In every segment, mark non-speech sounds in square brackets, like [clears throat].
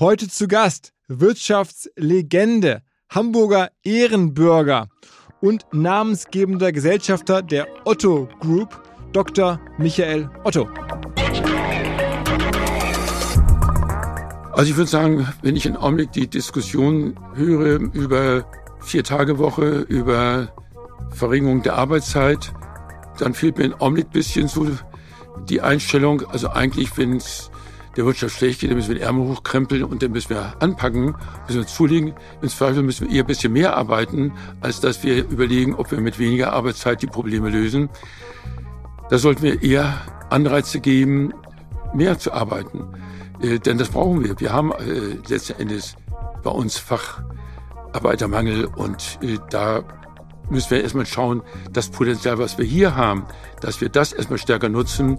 Heute zu Gast Wirtschaftslegende, Hamburger Ehrenbürger und namensgebender Gesellschafter der Otto Group, Dr. Michael Otto. Also ich würde sagen, wenn ich im Augenblick die Diskussion höre über Vier-Tage-Woche, über Verringerung der Arbeitszeit, dann fehlt mir im Augenblick ein bisschen so die Einstellung, also eigentlich, wenn es der Wirtschaft schlecht geht, dann müssen wir den Ärmel hochkrempeln und dann müssen wir anpacken, müssen wir zulegen. Im Zweifel müssen wir eher ein bisschen mehr arbeiten, als dass wir überlegen, ob wir mit weniger Arbeitszeit die Probleme lösen. Da sollten wir eher Anreize geben, mehr zu arbeiten. Äh, denn das brauchen wir. Wir haben äh, letzten Endes bei uns Facharbeitermangel und äh, da müssen wir erstmal schauen, das Potenzial, was wir hier haben, dass wir das erstmal stärker nutzen.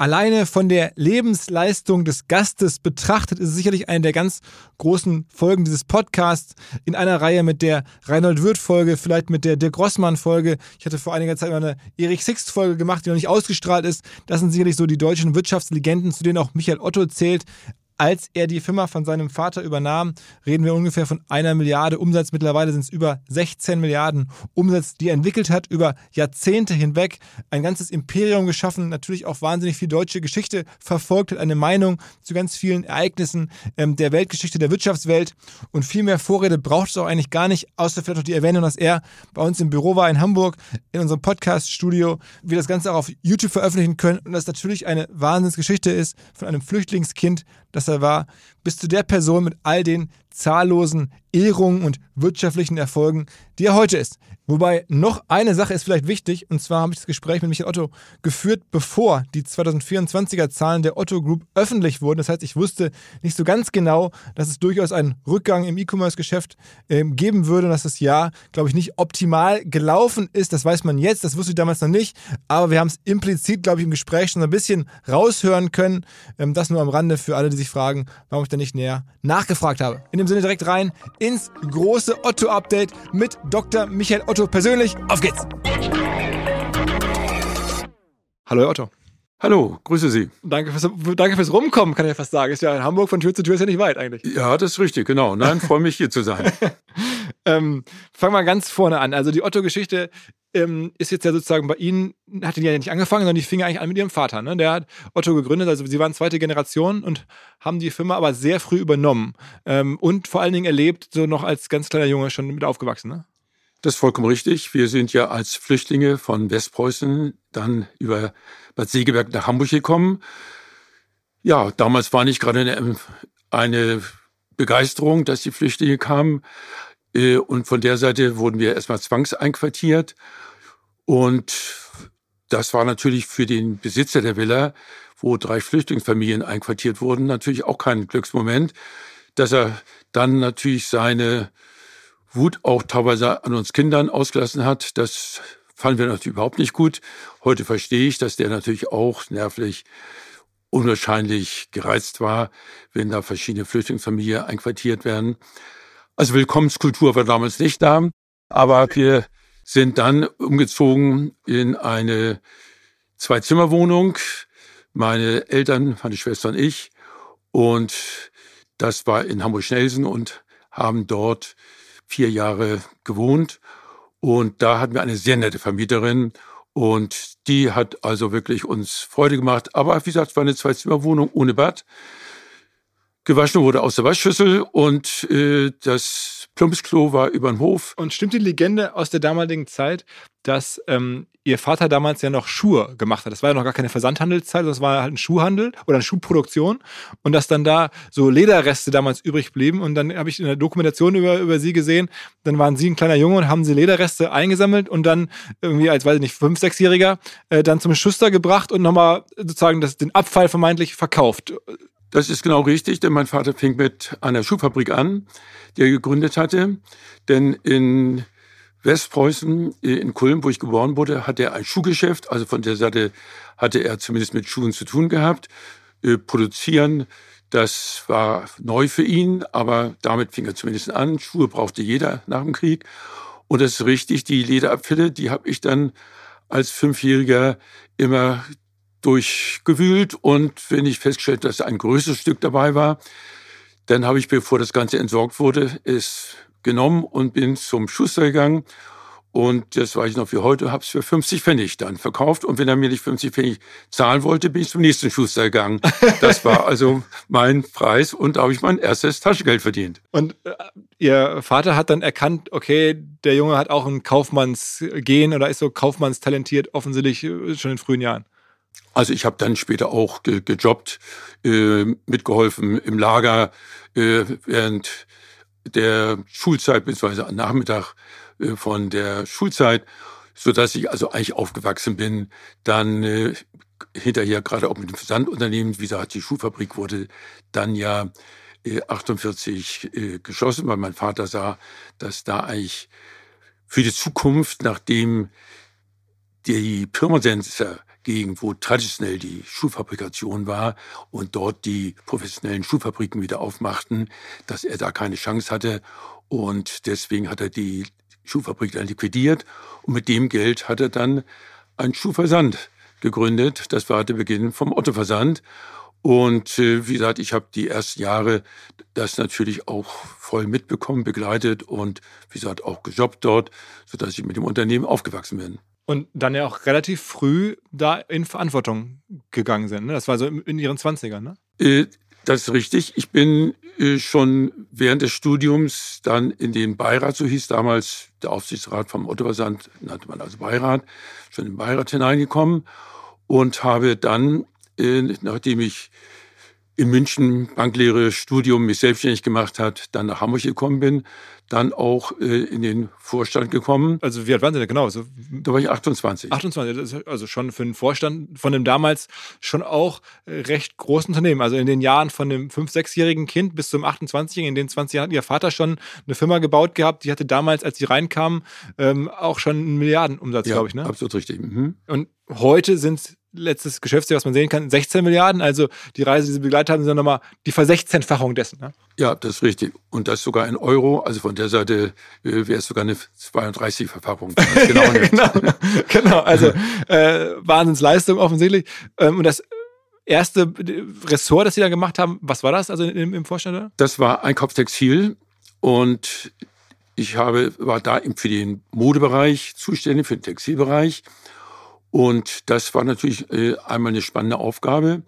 Alleine von der Lebensleistung des Gastes betrachtet ist es sicherlich eine der ganz großen Folgen dieses Podcasts in einer Reihe mit der Reinhold Wirth-Folge, vielleicht mit der Dirk Grossmann-Folge. Ich hatte vor einiger Zeit mal eine Erich Sixt-Folge gemacht, die noch nicht ausgestrahlt ist. Das sind sicherlich so die deutschen Wirtschaftslegenden, zu denen auch Michael Otto zählt als er die Firma von seinem Vater übernahm, reden wir ungefähr von einer Milliarde Umsatz. Mittlerweile sind es über 16 Milliarden Umsatz, die er entwickelt hat über Jahrzehnte hinweg. Ein ganzes Imperium geschaffen, natürlich auch wahnsinnig viel deutsche Geschichte verfolgt, hat eine Meinung zu ganz vielen Ereignissen ähm, der Weltgeschichte, der Wirtschaftswelt. Und viel mehr Vorrede braucht es auch eigentlich gar nicht, außer vielleicht noch die Erwähnung, dass er bei uns im Büro war in Hamburg, in unserem Podcast-Studio, wir das Ganze auch auf YouTube veröffentlichen können und das natürlich eine Wahnsinnsgeschichte ist von einem Flüchtlingskind, das er war, bis zu der Person mit all den zahllosen Ehrungen und wirtschaftlichen Erfolgen, die er heute ist. Wobei noch eine Sache ist vielleicht wichtig, und zwar habe ich das Gespräch mit Michael Otto geführt, bevor die 2024er Zahlen der Otto Group öffentlich wurden. Das heißt, ich wusste nicht so ganz genau, dass es durchaus einen Rückgang im E-Commerce-Geschäft äh, geben würde und dass das Jahr, glaube ich, nicht optimal gelaufen ist. Das weiß man jetzt, das wusste ich damals noch nicht, aber wir haben es implizit, glaube ich, im Gespräch schon ein bisschen raushören können. Ähm, das nur am Rande für alle, die sich fragen, warum ich da nicht näher nachgefragt habe. In dem Sinne direkt rein ins große Otto-Update mit Dr. Michael Otto persönlich. Auf geht's! Hallo, Herr Otto. Hallo, grüße Sie. Danke fürs, danke fürs Rumkommen, kann ich ja fast sagen. Ist ja in Hamburg von Tür zu Tür ist ja nicht weit eigentlich. Ja, das ist richtig, genau. Nein, freue mich hier zu sein. [laughs] ähm, fangen wir ganz vorne an. Also die Otto-Geschichte ähm, ist jetzt ja sozusagen bei Ihnen, hat die ja nicht angefangen, sondern die fing eigentlich an mit Ihrem Vater. Ne? Der hat Otto gegründet, also Sie waren zweite Generation und haben die Firma aber sehr früh übernommen ähm, und vor allen Dingen erlebt, so noch als ganz kleiner Junge schon mit aufgewachsen. Ne? Das ist vollkommen richtig. Wir sind ja als Flüchtlinge von Westpreußen dann über Bad Segeberg nach Hamburg gekommen. Ja, damals war nicht gerade eine, eine Begeisterung, dass die Flüchtlinge kamen. Äh, und von der Seite wurden wir erstmal zwangseinquartiert. Und das war natürlich für den Besitzer der Villa, wo drei Flüchtlingsfamilien einquartiert wurden, natürlich auch kein Glücksmoment, dass er dann natürlich seine Wut auch teilweise an uns Kindern ausgelassen hat. Das fanden wir natürlich überhaupt nicht gut. Heute verstehe ich, dass der natürlich auch nervlich unwahrscheinlich gereizt war, wenn da verschiedene Flüchtlingsfamilien einquartiert werden. Also Willkommenskultur war damals nicht da, aber wir sind dann umgezogen in eine Zwei-Zimmer-Wohnung. Meine Eltern, meine Schwester und ich. Und das war in Hamburg-Schnelsen und haben dort vier Jahre gewohnt. Und da hatten wir eine sehr nette Vermieterin. Und die hat also wirklich uns Freude gemacht. Aber wie gesagt, es war eine Zwei-Zimmer-Wohnung ohne Bad. Gewaschen wurde aus der Waschschüssel und äh, das Plumpsklo war über den Hof. Und stimmt die Legende aus der damaligen Zeit, dass ähm, ihr Vater damals ja noch Schuhe gemacht hat? Das war ja noch gar keine Versandhandelszeit, das war halt ein Schuhhandel oder eine Schuhproduktion. Und dass dann da so Lederreste damals übrig blieben. Und dann habe ich in der Dokumentation über, über sie gesehen, dann waren sie ein kleiner Junge und haben sie Lederreste eingesammelt und dann irgendwie als, weiß ich nicht, fünf-, sechsjähriger äh, dann zum Schuster gebracht und nochmal sozusagen das, den Abfall vermeintlich verkauft. Das ist genau richtig, denn mein Vater fing mit einer Schuhfabrik an, die er gegründet hatte. Denn in Westpreußen, äh, in Kulm, wo ich geboren wurde, hatte er ein Schuhgeschäft. Also von der Seite hatte er zumindest mit Schuhen zu tun gehabt. Äh, produzieren, das war neu für ihn, aber damit fing er zumindest an. Schuhe brauchte jeder nach dem Krieg. Und das ist richtig, die Lederabfälle, die habe ich dann als Fünfjähriger immer durchgewühlt und wenn ich festgestellt, dass ein größeres Stück dabei war, dann habe ich, bevor das Ganze entsorgt wurde, es genommen und bin zum Schuster gegangen. Und das weiß ich noch wie heute, habe es für 50 Pfennig dann verkauft. Und wenn er mir nicht 50 Pfennig zahlen wollte, bin ich zum nächsten Schuster gegangen. [laughs] Das war also mein Preis und da habe ich mein erstes Taschengeld verdient. Und äh, Ihr Vater hat dann erkannt, okay, der Junge hat auch ein Kaufmannsgehen oder ist so kaufmannstalentiert, offensichtlich äh, schon in frühen Jahren. Also ich habe dann später auch ge gejobbt, äh, mitgeholfen im Lager äh, während der Schulzeit beziehungsweise am Nachmittag äh, von der Schulzeit, so dass ich also eigentlich aufgewachsen bin. Dann äh, hinterher gerade auch mit dem Versandunternehmen, wie gesagt, die Schuhfabrik wurde dann ja äh, 48 äh, geschlossen, weil mein Vater sah, dass da eigentlich für die Zukunft, nachdem die Pirmasenser Gegend, wo traditionell die Schuhfabrikation war und dort die professionellen Schuhfabriken wieder aufmachten, dass er da keine Chance hatte. Und deswegen hat er die Schuhfabrik dann liquidiert. Und mit dem Geld hat er dann einen Schuhversand gegründet. Das war der Beginn vom Otto-Versand. Und äh, wie gesagt, ich habe die ersten Jahre das natürlich auch voll mitbekommen, begleitet und wie gesagt auch gejobbt dort, sodass ich mit dem Unternehmen aufgewachsen bin. Und dann ja auch relativ früh da in Verantwortung gegangen sind. Ne? Das war so in ihren 20ern, ne? Äh, das ist richtig. Ich bin äh, schon während des Studiums dann in den Beirat, so hieß damals der Aufsichtsrat vom Otto-Versand, nannte man also Beirat, schon in den Beirat hineingekommen und habe dann, äh, nachdem ich in München Banklehre, Studium mich selbstständig gemacht hat, dann nach Hamburg gekommen bin, dann auch äh, in den Vorstand gekommen. Also wie alt waren Sie denn genau? Also, da war ich 28. 28, also schon für den Vorstand von dem damals schon auch äh, recht großen Unternehmen. Also in den Jahren von dem 5-, 6-jährigen Kind bis zum 28-jährigen, in den 20 Jahren hat Ihr Vater schon eine Firma gebaut gehabt, die hatte damals, als sie reinkamen, ähm, auch schon einen Milliardenumsatz, ja, glaube ich. Ne? absolut richtig. Mhm. Und heute sind letztes Geschäftsjahr, was man sehen kann, 16 Milliarden. Also die Reise, die Sie begleitet haben, sind nochmal die Versechzehnfachung dessen. Ne? Ja, das ist richtig. Und das sogar in Euro. Also von der Seite äh, wäre es sogar eine 32-Verfachung. [laughs] Genau, genau, [laughs] genau. Also [laughs] äh, Wahnsinnsleistung offensichtlich. Ähm, und das erste Ressort, das Sie da gemacht haben, was war das also im, im Vorstand? Oder? Das war Einkaufstextil. Und ich habe, war da für den Modebereich zuständig, für den Textilbereich. Und das war natürlich äh, einmal eine spannende Aufgabe,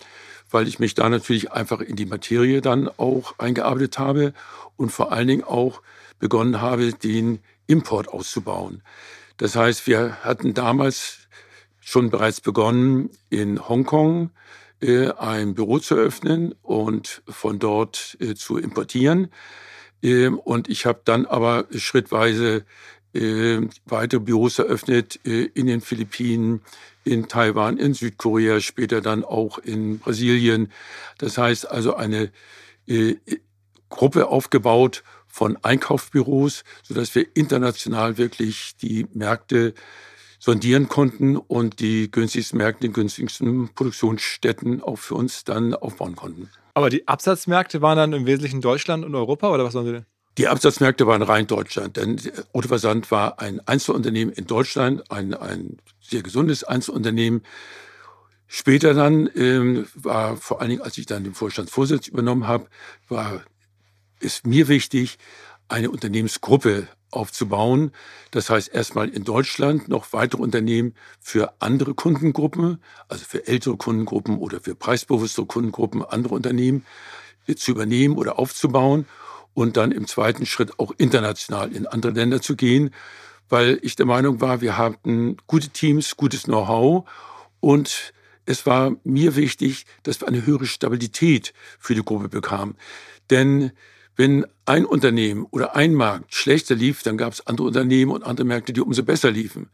weil ich mich da natürlich einfach in die Materie dann auch eingearbeitet habe und vor allen Dingen auch begonnen habe, den Import auszubauen. Das heißt, wir hatten damals schon bereits begonnen, in Hongkong äh, ein Büro zu öffnen und von dort äh, zu importieren. Ähm, und ich habe dann aber schrittweise äh, weitere Büros eröffnet äh, in den Philippinen, in Taiwan, in Südkorea, später dann auch in Brasilien. Das heißt also eine äh, Gruppe aufgebaut von Einkaufsbüros, sodass wir international wirklich die Märkte sondieren konnten und die günstigsten Märkte, die günstigsten Produktionsstätten auch für uns dann aufbauen konnten. Aber die Absatzmärkte waren dann im Wesentlichen Deutschland und Europa oder was waren sie denn? Die Absatzmärkte waren rein Deutschland, denn Otto Versand war ein Einzelunternehmen in Deutschland, ein, ein sehr gesundes Einzelunternehmen. Später dann ähm, war vor allen Dingen, als ich dann den Vorstandsvorsitz übernommen habe, war es mir wichtig, eine Unternehmensgruppe aufzubauen. Das heißt erstmal in Deutschland noch weitere Unternehmen für andere Kundengruppen, also für ältere Kundengruppen oder für preisbewusste Kundengruppen, andere Unternehmen zu übernehmen oder aufzubauen und dann im zweiten Schritt auch international in andere Länder zu gehen, weil ich der Meinung war, wir hatten gute Teams, gutes Know-how und es war mir wichtig, dass wir eine höhere Stabilität für die Gruppe bekamen. Denn wenn ein Unternehmen oder ein Markt schlechter lief, dann gab es andere Unternehmen und andere Märkte, die umso besser liefen.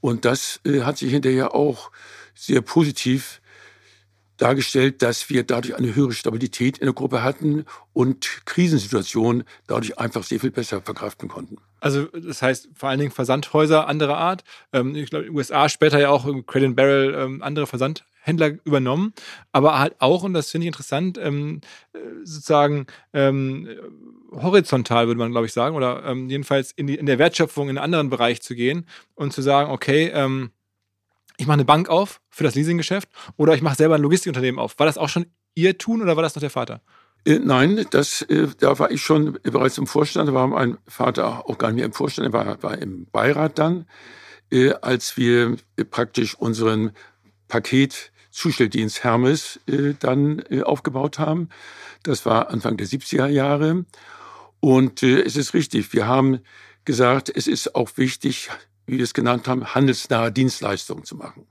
Und das äh, hat sich hinterher auch sehr positiv dargestellt, dass wir dadurch eine höhere Stabilität in der Gruppe hatten und Krisensituationen dadurch einfach sehr viel besser verkraften konnten. Also das heißt vor allen Dingen Versandhäuser anderer Art. Ähm, ich glaube, in den USA später ja auch Credit Barrel ähm, andere Versandhändler übernommen, aber halt auch, und das finde ich interessant, ähm, äh, sozusagen horizontal würde man, glaube ich, sagen, oder jedenfalls in der Wertschöpfung in einen anderen Bereich zu gehen und zu sagen, okay, ich mache eine Bank auf für das Leasinggeschäft oder ich mache selber ein Logistikunternehmen auf. War das auch schon Ihr Tun oder war das noch der Vater? Äh, nein, das, äh, da war ich schon bereits im Vorstand. War mein Vater auch gar nicht mehr im Vorstand, er war, war im Beirat dann, äh, als wir praktisch unseren Paketzustelldienst Hermes dann aufgebaut haben. Das war Anfang der 70er Jahre. Und es ist richtig, wir haben gesagt, es ist auch wichtig, wie wir es genannt haben, handelsnahe Dienstleistungen zu machen.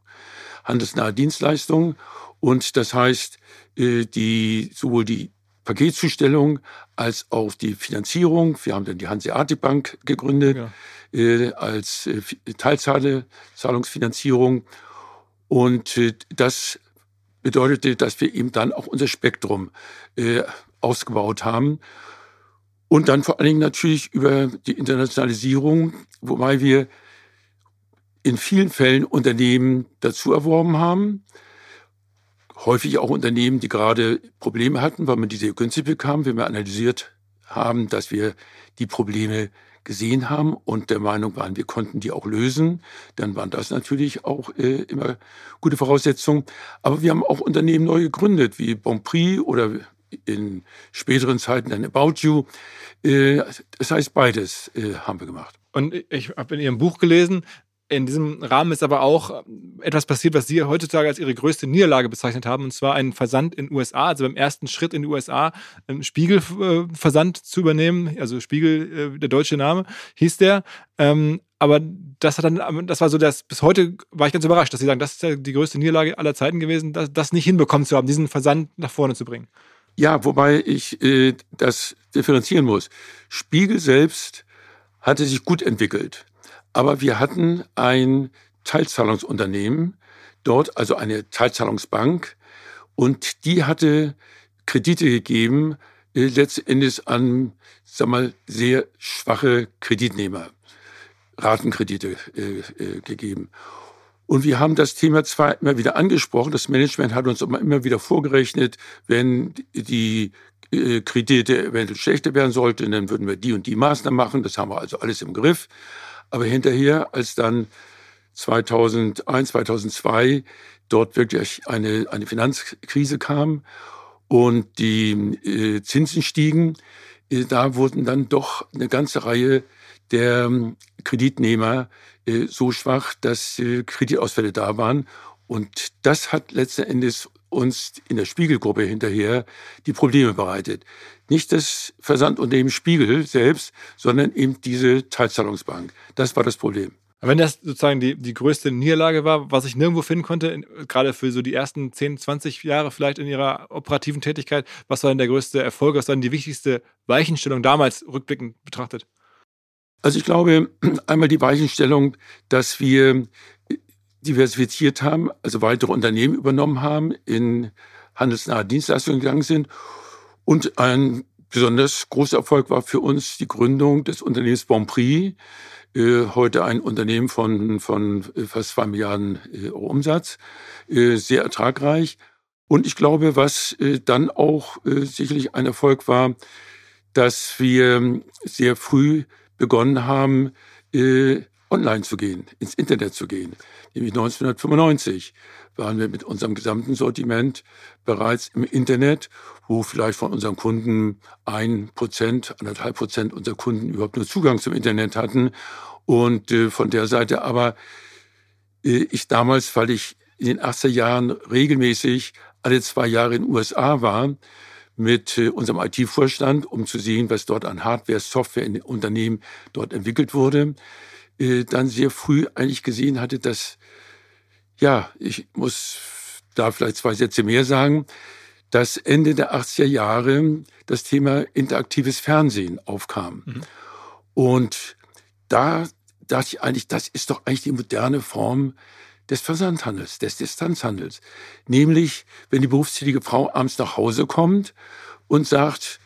Handelsnahe Dienstleistungen und das heißt, äh, die, sowohl die Paketzustellung als auch die Finanzierung. Wir haben dann die Hanseatic Bank gegründet ja. äh, als äh, Teilzahlungsfinanzierung. Und das bedeutete, dass wir eben dann auch unser Spektrum äh, ausgebaut haben. Und dann vor allen Dingen natürlich über die Internationalisierung, wobei wir in vielen Fällen Unternehmen dazu erworben haben. Häufig auch Unternehmen, die gerade Probleme hatten, weil man diese günstig bekam, wenn wir analysiert haben, dass wir die Probleme gesehen haben und der Meinung waren, wir konnten die auch lösen, dann waren das natürlich auch äh, immer gute Voraussetzungen. Aber wir haben auch Unternehmen neu gegründet, wie Bonprix oder in späteren Zeiten dann About You. Äh, das heißt, beides äh, haben wir gemacht. Und ich habe in Ihrem Buch gelesen, in diesem Rahmen ist aber auch etwas passiert, was Sie heutzutage als Ihre größte Niederlage bezeichnet haben, und zwar einen Versand in USA, also beim ersten Schritt in die USA, einen Spiegelversand zu übernehmen, also Spiegel, äh, der deutsche Name, hieß der. Ähm, aber das hat dann, das war so, dass bis heute war ich ganz überrascht, dass Sie sagen, das ist ja die größte Niederlage aller Zeiten gewesen, das, das nicht hinbekommen zu haben, diesen Versand nach vorne zu bringen. Ja, wobei ich äh, das differenzieren muss. Spiegel selbst hatte sich gut entwickelt. Aber wir hatten ein Teilzahlungsunternehmen dort, also eine Teilzahlungsbank, und die hatte Kredite gegeben, äh, letztendlich an, sag mal, sehr schwache Kreditnehmer, Ratenkredite äh, äh, gegeben. Und wir haben das Thema zwar immer wieder angesprochen, das Management hat uns immer, immer wieder vorgerechnet, wenn die äh, Kredite eventuell schlechter werden sollten, dann würden wir die und die Maßnahmen machen. Das haben wir also alles im Griff. Aber hinterher, als dann 2001, 2002 dort wirklich eine, eine Finanzkrise kam und die äh, Zinsen stiegen, äh, da wurden dann doch eine ganze Reihe der ähm, Kreditnehmer äh, so schwach, dass äh, Kreditausfälle da waren. Und das hat letzten Endes uns in der Spiegelgruppe hinterher die Probleme bereitet. Nicht das Versandunternehmen Spiegel selbst, sondern eben diese Teilzahlungsbank. Das war das Problem. Wenn das sozusagen die, die größte Niederlage war, was ich nirgendwo finden konnte, gerade für so die ersten 10, 20 Jahre vielleicht in Ihrer operativen Tätigkeit, was war denn der größte Erfolg, was war denn die wichtigste Weichenstellung damals rückblickend betrachtet? Also ich glaube, [clears throat] einmal die Weichenstellung, dass wir diversifiziert haben, also weitere Unternehmen übernommen haben, in handelsnahe Dienstleistungen gegangen sind. Und ein besonders großer Erfolg war für uns die Gründung des Unternehmens Bonprix, äh, heute ein Unternehmen von, von äh, fast zwei Milliarden äh, Euro Umsatz, äh, sehr ertragreich. Und ich glaube, was dann auch sicherlich ein Erfolg war, dass wir sehr früh begonnen haben, online zu gehen, ins Internet zu gehen. Nämlich 1995 waren wir mit unserem gesamten Sortiment bereits im Internet, wo vielleicht von unseren Kunden ein Prozent, anderthalb Prozent unserer Kunden überhaupt nur Zugang zum Internet hatten. Und äh, von der Seite aber äh, ich damals, weil ich in den 80er Jahren regelmäßig alle zwei Jahre in den USA war, mit äh, unserem IT-Vorstand, um zu sehen, was dort an Hardware, Software in den Unternehmen dort entwickelt wurde, dann sehr früh eigentlich gesehen hatte, dass, ja, ich muss da vielleicht zwei Sätze mehr sagen, dass Ende der 80er Jahre das Thema interaktives Fernsehen aufkam. Mhm. Und da dachte ich eigentlich, das ist doch eigentlich die moderne Form des Versandhandels, des Distanzhandels. Nämlich, wenn die berufstätige Frau abends nach Hause kommt und sagt,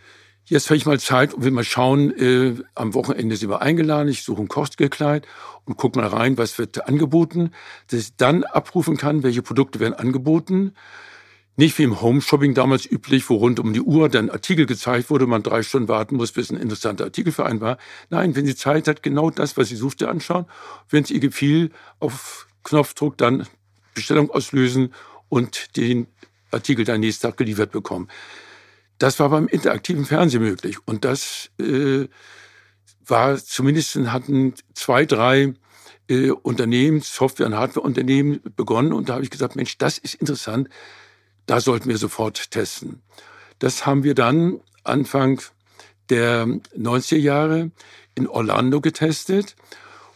jetzt habe ich mal Zeit und will mal schauen, äh, am Wochenende sind wir eingeladen, ich suche ein Kostgekleid und guck mal rein, was wird angeboten, dass ich dann abrufen kann, welche Produkte werden angeboten. Nicht wie im Home-Shopping damals üblich, wo rund um die Uhr dann Artikel gezeigt wurde, man drei Stunden warten muss, bis ein interessanter Artikel für einen war. Nein, wenn sie Zeit hat, genau das, was sie suchte, anschauen. Wenn es ihr gefiel, auf Knopfdruck dann Bestellung auslösen und den Artikel dann nächsten Tag geliefert bekommen. Das war beim interaktiven Fernsehen möglich. Und das äh, war zumindest hatten zwei, drei äh, Unternehmen, Software- und Hardwareunternehmen begonnen. Und da habe ich gesagt, Mensch, das ist interessant. Da sollten wir sofort testen. Das haben wir dann Anfang der 90er Jahre in Orlando getestet.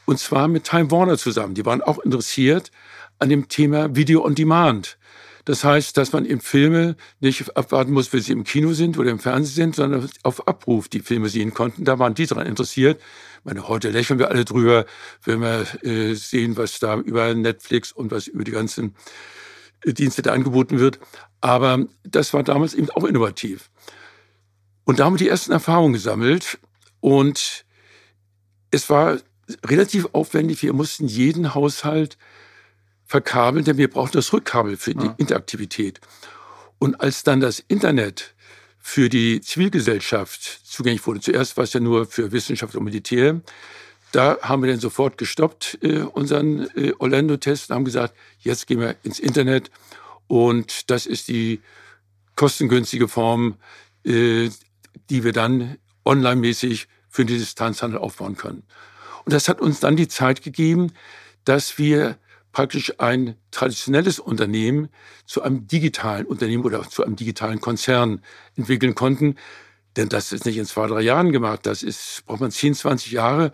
Und zwar mit Time Warner zusammen. Die waren auch interessiert an dem Thema Video on Demand. Das heißt, dass man im Filme nicht abwarten muss, bis sie im Kino sind oder im Fernsehen sind, sondern auf Abruf die Filme sehen konnten. Da waren die daran interessiert. Ich meine, heute lächeln wir alle drüber, wenn wir äh, sehen, was da über Netflix und was über die ganzen Dienste da angeboten wird. Aber das war damals eben auch innovativ. Und da haben wir die ersten Erfahrungen gesammelt. Und es war relativ aufwendig. Wir mussten jeden Haushalt verkabeln, denn wir brauchen das Rückkabel für die. Interaktivität. Und als dann das Internet für die Zivilgesellschaft zugänglich wurde, zuerst war es ja nur für Wissenschaft und Militär, da haben wir dann sofort gestoppt, äh, unseren äh, Orlando-Test, und haben gesagt, jetzt gehen wir ins Internet und das ist die kostengünstige Form, äh, die wir dann online-mäßig für den Distanzhandel aufbauen können. Und das hat uns dann die Zeit gegeben, dass wir praktisch ein traditionelles Unternehmen zu einem digitalen Unternehmen oder zu einem digitalen Konzern entwickeln konnten. Denn das ist nicht in zwei, drei Jahren gemacht. Das ist, braucht man 10, 20 Jahre.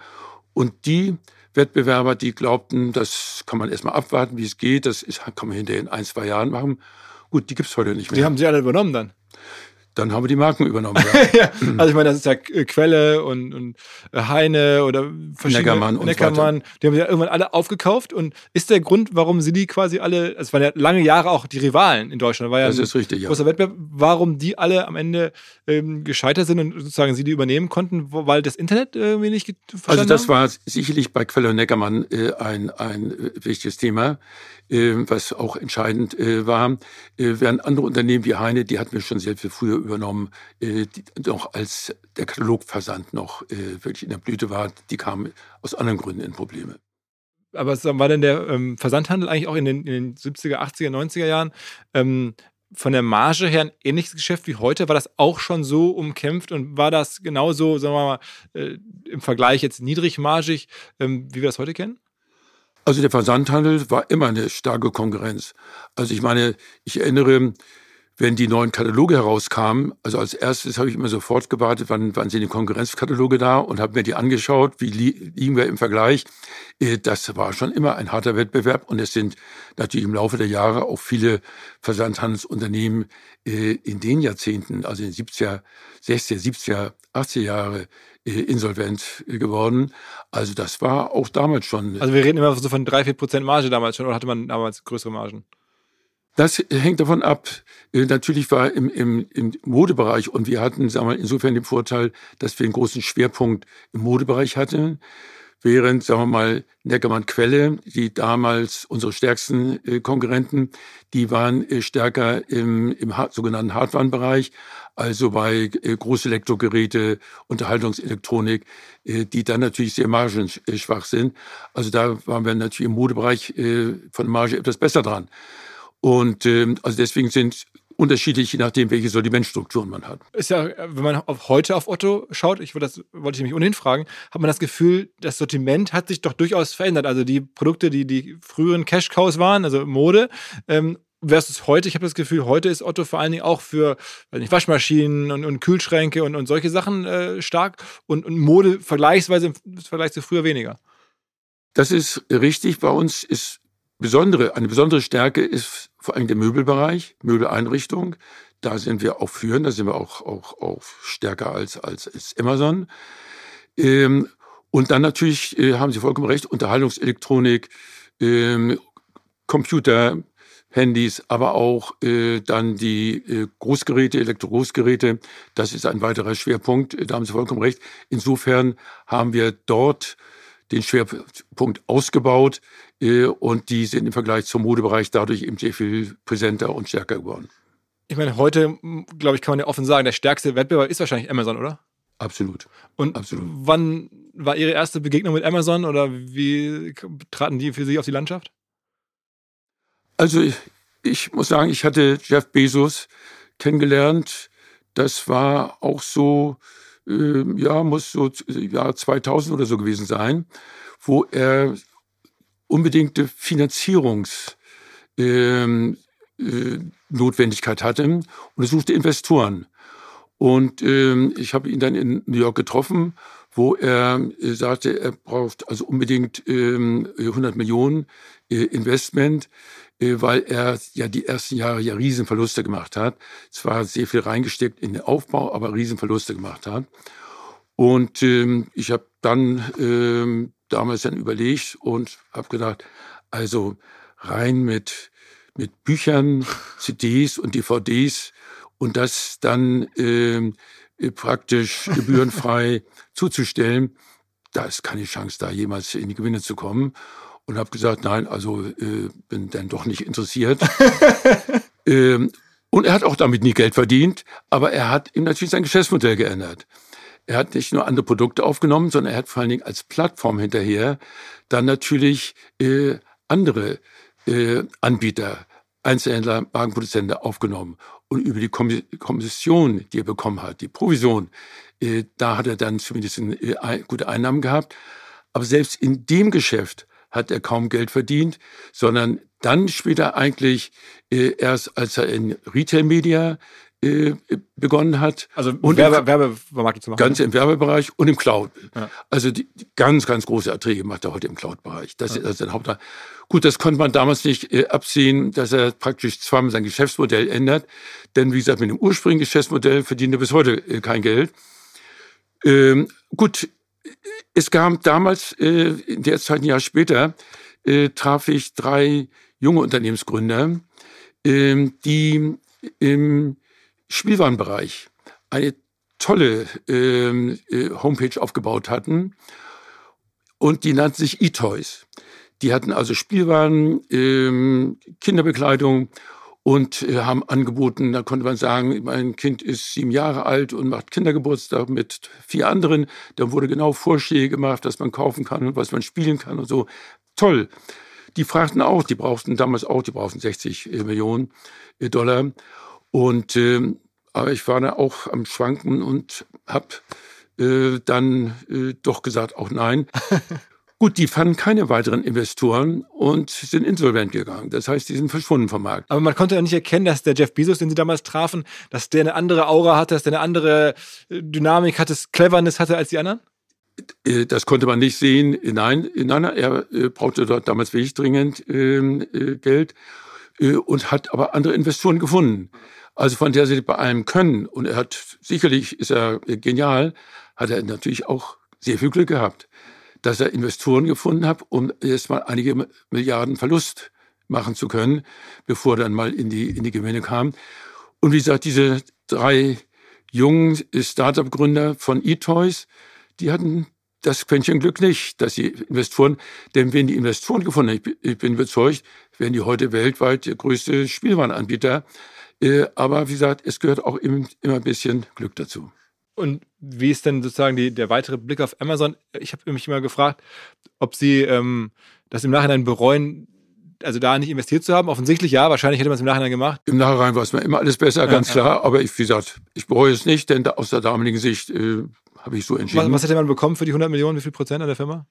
Und die Wettbewerber, die glaubten, das kann man erstmal abwarten, wie es geht, das ist, kann man hinterher in ein, zwei Jahren machen. Gut, die gibt es heute nicht mehr. Die haben sie alle übernommen dann? Dann haben wir die Marken übernommen. Ja. [laughs] ja, also ich meine, das ist ja Quelle und, und äh, Heine oder verschiedene Neckermann, und Neckermann. So die haben ja irgendwann alle aufgekauft. Und ist der Grund, warum sie die quasi alle, es waren ja lange Jahre auch die Rivalen in Deutschland, war ja das ist richtig, ja. großer Wettbewerb, warum die alle am Ende ähm, gescheitert sind und sozusagen sie die übernehmen konnten, weil das Internet irgendwie nicht Also das haben? war sicherlich bei Quelle und Neckermann äh, ein, ein äh, wichtiges Thema. Ähm, was auch entscheidend äh, war. Äh, während andere Unternehmen wie Heine, die hatten wir schon sehr viel früher übernommen, äh, noch als der Katalogversand noch wirklich in der Blüte war, die kamen aus anderen Gründen in Probleme. Aber war denn der ähm, Versandhandel eigentlich auch in den, in den 70er, 80er, 90er Jahren ähm, von der Marge her ein ähnliches Geschäft wie heute? War das auch schon so umkämpft und war das genauso, sagen wir mal, äh, im Vergleich jetzt niedrigmargig, ähm, wie wir das heute kennen? Also der Versandhandel war immer eine starke Konkurrenz. Also ich meine, ich erinnere, wenn die neuen Kataloge herauskamen, also als erstes habe ich immer sofort gewartet, wann, wann sind die Konkurrenzkataloge da und habe mir die angeschaut, wie liegen wir im Vergleich. Äh, das war schon immer ein harter Wettbewerb und es sind natürlich im Laufe der Jahre auch viele Versandhandelsunternehmen äh, in den Jahrzehnten, also in den 70er, 60er, 70er, 80er Jahre insolvent geworden. Also das war auch damals schon. Also wir reden immer so von drei, vier Prozent Marge damals schon oder hatte man damals größere Margen? Das hängt davon ab. Äh, natürlich war im, im, im Modebereich und wir hatten, sagen wir, insofern den Vorteil, dass wir einen großen Schwerpunkt im Modebereich hatten. Während, sagen wir mal, Neckermann Quelle, die damals unsere stärksten äh, Konkurrenten, die waren äh, stärker im, im sogenannten Hardware-Bereich, also bei äh, Großelektrogeräte, Unterhaltungselektronik, äh, die dann natürlich sehr margenschwach sind. Also da waren wir natürlich im Modebereich äh, von Marge etwas besser dran. Und ähm, also deswegen sind unterschiedlich, je nachdem, welche Sortimentstrukturen man hat. Ist ja, wenn man auf heute auf Otto schaut, ich wollte, das wollte ich nämlich ohnehin fragen, hat man das Gefühl, das Sortiment hat sich doch durchaus verändert. Also die Produkte, die die früheren Cash-Cows waren, also Mode, ähm, versus heute. Ich habe das Gefühl, heute ist Otto vor allen Dingen auch für nicht, Waschmaschinen und, und, Kühlschränke und, und solche Sachen äh, stark und, und Mode vergleichsweise im Vergleich zu früher weniger. Das ist richtig. Bei uns ist besondere, eine besondere Stärke ist vor allem der Möbelbereich, Möbeleinrichtung. Da sind wir auch führend, da sind wir auch, auch, auch stärker als, als, als Amazon. Ähm, und dann natürlich, äh, haben Sie vollkommen recht, Unterhaltungselektronik, ähm, Computer, Handys, aber auch äh, dann die äh, Großgeräte, Elektrogroßgeräte. Das ist ein weiterer Schwerpunkt. Da haben Sie vollkommen recht. Insofern haben wir dort den Schwerpunkt ausgebaut äh, und die sind im Vergleich zum Modebereich dadurch eben sehr viel präsenter und stärker geworden. Ich meine, heute, glaube ich, kann man ja offen sagen, der stärkste Wettbewerber ist wahrscheinlich Amazon, oder? Absolut. Und Absolut. wann war Ihre erste Begegnung mit Amazon oder wie traten die für Sie auf die Landschaft? Also ich, ich muss sagen, ich hatte Jeff Bezos kennengelernt. Das war auch so äh, ja, muss so Jahr 2000 oder so gewesen sein, wo er unbedingte Finanzierungsnotwendigkeit ähm, äh, hatte und er suchte Investoren. Und ähm, ich habe ihn dann in New York getroffen, wo er äh, sagte, er braucht also unbedingt ähm, 100 Millionen äh, Investment weil er ja die ersten Jahre ja Riesenverluste gemacht hat. Zwar sehr viel reingesteckt in den Aufbau, aber Riesenverluste gemacht hat. Und ähm, ich habe dann ähm, damals dann überlegt und habe gedacht, also rein mit, mit Büchern, CDs und DVDs und das dann ähm, praktisch [laughs] gebührenfrei zuzustellen, da ist keine Chance, da jemals in die Gewinne zu kommen und habe gesagt, nein, also äh, bin dann doch nicht interessiert. [laughs] ähm, und er hat auch damit nie Geld verdient, aber er hat ihm natürlich sein Geschäftsmodell geändert. Er hat nicht nur andere Produkte aufgenommen, sondern er hat vor allen Dingen als Plattform hinterher dann natürlich äh, andere äh, Anbieter, Einzelhändler, Wagenproduzenten aufgenommen. Und über die Kommission, die er bekommen hat, die Provision, äh, da hat er dann zumindest äh, gute Einnahmen gehabt. Aber selbst in dem Geschäft hat er kaum Geld verdient, sondern dann später eigentlich äh, erst, als er in Retail Media äh, begonnen hat. Also und Werbe, Werbemarketing zu machen. Ganz im Werbebereich und im Cloud. Ja. Also die, ganz, ganz große Erträge macht er heute im Cloud-Bereich. Das ja. ist also sein Haupt. Gut, das konnte man damals nicht äh, absehen, dass er praktisch zweimal sein Geschäftsmodell ändert. Denn wie gesagt, mit dem ursprünglichen Geschäftsmodell verdient er bis heute äh, kein Geld. Ähm, gut, es kam damals, äh, in der Zeit ein Jahr später, äh, traf ich drei junge Unternehmensgründer, äh, die im Spielwarenbereich eine tolle ähm, äh, Homepage aufgebaut hatten und die nannten sich eToys. Die hatten also Spielwaren, ähm, Kinderbekleidung und äh, haben angeboten, da konnte man sagen, mein Kind ist sieben Jahre alt und macht Kindergeburtstag mit vier anderen. Da wurde genau Vorschläge gemacht, was man kaufen kann und was man spielen kann und so. Toll. Die fragten auch, die brauchten damals auch, die brauchten 60 äh, Millionen äh, Dollar. Und äh, aber ich war da auch am Schwanken und habe äh, dann äh, doch gesagt, auch nein. [laughs] Gut, die fanden keine weiteren Investoren und sind insolvent gegangen. Das heißt, die sind verschwunden vom Markt. Aber man konnte ja nicht erkennen, dass der Jeff Bezos, den sie damals trafen, dass der eine andere Aura hatte, dass der eine andere äh, Dynamik hatte, Cleverness hatte als die anderen? Äh, das konnte man nicht sehen. Nein, nein, er äh, brauchte dort damals wirklich dringend ähm, Geld und hat aber andere Investoren gefunden. Also von der sie bei allem können. Und er hat, sicherlich ist er genial, hat er natürlich auch sehr viel Glück gehabt dass er Investoren gefunden hat, um erstmal einige Milliarden Verlust machen zu können, bevor er dann mal in die, in die Gewinne kam. Und wie gesagt, diese drei jungen Startup-Gründer von eToys, die hatten das Quäntchen Glück nicht, dass die Investoren, denn wenn die Investoren gefunden haben, ich bin überzeugt, werden die heute weltweit der größte Spielwarenanbieter. Äh, aber wie gesagt, es gehört auch immer ein bisschen Glück dazu. Und wie ist denn sozusagen die, der weitere Blick auf Amazon? Ich habe mich immer gefragt, ob Sie ähm, das im Nachhinein bereuen, also da nicht investiert zu haben? Offensichtlich ja, wahrscheinlich hätte man es im Nachhinein gemacht. Im Nachhinein war es mir immer alles besser, ja, ganz ja. klar. Aber ich, wie gesagt, ich bereue es nicht, denn aus der damaligen Sicht äh, habe ich so entschieden. Was, was hätte man bekommen für die 100 Millionen? Wie viel Prozent an der Firma?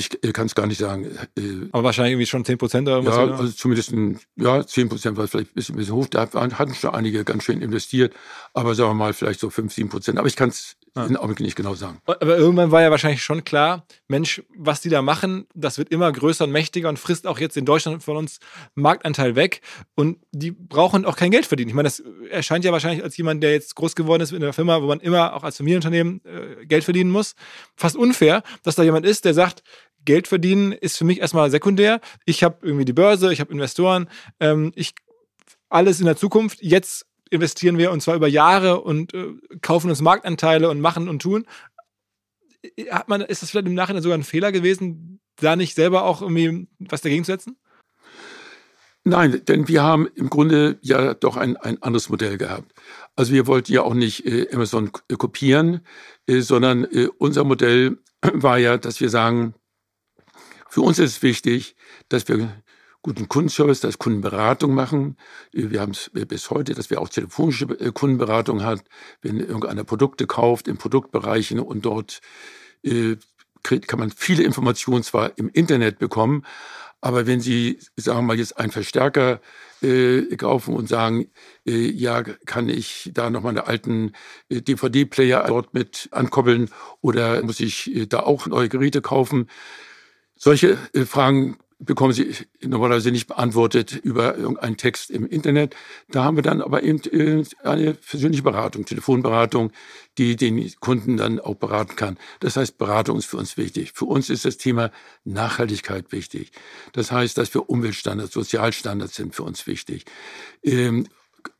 Ich äh, kann es gar nicht sagen. Äh, Aber wahrscheinlich irgendwie schon 10 Prozent oder was? Ja, oder? also zumindest ein, ja, 10 Prozent war vielleicht ein bisschen, ein bisschen hoch. Da hatten schon einige ganz schön investiert. Aber sagen wir mal, vielleicht so 5, 7 Prozent. Aber ich kann es ja. in Augenblick nicht genau sagen. Aber irgendwann war ja wahrscheinlich schon klar, Mensch, was die da machen, das wird immer größer und mächtiger und frisst auch jetzt in Deutschland von uns Marktanteil weg. Und die brauchen auch kein Geld verdienen. Ich meine, das erscheint ja wahrscheinlich als jemand, der jetzt groß geworden ist in einer Firma, wo man immer auch als Familienunternehmen äh, Geld verdienen muss. Fast unfair, dass da jemand ist, der sagt, Geld verdienen ist für mich erstmal sekundär. Ich habe irgendwie die Börse, ich habe Investoren, ähm, ich alles in der Zukunft. Jetzt investieren wir und zwar über Jahre und äh, kaufen uns Marktanteile und machen und tun. Hat man, ist das vielleicht im Nachhinein sogar ein Fehler gewesen, da nicht selber auch irgendwie was dagegen zu setzen? Nein, denn wir haben im Grunde ja doch ein, ein anderes Modell gehabt. Also wir wollten ja auch nicht äh, Amazon kopieren, äh, sondern äh, unser Modell war ja, dass wir sagen, für uns ist es wichtig, dass wir guten Kundenservice, dass Kundenberatung machen. Wir haben es bis heute, dass wir auch telefonische äh, Kundenberatung hat, wenn irgendeiner Produkte kauft in Produktbereichen und dort äh, kann man viele Informationen zwar im Internet bekommen, aber wenn Sie, sagen wir mal, jetzt einen Verstärker äh, kaufen und sagen, äh, ja, kann ich da noch meine alten äh, DVD-Player dort mit ankoppeln oder muss ich äh, da auch neue Geräte kaufen, solche äh, Fragen bekommen Sie normalerweise nicht beantwortet über irgendeinen Text im Internet. Da haben wir dann aber eben äh, eine persönliche Beratung, Telefonberatung, die den Kunden dann auch beraten kann. Das heißt, Beratung ist für uns wichtig. Für uns ist das Thema Nachhaltigkeit wichtig. Das heißt, dass wir Umweltstandards, Sozialstandards sind für uns wichtig. Ähm,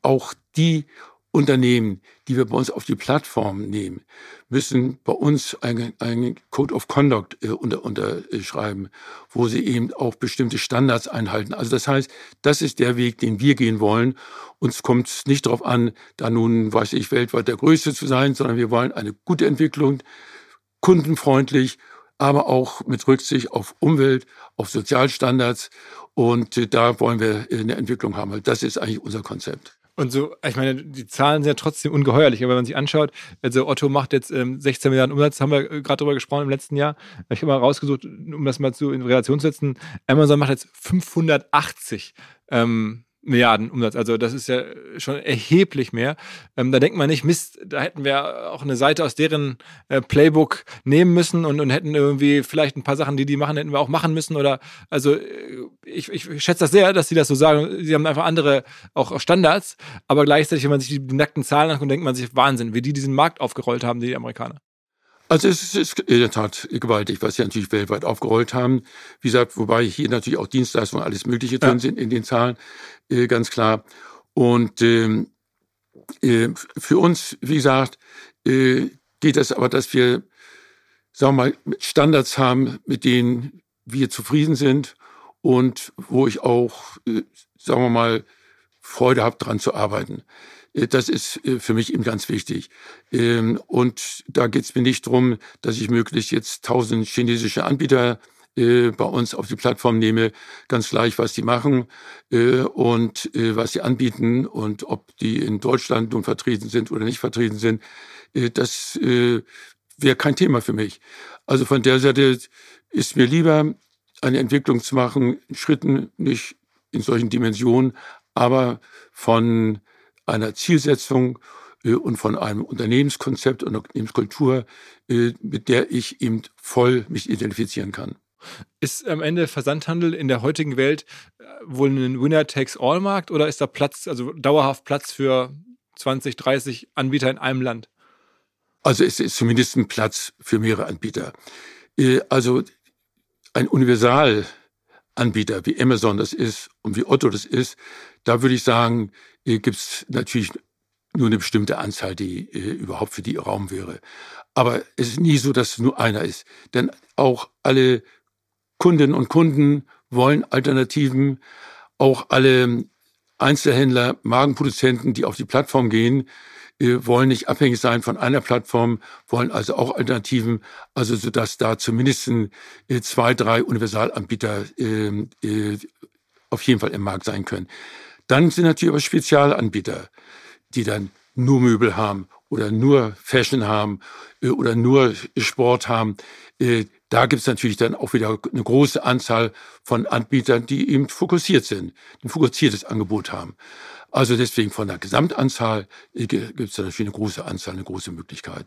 auch die Unternehmen, die wir bei uns auf die Plattform nehmen, müssen bei uns einen, Code of Conduct äh, unter, unterschreiben, wo sie eben auch bestimmte Standards einhalten. Also das heißt, das ist der Weg, den wir gehen wollen. Uns kommt es nicht darauf an, da nun, weiß ich, weltweit der Größte zu sein, sondern wir wollen eine gute Entwicklung, kundenfreundlich, aber auch mit Rücksicht auf Umwelt, auf Sozialstandards. Und äh, da wollen wir eine Entwicklung haben. Das ist eigentlich unser Konzept. Und so, ich meine, die Zahlen sind ja trotzdem ungeheuerlich. Aber wenn man sich anschaut, also Otto macht jetzt ähm, 16 Milliarden Umsatz, haben wir äh, gerade drüber gesprochen im letzten Jahr. Ich habe mal rausgesucht, um das mal zu in Relation zu setzen. Amazon macht jetzt 580 ähm, Milliarden Umsatz. Also das ist ja schon erheblich mehr. Ähm, da denkt man nicht, Mist, da hätten wir auch eine Seite aus deren äh, Playbook nehmen müssen und, und hätten irgendwie vielleicht ein paar Sachen, die die machen, hätten wir auch machen müssen. Oder also äh, ich, ich schätze das sehr, dass sie das so sagen. Sie haben einfach andere auch Standards, aber gleichzeitig, wenn man sich die, die nackten Zahlen anguckt, denkt man sich Wahnsinn, wie die diesen Markt aufgerollt haben, die Amerikaner. Also es ist in der Tat gewaltig, was sie natürlich weltweit aufgerollt haben. Wie gesagt, wobei hier natürlich auch Dienstleistungen, alles Mögliche drin ja. sind in den Zahlen, äh, ganz klar. Und ähm, äh, für uns, wie gesagt, äh, geht es aber, dass wir, sagen wir mal, Standards haben, mit denen wir zufrieden sind und wo ich auch, äh, sagen wir mal, Freude habe, dran zu arbeiten. Äh, das ist äh, für mich eben ganz wichtig. Ähm, und da geht es mir nicht darum, dass ich möglichst jetzt tausend chinesische Anbieter äh, bei uns auf die Plattform nehme, ganz gleich, was die machen und was sie anbieten und ob die in Deutschland nun vertreten sind oder nicht vertreten sind. das wäre kein Thema für mich. Also von der Seite ist mir lieber, eine Entwicklung zu machen, Schritten, nicht in solchen Dimensionen, aber von einer Zielsetzung äh, und von einem Unternehmenskonzept und Unternehmenskultur, äh, mit der ich eben voll mich identifizieren kann. Ist am Ende Versandhandel in der heutigen Welt äh, wohl ein Winner-Takes-All-Markt oder ist da Platz, also dauerhaft Platz für 20, 30 Anbieter in einem Land? Also es ist zumindest ein Platz für mehrere Anbieter. Also ein Universalanbieter wie Amazon das ist und wie Otto das ist, da würde ich sagen, gibt es natürlich nur eine bestimmte Anzahl, die äh, überhaupt für die Raum wäre. Aber es ist nie so, dass es nur einer ist. Denn auch alle Kundinnen und Kunden wollen Alternativen. Auch alle Einzelhändler, Magenproduzenten, die auf die Plattform gehen, äh, wollen nicht abhängig sein von einer Plattform, wollen also auch Alternativen, also so dass da zumindest äh, zwei, drei Universalanbieter äh, äh, auf jeden Fall im Markt sein können. Dann sind natürlich aber Spezialanbieter, die dann nur Möbel haben oder nur Fashion haben äh, oder nur Sport haben. Äh, da gibt es natürlich dann auch wieder eine große Anzahl von Anbietern, die eben fokussiert sind, ein fokussiertes Angebot haben. Also deswegen von der Gesamtanzahl äh, gibt es natürlich eine große Anzahl, eine große Möglichkeit.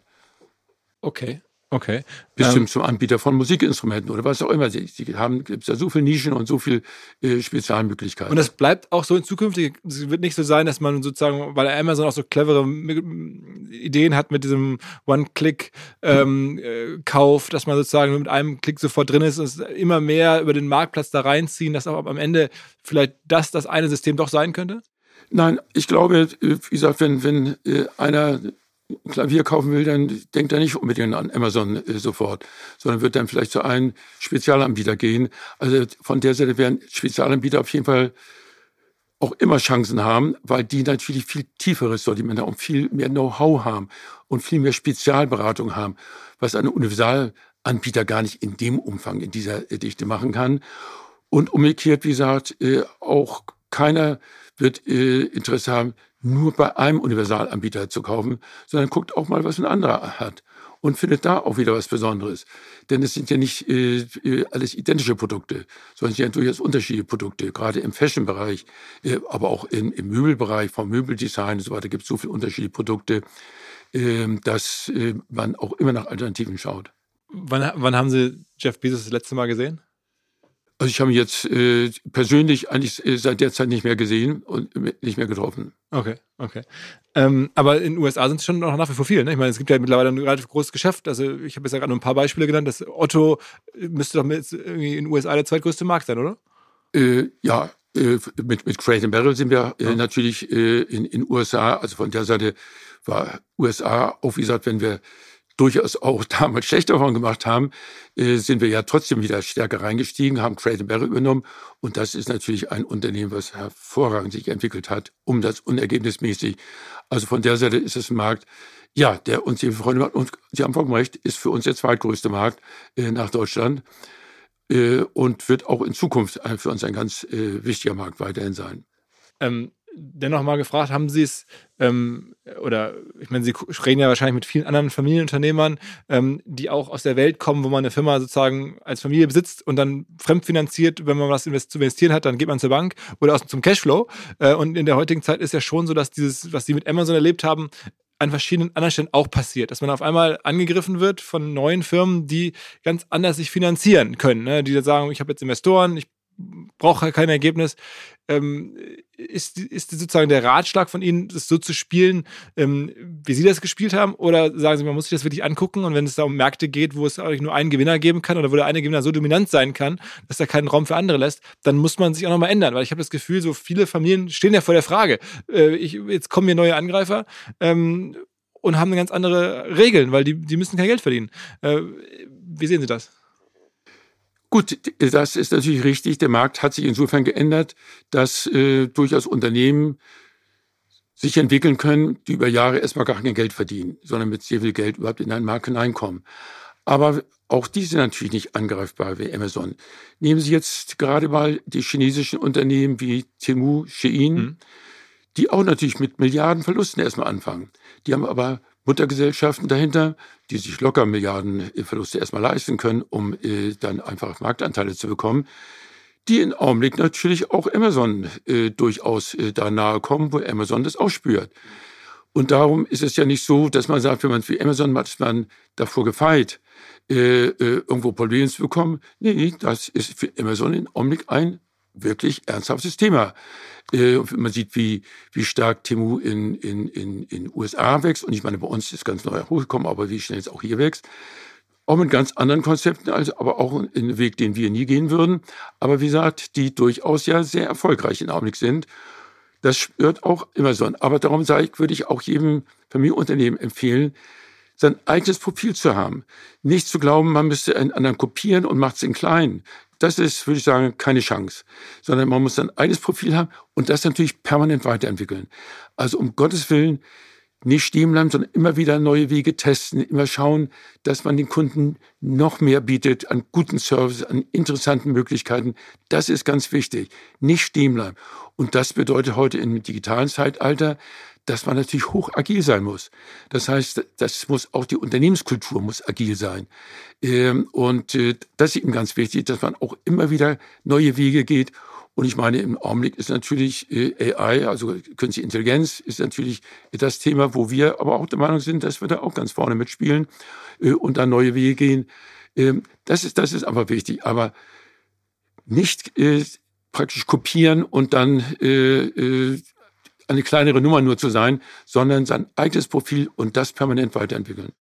Okay. Okay. Bis ähm, zum Anbieter von Musikinstrumenten oder was auch immer. Sie, sie haben gibt ja so viele Nischen und so viele äh, Spezialmöglichkeiten. Und das bleibt auch so in Zukunft. Es wird nicht so sein, dass man sozusagen, weil Amazon auch so clevere Ideen hat mit diesem One-Click-Kauf, ähm, äh, dass man sozusagen mit einem Klick sofort drin ist und immer mehr über den Marktplatz da reinziehen, dass auch am Ende vielleicht das das eine System doch sein könnte? Nein, ich glaube, äh, wie gesagt, wenn, wenn äh, einer Klavier kaufen will, dann denkt er nicht unbedingt an Amazon äh, sofort, sondern wird dann vielleicht zu einem Spezialanbieter gehen. Also von der Seite werden Spezialanbieter auf jeden Fall auch immer Chancen haben, weil die natürlich viel tieferes Sortiment haben und viel mehr Know-how haben und viel mehr Spezialberatung haben, was ein Universalanbieter gar nicht in dem Umfang, in dieser Dichte machen kann. Und umgekehrt, wie gesagt, äh, auch keiner wird äh, Interesse haben, nur bei einem Universalanbieter zu kaufen, sondern guckt auch mal, was ein anderer hat und findet da auch wieder was Besonderes. Denn es sind ja nicht äh, äh alles identische Produkte, sondern es sind ja durchaus unterschiedliche Produkte, gerade im Fashion-Bereich, äh, aber auch in, im Möbelbereich, vom Möbeldesign und so weiter gibt es so viele unterschiedliche Produkte, äh, dass man auch immer nach Alternativen schaut. Wann, wann haben Sie Jeff Bezos das letzte Mal gesehen? Also ich habe ihn jetzt äh, persönlich eigentlich äh, seit der Zeit nicht mehr gesehen und nicht mehr getroffen. Okay, okay. Ähm, aber in den USA sind es schon noch nach wie vor viele. Ne? Ich meine, es gibt ja mittlerweile ein relativ großes Geschäft. Also ich habe jetzt ja gerade nur ein paar Beispiele genannt. Das Otto müsste doch mit, irgendwie in den USA der zweitgrößte Markt sein, oder? Äh, ja, äh, mit, mit Crate Barrel sind wir äh, ja. natürlich äh, in den USA. Also von der Seite war USA auch, wie gesagt, wenn wir durchaus auch [laughs] damals schlecht davon gemacht haben, äh, sind wir ja trotzdem wieder stärker reingestiegen, haben Trade Barrel übernommen. Und das ist natürlich ein Unternehmen, was hervorragend sich entwickelt hat, um das unergebnismäßig. Also von der Seite ist es ein Markt, ja, der uns eben Freunde macht. Und Sie haben vollkommen recht, ist für uns der zweitgrößte Markt äh, nach Deutschland äh, und wird auch in Zukunft für uns ein ganz wichtiger Markt weiterhin sein. Ähm, dennoch mal gefragt, haben Sie es, ähm, oder ich meine, Sie reden ja wahrscheinlich mit vielen anderen Familienunternehmern, ähm, die auch aus der Welt kommen, wo man eine Firma sozusagen als Familie besitzt und dann fremdfinanziert, wenn man was zu investieren hat, dann geht man zur Bank oder aus zum Cashflow. Äh, und in der heutigen Zeit ist ja schon so, dass dieses, was Sie mit Amazon erlebt haben, an verschiedenen anderen Stellen auch passiert, dass man auf einmal angegriffen wird von neuen Firmen, die ganz anders sich finanzieren können, ne? die sagen, ich habe jetzt Investoren, ich brauche kein Ergebnis. Ähm, ist, ist sozusagen der Ratschlag von Ihnen, das so zu spielen, ähm, wie Sie das gespielt haben? Oder sagen Sie, man muss sich das wirklich angucken und wenn es da um Märkte geht, wo es eigentlich nur einen Gewinner geben kann oder wo der eine Gewinner so dominant sein kann, dass er keinen Raum für andere lässt, dann muss man sich auch nochmal ändern. Weil ich habe das Gefühl, so viele Familien stehen ja vor der Frage, äh, ich, jetzt kommen hier neue Angreifer ähm, und haben ganz andere Regeln, weil die, die müssen kein Geld verdienen. Äh, wie sehen Sie das? Gut, das ist natürlich richtig. Der Markt hat sich insofern geändert, dass äh, durchaus Unternehmen sich entwickeln können, die über Jahre erstmal gar kein Geld verdienen, sondern mit sehr viel Geld überhaupt in einen Markt hineinkommen. Aber auch die sind natürlich nicht angreifbar wie Amazon. Nehmen Sie jetzt gerade mal die chinesischen Unternehmen wie Temu, Shein, mhm. die auch natürlich mit Milliarden Verlusten erstmal anfangen. Die haben aber Muttergesellschaften dahinter, die sich locker Milliarden Verluste erstmal leisten können, um äh, dann einfach Marktanteile zu bekommen, die im Augenblick natürlich auch Amazon äh, durchaus äh, da nahe kommen, wo Amazon das ausspürt. Und darum ist es ja nicht so, dass man sagt, wenn man für Amazon macht, ist man davor gefeit, äh, äh, irgendwo Probleme zu bekommen. Nee, das ist für Amazon im Augenblick ein wirklich ernsthaftes Thema. Äh, man sieht, wie, wie stark Temu in, in, in, in USA wächst. Und ich meine, bei uns ist ganz neu hochgekommen, aber wie schnell es auch hier wächst. Auch mit ganz anderen Konzepten, also aber auch in einen Weg, den wir nie gehen würden. Aber wie gesagt, die durchaus ja sehr erfolgreich im Augenblick sind. Das spürt auch so. Aber darum sage ich, würde ich auch jedem Familienunternehmen empfehlen, sein eigenes Profil zu haben. Nicht zu glauben, man müsste einen anderen kopieren und macht es in klein. Das ist, würde ich sagen, keine Chance. Sondern man muss sein eigenes Profil haben und das natürlich permanent weiterentwickeln. Also um Gottes Willen nicht stehen bleiben, sondern immer wieder neue Wege testen, immer schauen, dass man den Kunden noch mehr bietet an guten Service, an interessanten Möglichkeiten. Das ist ganz wichtig. Nicht stehen bleiben. Und das bedeutet heute im digitalen Zeitalter, dass man natürlich hoch agil sein muss. Das heißt, das muss auch die Unternehmenskultur muss agil sein. Ähm, und äh, das ist eben ganz wichtig, dass man auch immer wieder neue Wege geht. Und ich meine, im Augenblick ist natürlich äh, AI, also Künstliche Intelligenz, ist natürlich das Thema, wo wir aber auch der Meinung sind, dass wir da auch ganz vorne mitspielen äh, und da neue Wege gehen. Ähm, das ist, das ist aber wichtig. Aber nicht praktisch kopieren und dann eine kleinere Nummer nur zu sein, sondern sein eigenes Profil und das permanent weiterentwickeln.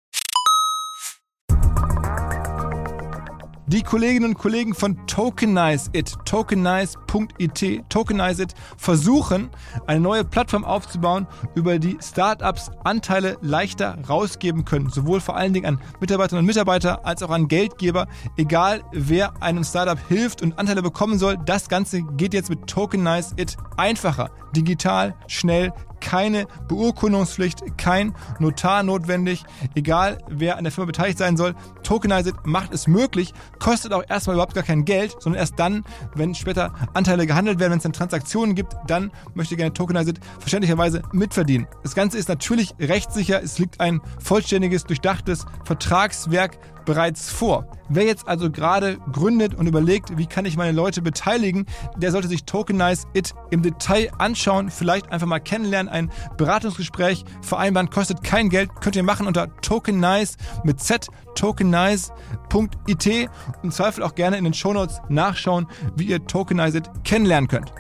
Die Kolleginnen und Kollegen von Tokenize It, tokenize.it, Tokenize It versuchen, eine neue Plattform aufzubauen, über die Startups Anteile leichter rausgeben können. Sowohl vor allen Dingen an Mitarbeiterinnen und Mitarbeiter als auch an Geldgeber. Egal wer einem Startup hilft und Anteile bekommen soll, das Ganze geht jetzt mit Tokenize It einfacher, digital, schnell, keine Beurkundungspflicht, kein Notar notwendig, egal wer an der Firma beteiligt sein soll. Tokenized macht es möglich, kostet auch erstmal überhaupt gar kein Geld, sondern erst dann, wenn später Anteile gehandelt werden, wenn es dann Transaktionen gibt, dann möchte gerne Tokenized verständlicherweise mitverdienen. Das Ganze ist natürlich rechtssicher, es liegt ein vollständiges, durchdachtes Vertragswerk bereits vor. Wer jetzt also gerade gründet und überlegt, wie kann ich meine Leute beteiligen, der sollte sich Tokenize It im Detail anschauen, vielleicht einfach mal kennenlernen, ein Beratungsgespräch vereinbaren, kostet kein Geld, könnt ihr machen unter Tokenize mit Z, tokenize.it und im Zweifel auch gerne in den Shownotes nachschauen, wie ihr Tokenize It kennenlernen könnt.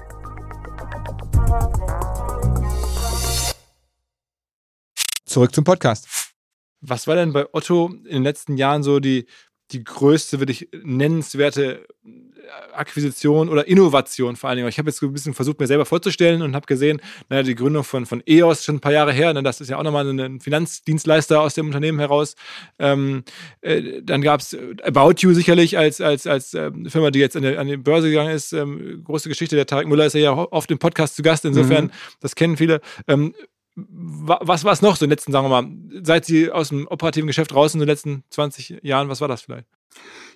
Zurück zum Podcast. Was war denn bei Otto in den letzten Jahren so die, die größte, wirklich nennenswerte äh, Akquisition oder Innovation vor allen Dingen. Ich habe jetzt ein bisschen versucht, mir selber vorzustellen und habe gesehen, naja, die Gründung von, von EOS schon ein paar Jahre her, ne, das ist ja auch nochmal ein Finanzdienstleister aus dem Unternehmen heraus. Ähm, äh, dann gab es About You sicherlich als, als, als ähm, Firma, die jetzt an, der, an die Börse gegangen ist. Ähm, große Geschichte, der Tarek Müller ist ja oft im Podcast zu Gast, insofern, mhm. das kennen viele. Was war es noch so in den letzten, sagen wir mal, seit Sie aus dem operativen Geschäft raus in den letzten 20 Jahren, was war das vielleicht?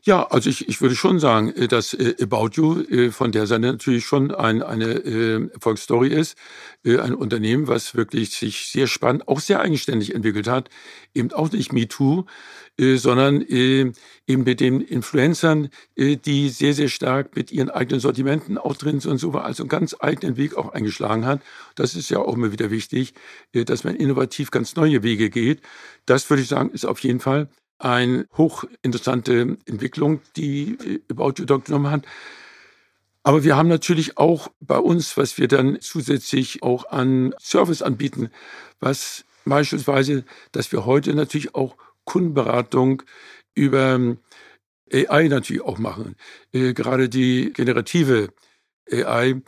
Ja, also ich, ich würde schon sagen, äh, dass äh, About You äh, von der Seite natürlich schon ein, eine Erfolgsstory ist. Ein Unternehmen, was wirklich sich sehr spannend, auch sehr eigenständig entwickelt hat. Eben auch nicht MeToo, sondern eben mit den Influencern, die sehr, sehr stark mit ihren eigenen Sortimenten auch drin sind und so also einen ganz eigenen Weg auch eingeschlagen hat. Das ist ja auch immer wieder wichtig, dass man innovativ ganz neue Wege geht. Das würde ich sagen, ist auf jeden Fall eine hochinteressante Entwicklung, die About You Dog genommen hat. Aber wir haben natürlich auch bei uns, was wir dann zusätzlich auch an Service anbieten, was beispielsweise, dass wir heute natürlich auch Kundenberatung über AI natürlich auch machen. Äh, gerade die generative AI,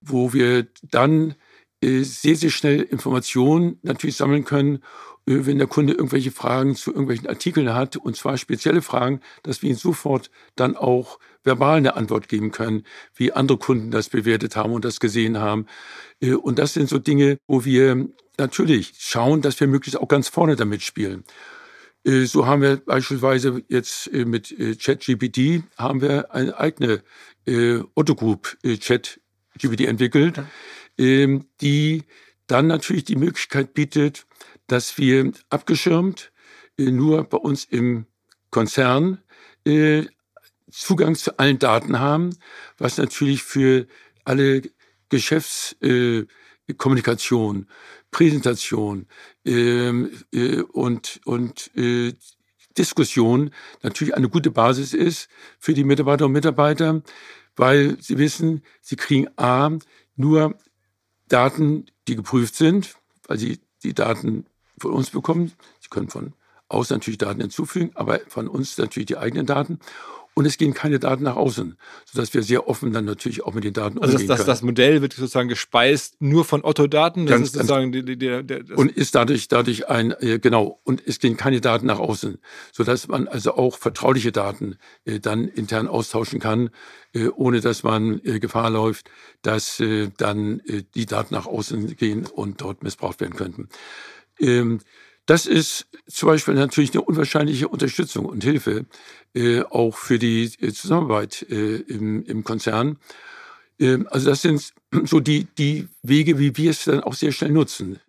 wo wir dann äh, sehr, sehr schnell Informationen natürlich sammeln können äh, wenn der Kunde irgendwelche Fragen zu irgendwelchen Artikeln hat, und zwar spezielle Fragen, dass wir ihm sofort dann auch verbal eine Antwort geben können, wie andere Kunden das bewertet haben und das gesehen haben. Äh, und das sind so Dinge, wo wir natürlich schauen, dass wir möglichst auch ganz vorne damit spielen. Äh, so haben wir beispielsweise jetzt mit ChatGPT haben wir eine eigene Otto Group ChatGPT entwickelt, ähm, die dann natürlich die Möglichkeit bietet, dass wir abgeschirmt äh, nur bei uns im Konzern äh, Zugang zu allen Daten haben, was natürlich für alle Geschäftskommunikation, äh, Präsentation ähm, äh, und, und Diskussion natürlich eine gute Basis ist für die Mitarbeiter und Mitarbeiter, weil sie wissen, sie kriegen A, nur Daten, die geprüft sind, weil sie die Daten von uns bekommen. Sie können von außen natürlich Daten hinzufügen, aber von uns natürlich die eigenen Daten. und es gehen keine Daten nach außen, sodass wir sehr offen dann natürlich auch mit den Daten also umgehen das, das, das Modell wird sozusagen gespeist nur von Otto-Daten. Das ganz, ist sozusagen die, die, die, die und ist dadurch dadurch ein äh, genau und es gehen keine Daten nach außen, sodass man also auch vertrauliche Daten äh, dann intern austauschen kann, äh, ohne dass man äh, Gefahr läuft, dass äh, dann die Daten nach außen gehen und dort missbraucht werden könnten. Ähm, das ist zum Beispiel natürlich eine unwahrscheinliche Unterstützung und Hilfe äh, auch für die äh, Zusammenarbeit äh, im, im Konzern. Ähm, also das sind [clears throat] so die, die Wege, wie wir es dann auch sehr schnell nutzen.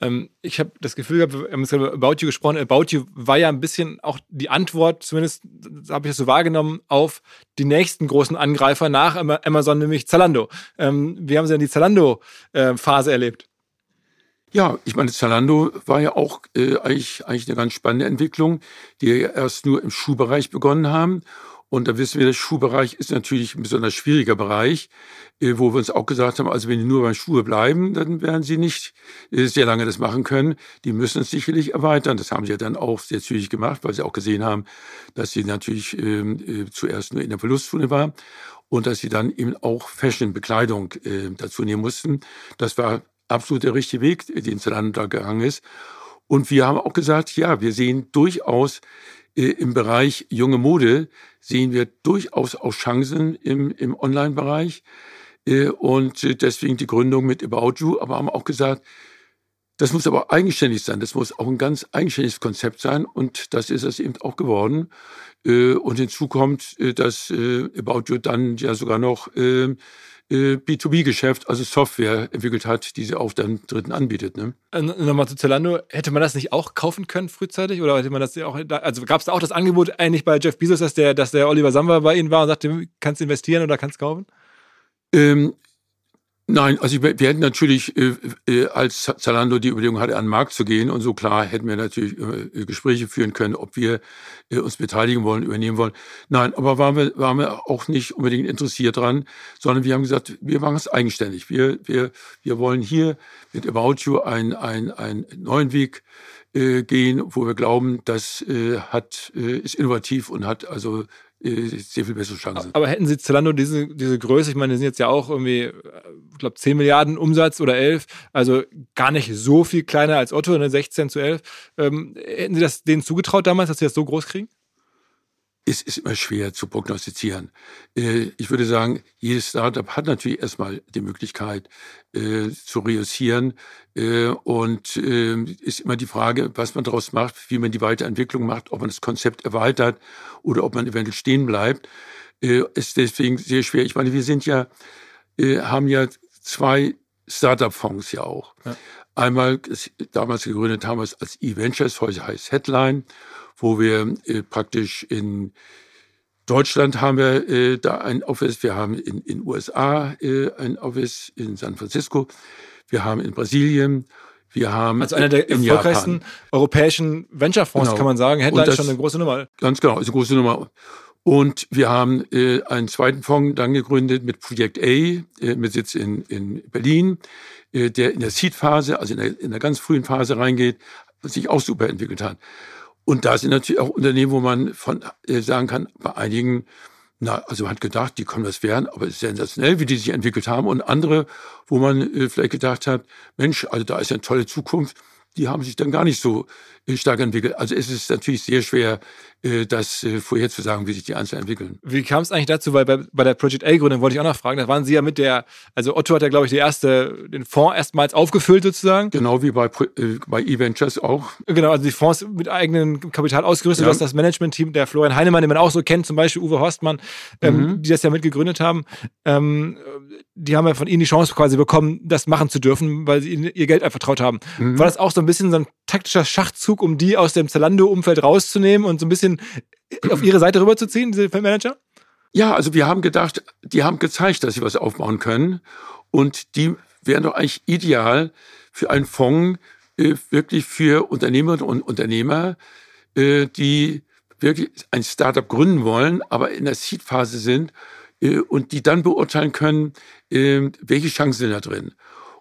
Ähm, ich habe das Gefühl gehabt, wir haben über About You gesprochen. About You war ja ein bisschen auch die Antwort, zumindest habe ich das so wahrgenommen, auf die nächsten großen Angreifer nach Amazon, nämlich Zalando. Wie haben Sie denn die Zalando-Phase erlebt? Ja, ich meine, Zalando war ja auch äh, eigentlich, eigentlich eine ganz spannende Entwicklung, die ja erst nur im Schuhbereich begonnen haben. Und da wissen wir, der Schuhbereich ist natürlich ein besonders schwieriger Bereich, äh, wo wir uns auch gesagt haben, also wenn die nur beim Schuhe bleiben, dann werden sie nicht äh, sehr lange das machen können. Die müssen es sicherlich erweitern. Das haben sie ja dann auch sehr zügig gemacht, weil sie auch gesehen haben, dass sie natürlich ähm, äh, zuerst nur in der Verlustzone war und dass sie dann eben auch Fashion-Bekleidung äh, dazu nehmen mussten. Das war absolut der richtige Weg, den Zalando gegangen ist. Und wir haben auch gesagt, ja, wir sehen durchaus äh, im Bereich junge Mode, sehen wir durchaus auch Chancen im, im Online-Bereich. Äh, und deswegen die Gründung mit About You, aber haben auch gesagt, das muss aber eigenständig sein. Das muss auch ein ganz eigenständiges Konzept sein. Und das ist es eben auch geworden. Äh, und hinzu kommt, äh, dass äh, About You dann ja sogar noch ähm, B2B-Geschäft, also Software entwickelt hat, die sie auch dann Dritten anbietet. Ne? Nochmal zu Zalando, hätte man das nicht auch kaufen können frühzeitig? Oder hätte man das auch, also gab es da auch das Angebot eigentlich bei Jeff Bezos, dass der, dass der Oliver Samba bei Ihnen war und sagte, kannst investieren oder kannst kaufen? Ähm, Nein, also wir, wir hätten natürlich äh, äh, als Zalando die Überlegung hatte, an den Markt zu gehen und so klar hätten wir natürlich äh, Gespräche führen können, ob wir äh, uns beteiligen wollen, übernehmen wollen. Nein, aber waren wir, waren wir auch nicht unbedingt interessiert dran, sondern wir haben gesagt, wir machen es eigenständig. Wir, wir, wir wollen hier mit About You einen, einen, einen neuen Weg äh, gehen, wo wir glauben, das äh, hat, äh, ist innovativ und hat also sehr viel bessere Chancen. Aber hätten Sie Zalando diese, diese Größe, ich meine, die sind jetzt ja auch irgendwie, äh, ich glaube, 10 Milliarden Umsatz oder 11, also gar nicht so viel kleiner als Otto, ne, 16 zu 11. Ähm, hätten Sie das denen zugetraut damals, dass Sie das so groß kriegen? Es ist immer schwer zu prognostizieren. Äh, ich würde sagen, jedes Startup hat natürlich erstmal die Möglichkeit äh, zu reüssieren äh, und ist immer die Frage, was man daraus macht, wie man die Weiterentwicklung macht, ob man das Konzept erweitert oder ob man eventuell stehen bleibt. Ist deswegen sehr schwer. Ich meine, wir sind ja, haben ja zwei Startup-Fonds ja auch. Ja. Einmal, damals gegründet haben wir es als E-Ventures, heute heißt Headline wo wir äh, praktisch in Deutschland haben wir äh, da ein Office, wir haben in den USA äh, ein Office in San Francisco, wir haben in Brasilien, wir haben also einer der erfolgreichsten Japan. europäischen Venture-Fonds, genau. kann man sagen. Headline ist schon eine große Nummer. Ganz genau, ist eine große Nummer. Und wir haben äh, einen zweiten Fonds dann gegründet mit Project A, äh, mit Sitz in, in Berlin, äh, der in der Seed-Phase, also in der, in der ganz frühen Phase reingeht, sich auch super entwickelt hat. Und da sind natürlich auch Unternehmen, wo man von äh, sagen kann, bei einigen, na, also man hat gedacht, die können das werden, aber es ist sensationell, wie die sich entwickelt haben. Und andere, wo man äh, vielleicht gedacht hat, Mensch, also da ist eine tolle Zukunft, die haben sich dann gar nicht so stark entwickelt. Also es ist natürlich sehr schwer, äh, das äh, vorher zu sagen, wie sich die Einzelnen entwickeln. Wie kam es eigentlich dazu? Weil bei, bei der Project A-Gründung wollte ich auch noch fragen, da waren Sie ja mit der, also Otto hat ja, glaube ich, die erste, den Fonds erstmals aufgefüllt sozusagen. Genau wie bei, bei E-Ventures auch. Genau, also die Fonds mit eigenem Kapital ausgerüstet, ja. dass das Management-Team, der Florian Heinemann, den man auch so kennt, zum Beispiel Uwe Horstmann, ähm, mhm. die das ja mitgegründet haben, ähm, die haben ja von Ihnen die Chance quasi bekommen, das machen zu dürfen, weil Sie ihnen ihr Geld vertraut haben. Mhm. War das auch so ein bisschen so ein taktischer Schachzug, um die aus dem Zalando-Umfeld rauszunehmen und so ein bisschen auf ihre Seite rüberzuziehen, diese Manager? Ja, also wir haben gedacht, die haben gezeigt, dass sie was aufbauen können. Und die wären doch eigentlich ideal für einen Fonds, äh, wirklich für Unternehmerinnen und Unternehmer, äh, die wirklich ein Startup gründen wollen, aber in der Seed-Phase sind äh, und die dann beurteilen können, äh, welche Chancen sind da drin.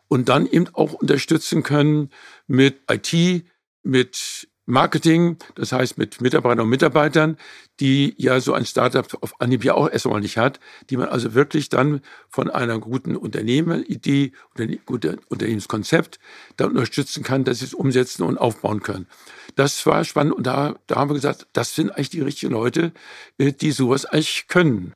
Und dann eben auch unterstützen können mit IT, mit Marketing, das heißt mit Mitarbeiterinnen und Mitarbeitern, die ja so ein Startup auf Anhieb ja auch erstmal nicht hat, die man also wirklich dann von einer guten Unternehmeridee oder guten Unternehmenskonzept dann unterstützen kann, dass sie es umsetzen und aufbauen können. Das war spannend und da, da haben wir gesagt, das sind eigentlich die richtigen Leute, äh, die sowas eigentlich können.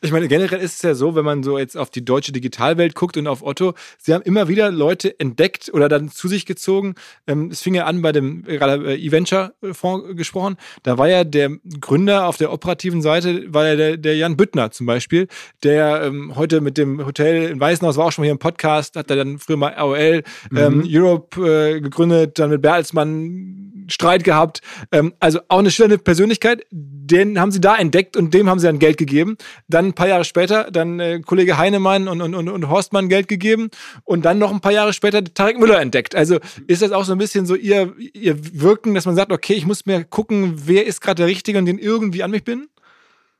Ich meine, generell ist es ja so, wenn man so jetzt auf die deutsche Digitalwelt guckt und auf Otto, sie haben immer wieder Leute entdeckt oder dann zu sich gezogen. Ähm, es fing ja an bei dem gerade äh, E-Venture-Fonds gesprochen. Da war ja der Gründer auf der operativen Seite, war der, der Jan Büttner zum Beispiel, der ähm, heute mit dem Hotel in Weißenhaus war auch schon mal hier im Podcast, hat er dann früher mal AOL mhm. ähm, Europe äh, gegründet, dann mit Bertelsmann Streit gehabt. Ähm, also auch eine schillernde Persönlichkeit. Den haben sie da entdeckt und dem haben sie dann Geld gegeben. Dann ein paar Jahre später dann äh, Kollege Heinemann und, und, und, und Horstmann Geld gegeben und dann noch ein paar Jahre später Tarek Müller entdeckt. Also ist das auch so ein bisschen so ihr, ihr Wirken, dass man sagt, okay, ich muss mir gucken, wer ist gerade der Richtige und den irgendwie an mich bin?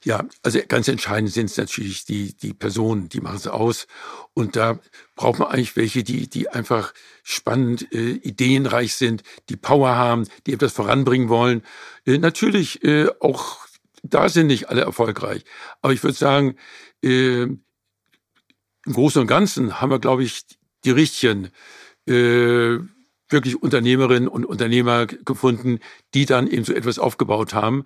Ja, also ganz entscheidend sind es natürlich die, die Personen, die machen es aus. Und da braucht man eigentlich welche, die, die einfach spannend, äh, ideenreich sind, die Power haben, die etwas voranbringen wollen. Äh, natürlich äh, auch da sind nicht alle erfolgreich. Aber ich würde sagen, äh, im Großen und Ganzen haben wir, glaube ich, die richtigen äh, wirklich Unternehmerinnen und Unternehmer gefunden, die dann eben so etwas aufgebaut haben.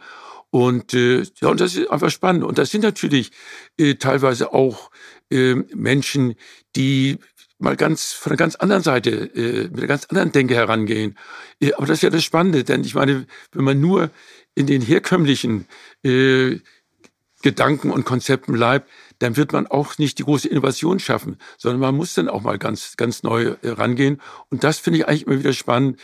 Und äh, ja, und das ist einfach spannend. Und das sind natürlich äh, teilweise auch äh, Menschen, die mal ganz von einer ganz anderen Seite, äh, mit einer ganz anderen Denke herangehen. Äh, aber das ist ja das Spannende, denn ich meine, wenn man nur in den herkömmlichen äh, Gedanken und Konzepten bleibt, dann wird man auch nicht die große Innovation schaffen, sondern man muss dann auch mal ganz, ganz neu äh, rangehen. Und das finde ich eigentlich immer wieder spannend.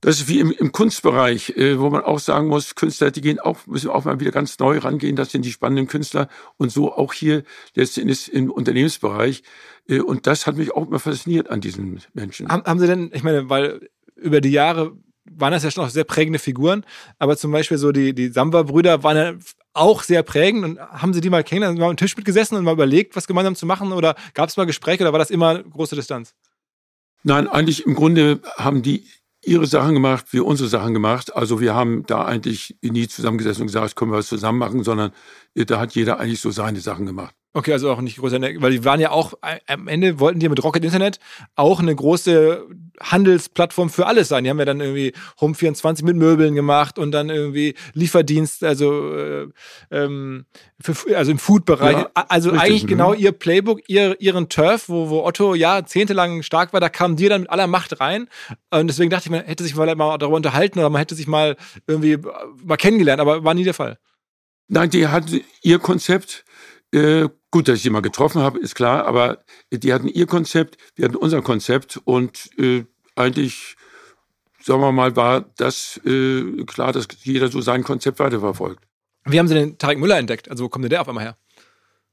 Das ist wie im, im Kunstbereich, äh, wo man auch sagen muss, Künstler, die gehen auch, müssen auch mal wieder ganz neu rangehen. Das sind die spannenden Künstler. Und so auch hier letztendlich im Unternehmensbereich. Äh, und das hat mich auch immer fasziniert an diesen Menschen. Haben, haben Sie denn, ich meine, weil über die Jahre waren das ja schon auch sehr prägende Figuren, aber zum Beispiel so die, die Samba-Brüder waren ja auch sehr prägend und haben Sie die mal kennengelernt, mal am Tisch mitgesessen und mal überlegt, was gemeinsam zu machen oder gab es mal Gespräche oder war das immer große Distanz? Nein, eigentlich im Grunde haben die ihre Sachen gemacht, wir unsere Sachen gemacht. Also wir haben da eigentlich nie zusammengesessen und gesagt, können wir was zusammen machen, sondern äh, da hat jeder eigentlich so seine Sachen gemacht. Okay, also auch nicht größer, weil die waren ja auch, äh, am Ende wollten die mit Rocket Internet auch eine große Handelsplattform für alles sein. Die haben ja dann irgendwie Home24 mit Möbeln gemacht und dann irgendwie Lieferdienst, also, äh, ähm, für, also im Food-Bereich. Ja, also richtig, eigentlich genau ihr Playbook, ihr, ihren Turf, wo, wo Otto jahrzehntelang stark war, da kam dir dann mit aller Macht rein. Und deswegen dachte ich, man hätte sich mal darüber unterhalten oder man hätte sich mal irgendwie mal kennengelernt, aber war nie der Fall. Nein, die hat ihr Konzept äh, gut, dass ich sie mal getroffen habe, ist klar, aber die hatten ihr Konzept, wir hatten unser Konzept und äh, eigentlich, sagen wir mal, war das äh, klar, dass jeder so sein Konzept weiterverfolgt. Wie haben Sie denn Tarek Müller entdeckt? Also wo kommt denn der auf einmal her?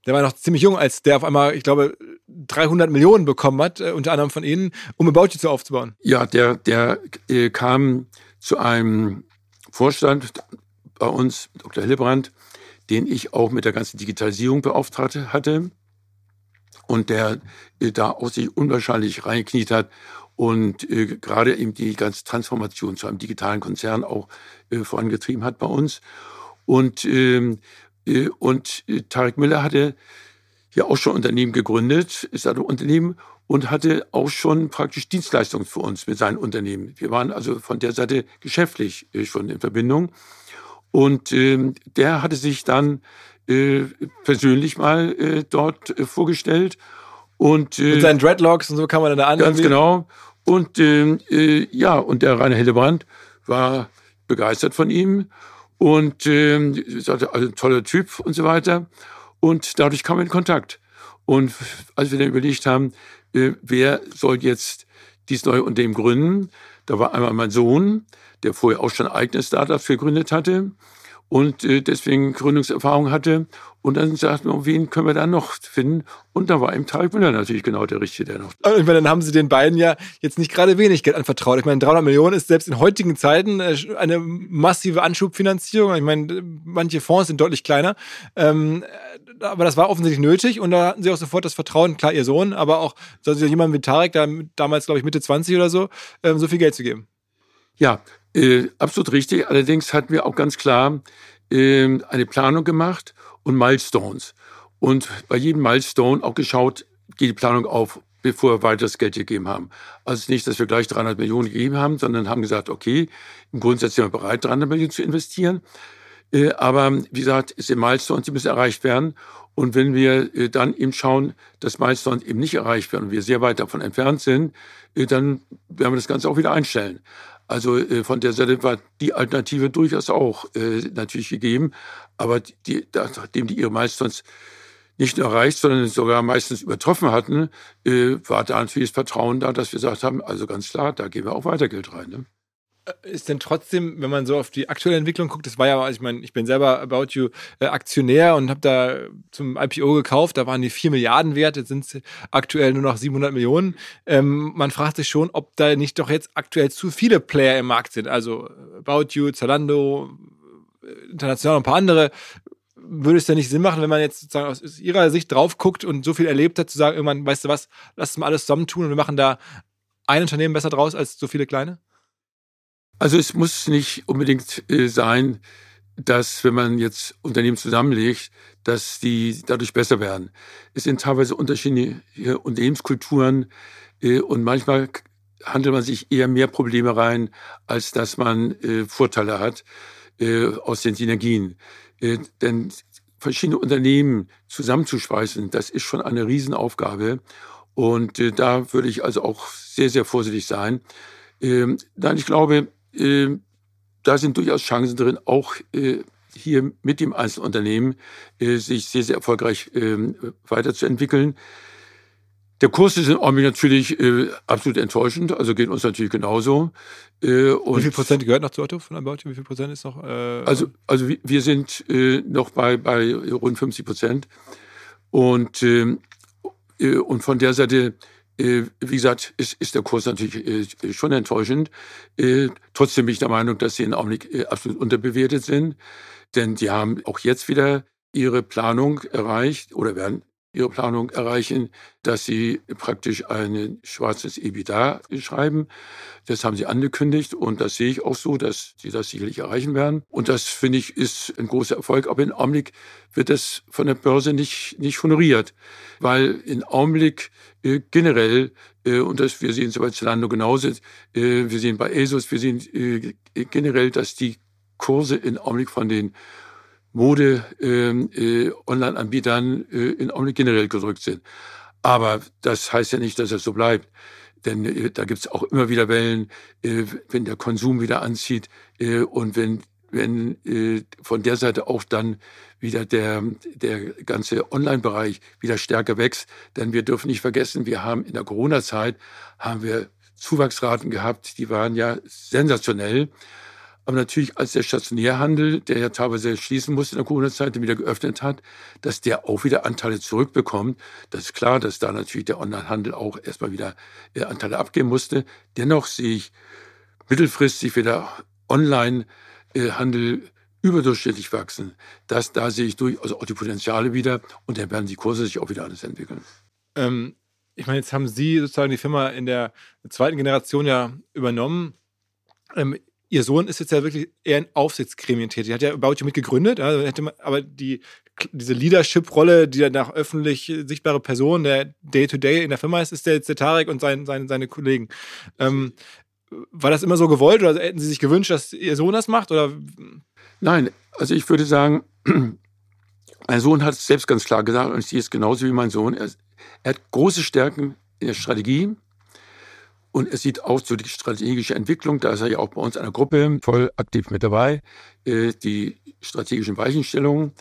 Der war noch ziemlich jung, als der auf einmal, ich glaube, 300 Millionen bekommen hat, äh, unter anderem von Ihnen, um About You zu aufzubauen. Ja, der, der äh, kam zu einem Vorstand bei uns, Dr. Hillebrand, den ich auch mit der ganzen Digitalisierung beauftragt hatte und der äh, da auch sich unwahrscheinlich reingekniet hat und äh, gerade eben die ganze Transformation zu einem digitalen Konzern auch äh, vorangetrieben hat bei uns. Und, ähm, äh, und äh, Tarek Müller hatte ja auch schon Unternehmen gegründet, ist also Unternehmen und hatte auch schon praktisch Dienstleistungen für uns mit seinen Unternehmen. Wir waren also von der Seite geschäftlich äh, schon in Verbindung. Und äh, der hatte sich dann äh, persönlich mal äh, dort äh, vorgestellt. Und, äh, Mit seinen Dreadlocks und so kam man da an. Ganz genau. Und ähm, äh, ja, und der Rainer Hildebrand war begeistert von ihm und ähm, sagte, also ein toller Typ und so weiter. Und dadurch kam er in Kontakt. Und als wir dann überlegt haben, äh, wer soll jetzt dies neue Unternehmen gründen, da war einmal mein Sohn, der vorher auch schon eigene Startups gegründet hatte und äh, deswegen Gründungserfahrung hatte. Und dann sagten wir, wen können wir da noch finden? Und da war eben Tarek Müller natürlich genau der Richtige, der noch. Und dann haben sie den beiden ja jetzt nicht gerade wenig Geld anvertraut. Ich meine, 300 Millionen ist selbst in heutigen Zeiten äh, eine massive Anschubfinanzierung. Ich meine, manche Fonds sind deutlich kleiner. Ähm, aber das war offensichtlich nötig und da hatten sie auch sofort das Vertrauen, klar, ihr Sohn, aber auch jemand wie Tarek, da damals, glaube ich, Mitte 20 oder so, ähm, so viel Geld zu geben. Ja, äh, absolut richtig. Allerdings hatten wir auch ganz klar äh, eine Planung gemacht und Milestones. Und bei jedem Milestone auch geschaut, geht die Planung auf, bevor wir weiteres Geld gegeben haben. Also nicht, dass wir gleich 300 Millionen gegeben haben, sondern haben gesagt, okay, im Grundsatz sind wir bereit, 300 Millionen zu investieren. Äh, aber wie gesagt, es sind Milestones, die müssen erreicht werden. Und wenn wir äh, dann eben schauen, dass Milestones eben nicht erreicht werden und wir sehr weit davon entfernt sind, äh, dann werden wir das Ganze auch wieder einstellen. Also von der Seite war die Alternative durchaus auch natürlich gegeben. Aber die, nachdem die ihre Milestones nicht nur erreicht, sondern sogar meistens übertroffen hatten, war da natürlich das Vertrauen da, dass wir gesagt haben, also ganz klar, da geben wir auch weiter Geld rein. Ne? Ist denn trotzdem, wenn man so auf die aktuelle Entwicklung guckt, das war ja, ich meine, ich bin selber About You äh, Aktionär und habe da zum IPO gekauft, da waren die 4 Milliarden wert, jetzt sind es aktuell nur noch 700 Millionen. Ähm, man fragt sich schon, ob da nicht doch jetzt aktuell zu viele Player im Markt sind, also About You, Zalando, äh, international und ein paar andere. Würde es denn nicht Sinn machen, wenn man jetzt sozusagen aus Ihrer Sicht drauf guckt und so viel erlebt hat, zu sagen, irgendwann, weißt du was, lass uns mal alles zusammentun und wir machen da ein Unternehmen besser draus als so viele kleine? Also es muss nicht unbedingt äh, sein, dass wenn man jetzt Unternehmen zusammenlegt, dass die dadurch besser werden. Es sind teilweise unterschiedliche Unternehmenskulturen äh, und manchmal handelt man sich eher mehr Probleme rein, als dass man äh, Vorteile hat aus den Synergien. denn verschiedene Unternehmen zusammenzuschweißen, das ist schon eine Riesenaufgabe. Und da würde ich also auch sehr, sehr vorsichtig sein. Ähm, nein, ich glaube, da sind durchaus Chancen drin, auch äh, hier mit dem Einzelunternehmen äh, sich sehr, sehr erfolgreich ähm, weiterzuentwickeln. Der Kurs ist im Augenblick natürlich äh, absolut enttäuschend, also geht uns natürlich genauso. Äh, Wie viel Prozent gehört noch zu Otto von About Wie viel Prozent ist noch? Äh, also, also wir sind äh, noch bei, bei rund 50 Prozent. Und, ähm, äh, und von der Seite wie gesagt, ist, ist der Kurs natürlich äh, schon enttäuschend. Äh, trotzdem bin ich der Meinung, dass sie in Augenblick absolut unterbewertet sind. Denn die haben auch jetzt wieder ihre Planung erreicht oder werden ihre Planung erreichen, dass sie praktisch ein schwarzes EBITDA schreiben. Das haben sie angekündigt und das sehe ich auch so, dass sie das sicherlich erreichen werden. Und das finde ich ist ein großer Erfolg. Aber in Augenblick wird das von der Börse nicht, nicht honoriert, weil in Augenblick äh, generell, äh, und das, wir sehen es bei Zalando genauso, äh, wir sehen bei ASOS, wir sehen äh, generell, dass die Kurse in Augenblick von den Mode-Online-Anbietern ähm, äh, in Augenblick generell gedrückt sind. Aber das heißt ja nicht, dass es so bleibt. Denn äh, da gibt es auch immer wieder Wellen, äh, wenn der Konsum wieder anzieht äh, und wenn, wenn äh, von der Seite auch dann wieder der, der ganze Online-Bereich wieder stärker wächst. Denn wir dürfen nicht vergessen, wir haben in der Corona-Zeit haben wir Zuwachsraten gehabt, die waren ja sensationell. Aber natürlich, als der Stationärhandel, der ja teilweise schließen musste in der Corona-Zeit, wieder geöffnet hat, dass der auch wieder Anteile zurückbekommt. Das ist klar, dass da natürlich der Onlinehandel auch erstmal wieder äh, Anteile abgeben musste. Dennoch sehe ich mittelfristig wieder Online-Handel überdurchschnittlich wachsen. Das, da sehe ich durchaus auch die Potenziale wieder und dann werden die Kurse sich auch wieder alles entwickeln. Ähm, ich meine, jetzt haben Sie sozusagen die Firma in der zweiten Generation ja übernommen. Ähm, ihr Sohn ist jetzt ja wirklich eher in Aufsichtsgremien tätig. Hat ja About You mitgegründet, also hätte man, aber die, diese Leadership-Rolle, die dann nach öffentlich sichtbare Person, der Day-to-Day -Day in der Firma ist, ist der jetzt der Tarek und sein, sein, seine Kollegen. Ähm, war das immer so gewollt oder hätten Sie sich gewünscht, dass Ihr Sohn das macht? Oder? Nein, also ich würde sagen, [clears throat] mein Sohn hat es selbst ganz klar gesagt und ich sehe es genauso wie mein Sohn. Er, er hat große Stärken in der Strategie, und es sieht auch so die strategische Entwicklung, da ist er ja auch bei uns in einer Gruppe voll aktiv mit dabei, äh, die strategischen Weichenstellungen.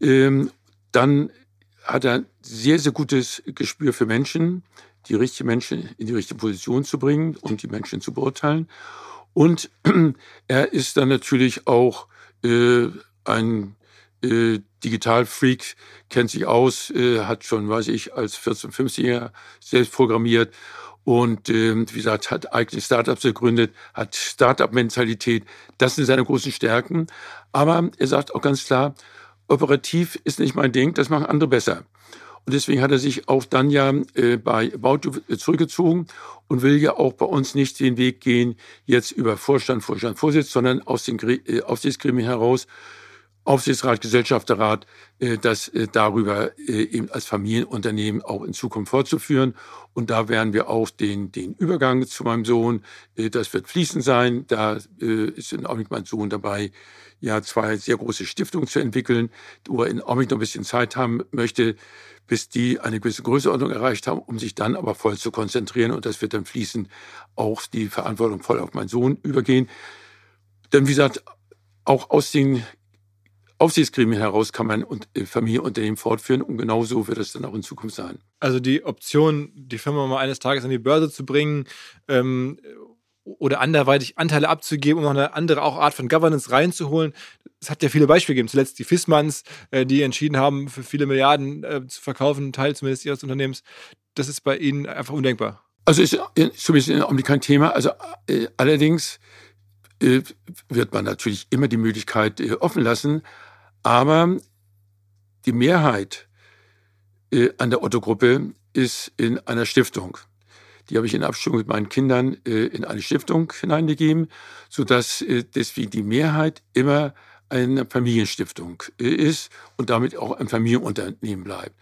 Ähm, dann hat er sehr, sehr gutes Gespür für Menschen, die richtigen Menschen in die richtige Position zu bringen und die Menschen zu beurteilen. Und [clears throat] er ist dann natürlich auch äh, ein äh, Digitalfreak, kennt sich aus, hat schon, weiß ich, als 14-, 15-Jähriger selbst programmiert und äh, wie gesagt, hat eigene Startups gegründet, hat Startup-Mentalität. Das sind seine großen Stärken. Aber er sagt auch ganz klar, operativ ist nicht mein Ding, das machen andere besser. Und deswegen hat er sich auch dann ja äh, bei About zurückgezogen und will ja auch bei uns nicht den Weg gehen, jetzt über Vorstand, Vorstand, Vorsitz, sondern aus den äh, Aufsichtsgremien heraus Aufsichtsrat, Gesellschafterrat, äh, das äh, darüber äh, eben als Familienunternehmen auch in Zukunft fortzuführen. Und da werden wir auch den, den Übergang zu meinem Sohn, das wird fließend sein. Da ist in Augenblick mein Sohn dabei, ja, zwei sehr große Stiftungen zu entwickeln, wo er in Augenblick noch ein bisschen Zeit haben möchte, bis die eine gewisse Größenordnung erreicht haben, um sich dann aber voll zu konzentrieren. Und das wird dann fließend auch die Verantwortung voll auf meinen Sohn übergehen. Denn wie gesagt, auch aus den Aufsichtsgremien heraus kann man äh, Familienunternehmen fortführen und genauso wird es dann auch in Zukunft sein. Also die Option, die Firma mal eines Tages an die Börse zu bringen ähm, oder anderweitig Anteile abzugeben, um noch eine andere auch Art von Governance reinzuholen. Es hat ja viele Beispiele gegeben. Zuletzt die Fissmanns, äh, die entschieden haben, für viele Milliarden äh, zu verkaufen, einen Teil zumindest ihres Unternehmens. Das ist bei Ihnen einfach undenkbar. Also ist zumindest im Augenblick kein Thema. Also äh, allerdings äh, wird man natürlich immer die Möglichkeit äh, offen lassen, aber die Mehrheit äh, an der Otto-Gruppe ist in einer Stiftung. Die habe ich in Abstimmung mit meinen Kindern äh, in eine Stiftung hineingegeben, sodass äh, deswegen die Mehrheit immer eine Familienstiftung äh, ist und damit auch ein Familienunternehmen bleibt.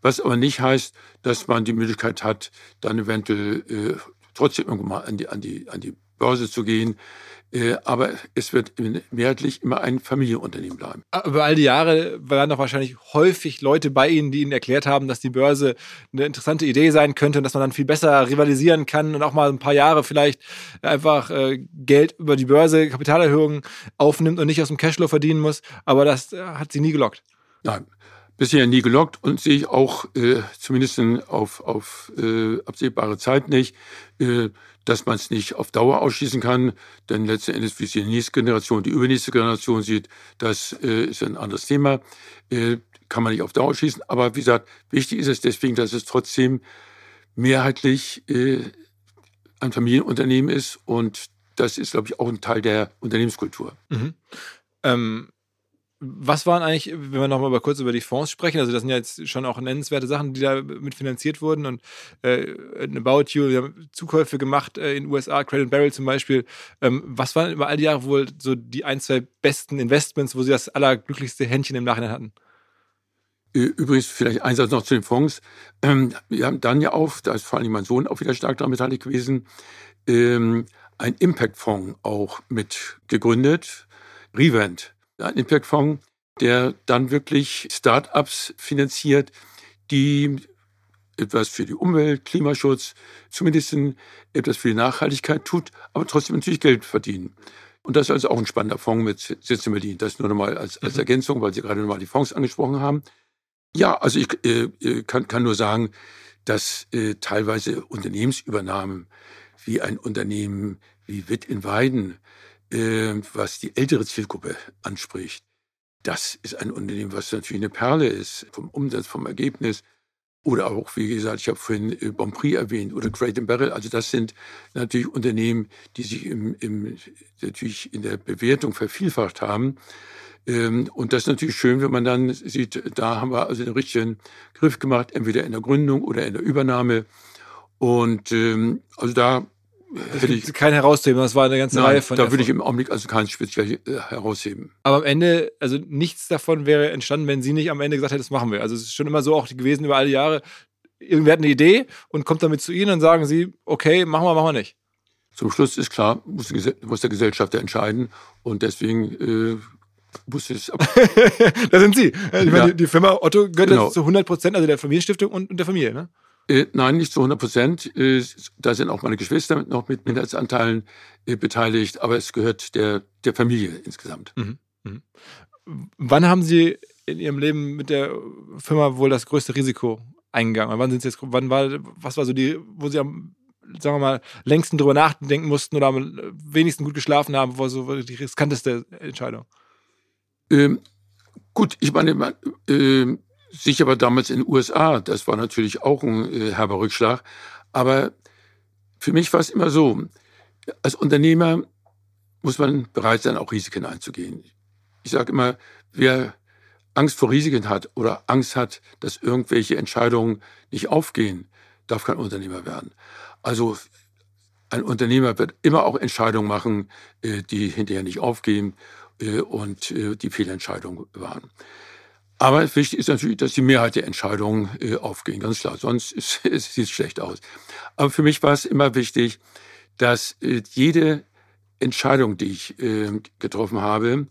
Was aber nicht heißt, dass man die Möglichkeit hat, dann eventuell äh, trotzdem irgendwann mal an die, an die, an die Börse zu gehen. Äh, aber es wird mehrheitlich immer ein Familienunternehmen bleiben. Über all die Jahre waren doch wahrscheinlich häufig Leute bei Ihnen, die Ihnen erklärt haben, dass die Börse eine interessante Idee sein könnte und dass man dann viel besser rivalisieren kann und auch mal ein paar Jahre vielleicht einfach äh, Geld über die Börse, Kapitalerhöhungen aufnimmt und nicht aus dem Cashflow verdienen muss. Aber das äh, hat Sie nie gelockt. Nein, bisher nie gelockt und sehe ich auch äh, zumindest auf, auf äh, absehbare Zeit nicht. Äh, dass man es nicht auf Dauer ausschließen kann, denn letzten Endes, wie es die nächste Generation, die übernächste Generation sieht, das äh, ist ein anderes Thema, äh, kann man nicht auf Dauer ausschließen. Aber wie gesagt, wichtig ist es deswegen, dass es trotzdem mehrheitlich äh, ein Familienunternehmen ist und das ist, glaube ich, auch ein Teil der Unternehmenskultur. Mhm. Ähm, was waren eigentlich, wenn wir nochmal kurz über die Fonds sprechen, also das sind ja jetzt schon auch nennenswerte Sachen, die da mitfinanziert wurden und äh, About You, wir haben Zukäufe gemacht äh, in den USA, Credit Barrel zum Beispiel. Ähm, was waren über all die Jahre wohl so die ein, zwei besten Investments, wo Sie das allerglücklichste Händchen im Nachhinein hatten? Übrigens, vielleicht ein Satz noch zu den Fonds. Ähm, wir haben dann ja auch, da ist vor allem mein Sohn auch wieder stark daran beteiligt gewesen, ähm, ein Impact-Fonds auch mit gegründet, Revent ein Impact-Fonds, der dann wirklich Start-ups finanziert, die etwas für die Umwelt, Klimaschutz, zumindest etwas für die Nachhaltigkeit tut, aber trotzdem natürlich Geld verdienen. Und das ist also auch ein spannender Fonds mit Sitz in Berlin. Das nur nochmal als, als mhm. Ergänzung, weil Sie gerade nochmal die Fonds angesprochen haben. Ja, also ich äh, äh, kann, kann nur sagen, dass äh, teilweise Unternehmensübernahmen wie ein Unternehmen wie Witt in Weiden was die ältere Zielgruppe anspricht. Das ist ein Unternehmen, was natürlich eine Perle ist, vom Umsatz, vom Ergebnis. Oder auch, wie gesagt, ich habe vorhin äh, Bonprix erwähnt oder Crate Barrel. Also das sind natürlich Unternehmen, die sich im, im, natürlich in der Bewertung vervielfacht haben. Ähm, und das ist natürlich schön, wenn man dann sieht, da haben wir also den richtigen Griff gemacht, entweder in der Gründung oder in der Übernahme. Und ähm, also da hätte ich kein herausheben, das war eine ganze nein, Reihe von. Da würde ich im Augenblick also keins speziell äh, herausheben. Aber am Ende, also nichts davon wäre entstanden, wenn sie nicht am Ende gesagt hätte, das machen wir. Also es ist schon immer so auch gewesen über alle Jahre. Irgendwer hat eine Idee und kommt damit zu Ihnen und sagen Sie, okay, machen wir, machen wir nicht. Zum Schluss ist klar, muss, muss der Gesellschafter entscheiden und deswegen äh, muss es. [laughs] da sind Sie. Ich meine, ja. die, die, Firma Otto gehört genau. zu 100 Prozent, also der Familienstiftung und, und der Familie, ne? Äh, nein, nicht zu 100 Prozent. Äh, da sind auch meine Geschwister noch mit Minderheitsanteilen äh, beteiligt, aber es gehört der, der Familie insgesamt. Mhm. Mhm. Wann haben Sie in Ihrem Leben mit der Firma wohl das größte Risiko eingegangen? Wann sind Sie jetzt, wann war, was war so die, wo Sie am, sagen wir mal, längsten drüber nachdenken mussten oder am wenigsten gut geschlafen haben, war so die riskanteste Entscheidung? Ähm, gut, ich meine, äh, Sicher war damals in den USA, das war natürlich auch ein äh, herber Rückschlag. Aber für mich war es immer so, als Unternehmer muss man bereit sein, auch Risiken einzugehen. Ich sage immer, wer Angst vor Risiken hat oder Angst hat, dass irgendwelche Entscheidungen nicht aufgehen, darf kein Unternehmer werden. Also ein Unternehmer wird immer auch Entscheidungen machen, äh, die hinterher nicht aufgehen. äh, und die Fehlentscheidungen waren. Aber wichtig ist natürlich, dass die Mehrheit der Entscheidungen äh, aufging, ganz klar. Sonst ist, [laughs] es sieht schlecht aus. Aber für mich war es immer wichtig, dass äh, jede Entscheidung, die ich äh, getroffen habe,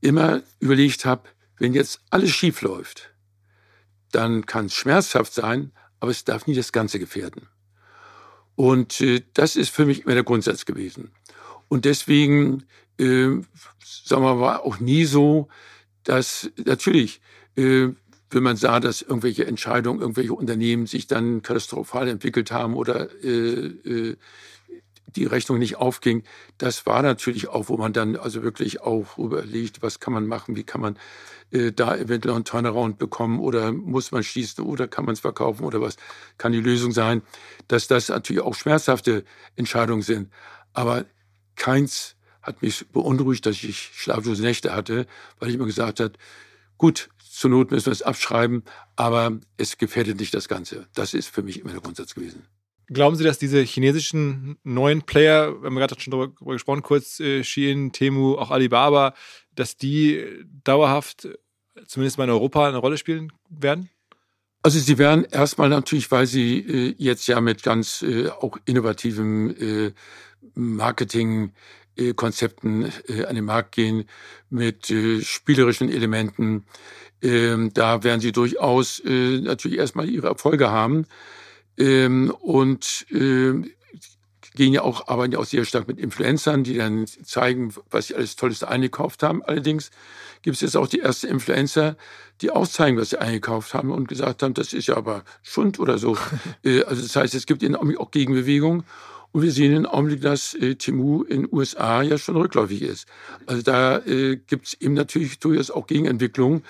immer überlegt habe, wenn jetzt alles schief läuft, dann kann es schmerzhaft sein, aber es darf nie das Ganze gefährden. Und äh, das ist für mich immer der Grundsatz gewesen. Und deswegen, äh, sagen wir mal, war auch nie so, dass natürlich, äh, wenn man sah, dass irgendwelche Entscheidungen, irgendwelche Unternehmen sich dann katastrophal entwickelt haben oder äh, äh, die Rechnung nicht aufging, das war natürlich auch, wo man dann also wirklich auch überlegt, was kann man machen, wie kann man äh, da eventuell einen Turnaround bekommen oder muss man schließen oder kann man es verkaufen oder was kann die Lösung sein, dass das natürlich auch schmerzhafte Entscheidungen sind. Aber keins hat mich beunruhigt, dass ich schlaflose Nächte hatte, weil ich immer gesagt habe, gut, zur Not müssen wir es abschreiben, aber es gefährdet nicht das Ganze. Das ist für mich immer der Grundsatz gewesen. Glauben Sie, dass diese chinesischen neuen Player, wir haben gerade schon darüber gesprochen, kurz äh, Shein, Temu, auch Alibaba, dass die dauerhaft, zumindest mal in Europa, eine Rolle spielen werden? Also sie werden erstmal natürlich, weil sie äh, jetzt ja mit ganz äh, auch innovativen äh, Marketingkonzepten äh, an den Markt gehen, mit äh, spielerischen Elementen, ähm, da werden sie durchaus äh, natürlich erstmal ihre Erfolge haben ähm, und äh, gehen ja auch, arbeiten ja auch sehr stark mit Influencern, die dann zeigen, was sie alles Tolles eingekauft haben. Allerdings gibt es jetzt auch die ersten Influencer, die auch zeigen, was sie eingekauft haben und gesagt haben, das ist ja aber Schund oder so. [laughs] also das heißt, es gibt in auch Gegenbewegung. Und wir sehen im Augenblick, dass äh, Timu in den USA ja schon rückläufig ist. Also da äh, gibt es eben natürlich durchaus auch Gegenentwicklungen.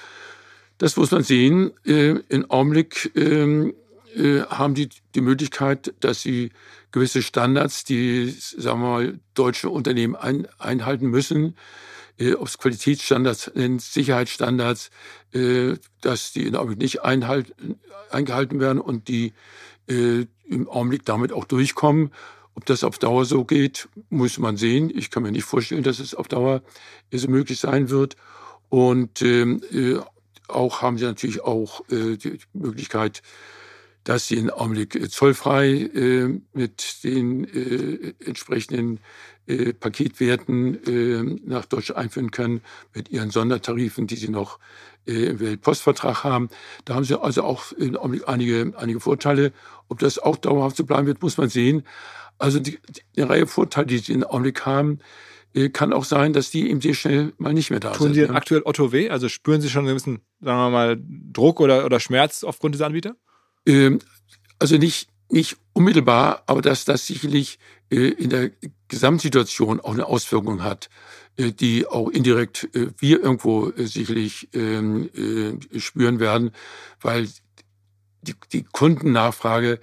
Das muss man sehen. Äh, Im Augenblick äh, äh, haben die die Möglichkeit, dass sie gewisse Standards, die, sagen wir mal, deutsche Unternehmen ein, einhalten müssen, äh, ob es Qualitätsstandards sind, Sicherheitsstandards, äh, dass die in Augenblick nicht eingehalten werden und die äh, im Augenblick damit auch durchkommen. Ob das auf Dauer so geht, muss man sehen. Ich kann mir nicht vorstellen, dass es auf Dauer so möglich sein wird. Und ähm, äh, auch haben sie natürlich auch äh, die Möglichkeit, dass sie im Augenblick äh, zollfrei äh, mit den äh, entsprechenden äh, Paketwerten äh, nach Deutschland einführen können, mit ihren Sondertarifen, die sie noch äh, im Weltpostvertrag haben. Da haben sie also auch im Augenblick einige, einige Vorteile. Ob das auch dauerhaft so bleiben wird, muss man sehen. Also die, die eine Reihe Vorteile, die sie im Augenblick haben, kann auch sein, dass die eben sehr schnell mal nicht mehr da Tun sind. Tun Sie ne? aktuell Otto weh? Also spüren Sie schon einen gewissen, sagen wir mal, Druck oder, oder Schmerz aufgrund dieser Anbieter? Ähm, also nicht, nicht unmittelbar, aber dass das sicherlich äh, in der Gesamtsituation auch eine Auswirkung hat, äh, die auch indirekt äh, wir irgendwo sicherlich ähm, äh, spüren werden, weil die, die Kundennachfrage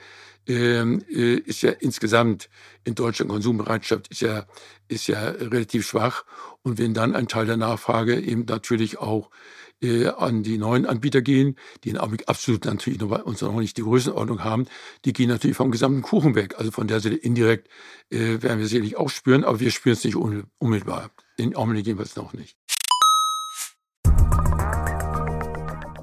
ähm, äh, ist ja insgesamt in Deutschland Konsumbereitschaft ist ja, ist ja relativ schwach. Und wenn dann ein Teil der Nachfrage eben natürlich auch äh, an die neuen Anbieter gehen, die in Augenblick absolut natürlich noch, uns noch nicht die Größenordnung haben, die gehen natürlich vom gesamten Kuchen weg. Also von der Seite indirekt äh, werden wir sicherlich auch spüren, aber wir spüren es nicht unmittelbar. In Augenblick jedenfalls noch nicht.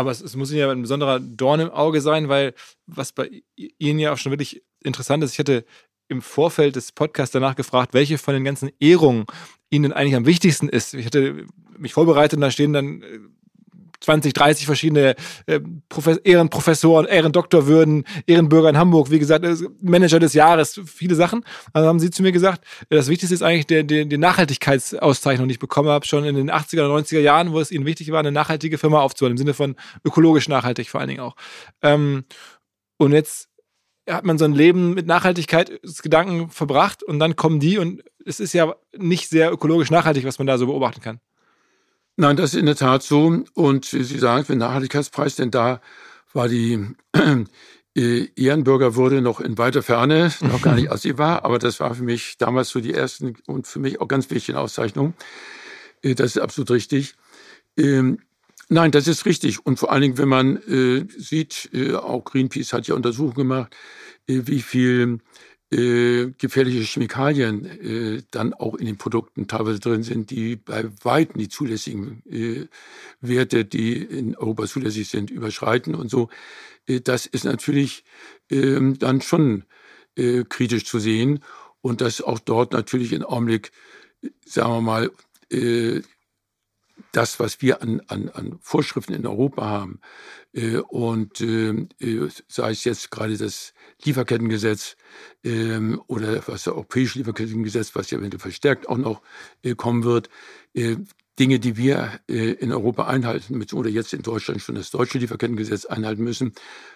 aber es, es, muss ja ein besonderer Dorn im Auge sein, weil was bei Ihnen ja auch schon wirklich interessant ist, ich hatte im Vorfeld des Podcasts danach gefragt, welche von den ganzen Ehrungen Ihnen eigentlich am wichtigsten ist. Ich hatte mich vorbereitet und da stehen dann 20, 30 verschiedene äh, Ehrenprofessoren, Ehrendoktorwürden, Ehrenbürger in Hamburg, wie gesagt, äh, Manager des Jahres, viele Sachen. Also haben sie zu mir gesagt, äh, das Wichtigste ist eigentlich der, der, die Nachhaltigkeitsauszeichnung, die ich bekommen habe, schon in den 80er oder 90er Jahren, wo es ihnen wichtig war, eine nachhaltige Firma aufzubauen, im Sinne von ökologisch nachhaltig vor allen Dingen auch. Ähm, und jetzt hat man so ein Leben mit Nachhaltigkeitsgedanken verbracht und dann kommen die und es ist ja nicht sehr ökologisch nachhaltig, was man da so beobachten kann. Nein, das ist in der Tat so. Und Sie sagen, für den Nachhaltigkeitspreis, denn da war die [clears throat] äh, Ehrenbürgerwürde noch in weiter Ferne, noch gar nicht war. aber das war für mich damals so die ersten und für mich auch ganz wichtigen Auszeichnungen. Äh, das ist absolut richtig. Ähm, nein, das ist richtig. Und vor allen Dingen, wenn man äh, sieht, auch Greenpeace hat ja Untersuchungen gemacht, wie viel äh, gefährliche Chemikalien äh, dann auch in den Produkten teilweise drin sind, die bei weitem die zulässigen äh, Werte, die in Europa zulässig sind, überschreiten und so. Äh, das ist natürlich ähm, dann schon äh, kritisch zu sehen und dass auch dort natürlich im Augenblick, sagen wir mal, äh, das, was wir an, an, an Vorschriften in Europa haben, äh, und äh, äh, sei es jetzt gerade das Lieferkettengesetz ähm, oder was das Europäische Lieferkettengesetz, was ja eventuell verstärkt auch noch äh, kommen wird, äh, Dinge, die wir äh, in Europa einhalten müssen oder jetzt in Deutschland schon das deutsche Lieferkettengesetz einhalten müssen,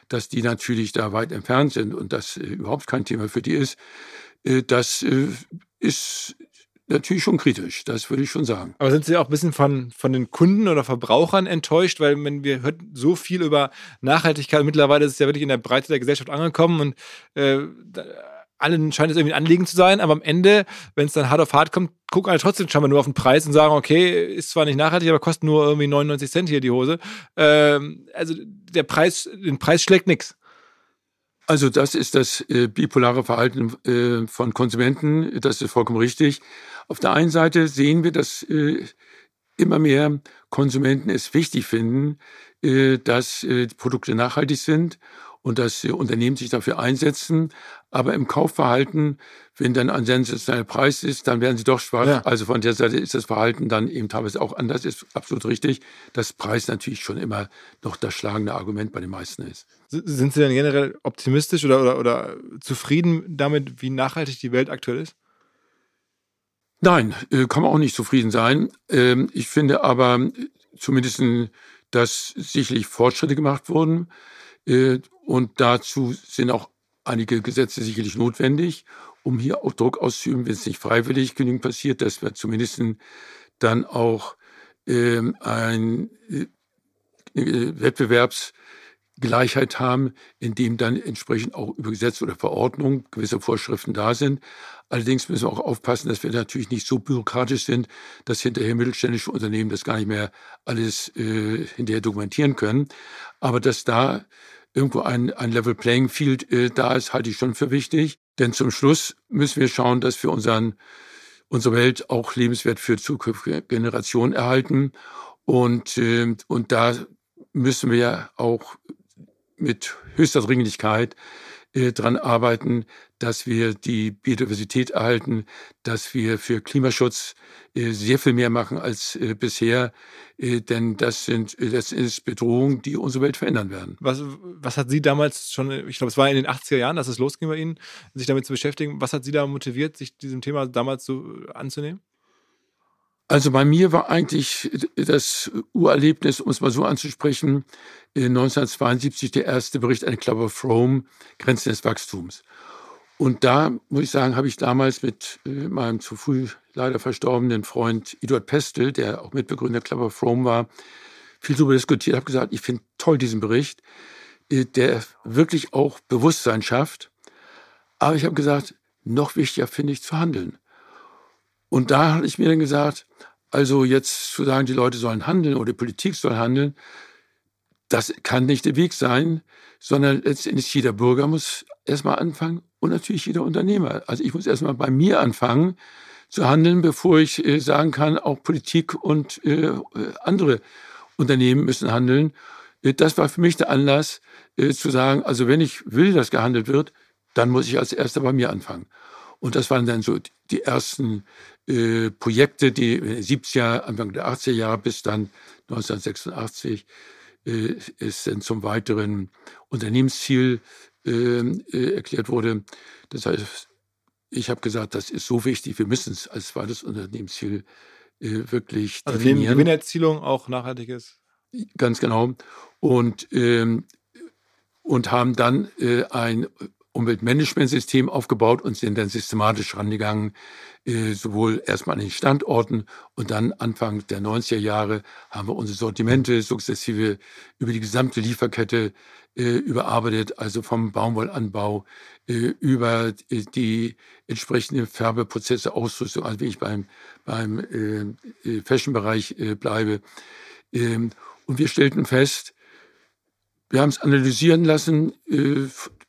dass die natürlich da weit entfernt sind und das äh, überhaupt kein Thema für die ist. Äh, das äh, ist natürlich schon kritisch, das würde ich schon sagen. Aber sind Sie auch ein bisschen von, von den Kunden oder Verbrauchern enttäuscht? Weil man, wir hören so viel über Nachhaltigkeit. Mittlerweile ist es ja wirklich in der Breite der Gesellschaft angekommen und äh, allen scheint es irgendwie ein Anliegen zu sein, aber am Ende, wenn es dann hart auf hart kommt, gucken alle trotzdem scheinbar nur auf den Preis und sagen, okay, ist zwar nicht nachhaltig, aber kostet nur irgendwie 99 Cent hier die Hose. Ähm, also der Preis, den Preis schlägt nichts. Also das ist das äh, bipolare Verhalten äh, von Konsumenten, das ist vollkommen richtig. Auf der einen Seite sehen wir, dass äh, immer mehr Konsumenten es wichtig finden, äh, dass äh, Produkte nachhaltig sind und dass Unternehmen sich dafür einsetzen. Aber im Kaufverhalten, wenn dann ein sensationeller Preis ist, dann werden sie doch schwach. Ja. Also von der Seite ist das Verhalten dann eben teilweise auch anders, ist absolut richtig, dass Preis natürlich schon immer noch das schlagende Argument bei den meisten ist. Sind Sie denn generell optimistisch oder, oder, oder zufrieden damit, wie nachhaltig die Welt aktuell ist? Nein, äh, kann man auch nicht zufrieden sein. Ähm, ich finde aber zumindest, dass sicherlich Fortschritte gemacht wurden. Äh, und dazu sind auch einige Gesetze sicherlich notwendig, um hier auch Druck auszuüben, wenn es nicht freiwillig genügend passiert, dass wir zumindest dann auch ähm, ein äh, Wettbewerbs Gleichheit haben, indem dann entsprechend auch über Gesetz oder Verordnung gewisse Vorschriften da sind. Allerdings müssen wir auch aufpassen, dass wir natürlich nicht so bürokratisch sind, dass hinterher mittelständische Unternehmen das gar nicht mehr alles äh, hinterher dokumentieren können. Aber dass da irgendwo ein, ein Level Playing Field äh, da ist, halte ich schon für wichtig. Denn zum Schluss müssen wir schauen, dass wir unseren, unsere Welt auch lebenswert für zukünftige Generationen erhalten. Und, äh, und da müssen wir auch mit höchster Dringlichkeit äh, daran arbeiten, dass wir die Biodiversität erhalten, dass wir für Klimaschutz äh, sehr viel mehr machen als äh, bisher, äh, denn das sind das ist Bedrohungen, die unsere Welt verändern werden. Was, was hat Sie damals schon, ich glaube, es war in den 80er Jahren, dass es losging bei Ihnen, sich damit zu beschäftigen. Was hat Sie da motiviert, sich diesem Thema damals so anzunehmen? Also bei mir war eigentlich das Urerlebnis, um es mal so anzusprechen, 1972 der erste Bericht, eine Club of Rome, Grenzen des Wachstums. Und da, muss ich sagen, habe ich damals mit äh, meinem zu früh leider verstorbenen Freund Eduard Pestel, der auch Mitbegründer Club of Rome war, viel darüber diskutiert, habe gesagt, ich finde toll diesen Bericht, äh, der wirklich auch Bewusstsein schafft. Aber ich habe gesagt, noch wichtiger finde ich zu handeln. Und da habe ich mir dann gesagt, also jetzt zu sagen, die Leute sollen handeln oder die Politik soll handeln, das kann nicht der Weg sein, sondern letztendlich jeder Bürger muss erstmal anfangen und natürlich jeder Unternehmer. Also ich muss erstmal bei mir anfangen zu handeln, bevor ich äh, sagen kann, auch Politik und äh, andere Unternehmen müssen handeln. Äh, das war für mich der Anlass äh, zu sagen, also wenn ich will, dass gehandelt wird, dann muss ich als erster bei mir anfangen. Und das waren dann so die ersten äh, Projekte, die 70er, Anfang der 80er Jahre bis dann 1986 äh, ist dann zum weiteren Unternehmensziel ähm, äh, erklärt wurde. Das heißt, ich habe gesagt, das ist so wichtig, wir müssen es als zweites Unternehmensziel äh, wirklich also definieren. Gewinnerzielung auch nachhaltiges. Ganz genau. Und, ähm, und haben dann äh, ein Umweltmanagementsystem aufgebaut und sind dann systematisch rangegangen, äh, sowohl erstmal an den Standorten und dann Anfang der 90er Jahre haben wir unsere Sortimente sukzessive über die gesamte Lieferkette äh, überarbeitet, also vom Baumwollanbau äh, über die entsprechenden Färbeprozesse, Ausrüstung, also wenn ich beim, beim Fashion-Bereich bleibe. Ähm, und wir stellten fest, wir haben es analysieren lassen äh,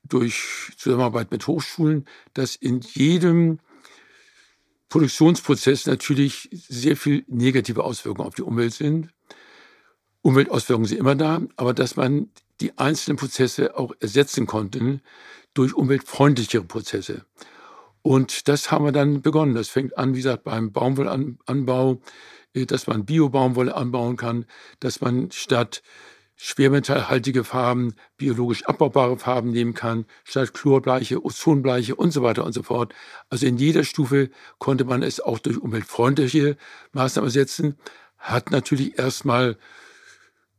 durch Zusammenarbeit mit Hochschulen, dass in jedem Produktionsprozess natürlich sehr viel negative Auswirkungen auf die Umwelt sind. Umweltauswirkungen sind immer da, aber dass man die einzelnen Prozesse auch ersetzen konnte durch umweltfreundlichere Prozesse. Und das haben wir dann begonnen. Das fängt an, wie gesagt, beim Baumwollanbau, äh, dass man Bio-Baumwolle anbauen kann, dass man statt schwermetallhaltige Farben, biologisch abbaubare Farben nehmen kann, statt Chlorbleiche, Ozonbleiche und so weiter und so fort. Also in jeder Stufe konnte man es auch durch umweltfreundliche Maßnahmen setzen. Hat natürlich erstmal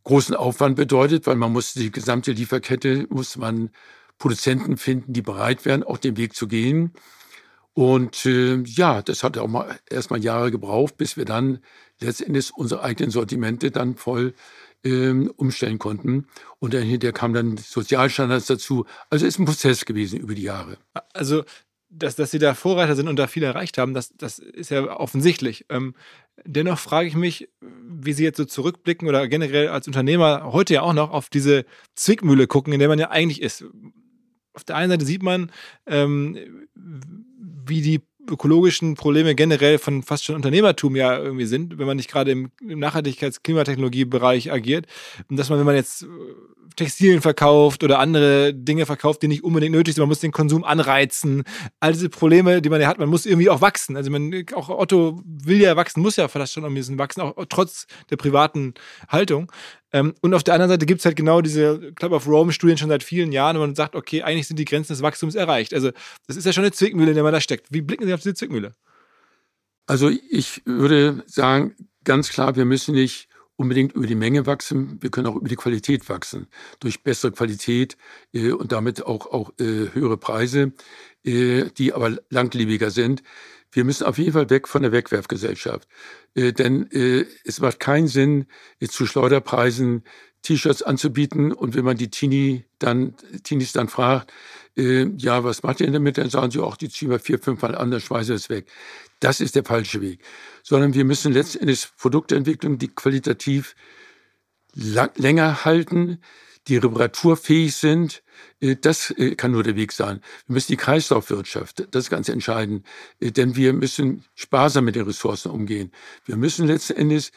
großen Aufwand bedeutet, weil man musste die gesamte Lieferkette, musste man Produzenten finden, die bereit wären, auch den Weg zu gehen. Und äh, ja, das hat auch mal erstmal Jahre gebraucht, bis wir dann letztendlich unsere eigenen Sortimente dann voll ähm, umstellen konnten. Und dahinter kamen dann Sozialstandards dazu. Also ist ein Prozess gewesen über die Jahre. Also dass, dass sie da Vorreiter sind und da viel erreicht haben, das, das ist ja offensichtlich. Ähm, dennoch frage ich mich, wie Sie jetzt so zurückblicken oder generell als Unternehmer heute ja auch noch auf diese Zwickmühle gucken, in der man ja eigentlich ist. Auf der einen Seite sieht man, ähm, wie die ökologischen Probleme generell von fast schon Unternehmertum ja irgendwie sind, wenn man nicht gerade im, im Nachhaltigkeits-Klimatechnologie-Bereich agiert. Und dass man, wenn man jetzt äh, Textilien verkauft oder andere Dinge verkauft, die nicht unbedingt nötig sind, man muss den Konsum anreizen. All diese Probleme, die man ja hat, man muss irgendwie auch wachsen. Also man, auch Otto will ja wachsen, muss ja vielleicht schon ein bisschen wachsen, auch trotz der privaten Haltung. Ähm, und auf der anderen Seite gibt es halt genau diese Club of Rome-Studien schon seit vielen Jahren, wo man sagt, okay, eigentlich sind die Grenzen des Wachstums erreicht. Also das ist ja schon eine Zwickmühle, in der man da steckt. Wie blicken Sie auf diese Zwickmühle? Also ich würde sagen, ganz klar, wir müssen nicht unbedingt über die Menge wachsen, wir können auch über die Qualität wachsen. Durch bessere Qualität äh, und damit auch, auch äh, höhere Preise, äh, die aber langlebiger sind. Wir müssen auf jeden Fall weg von der Wegwerfgesellschaft. Äh, denn äh, es macht keinen Sinn, äh, zu Schleuderpreisen T-Shirts anzubieten und wenn man die Teenie dann, Teenies dann fragt, äh, ja, was macht ihr denn damit? Dann sagen sie auch, die ziehen wir vier, fünf Mal an, dann schmeißen wir es weg. Das ist der falsche Weg. Sondern wir müssen letztendlich Produktentwicklung, die qualitativ länger halten, die reparaturfähig sind, äh, das äh, kann nur der Weg sein. Wir müssen die Kreislaufwirtschaft, das ist ganz entscheidend, äh, denn wir müssen sparsam mit den Ressourcen umgehen. Wir müssen letzten Endes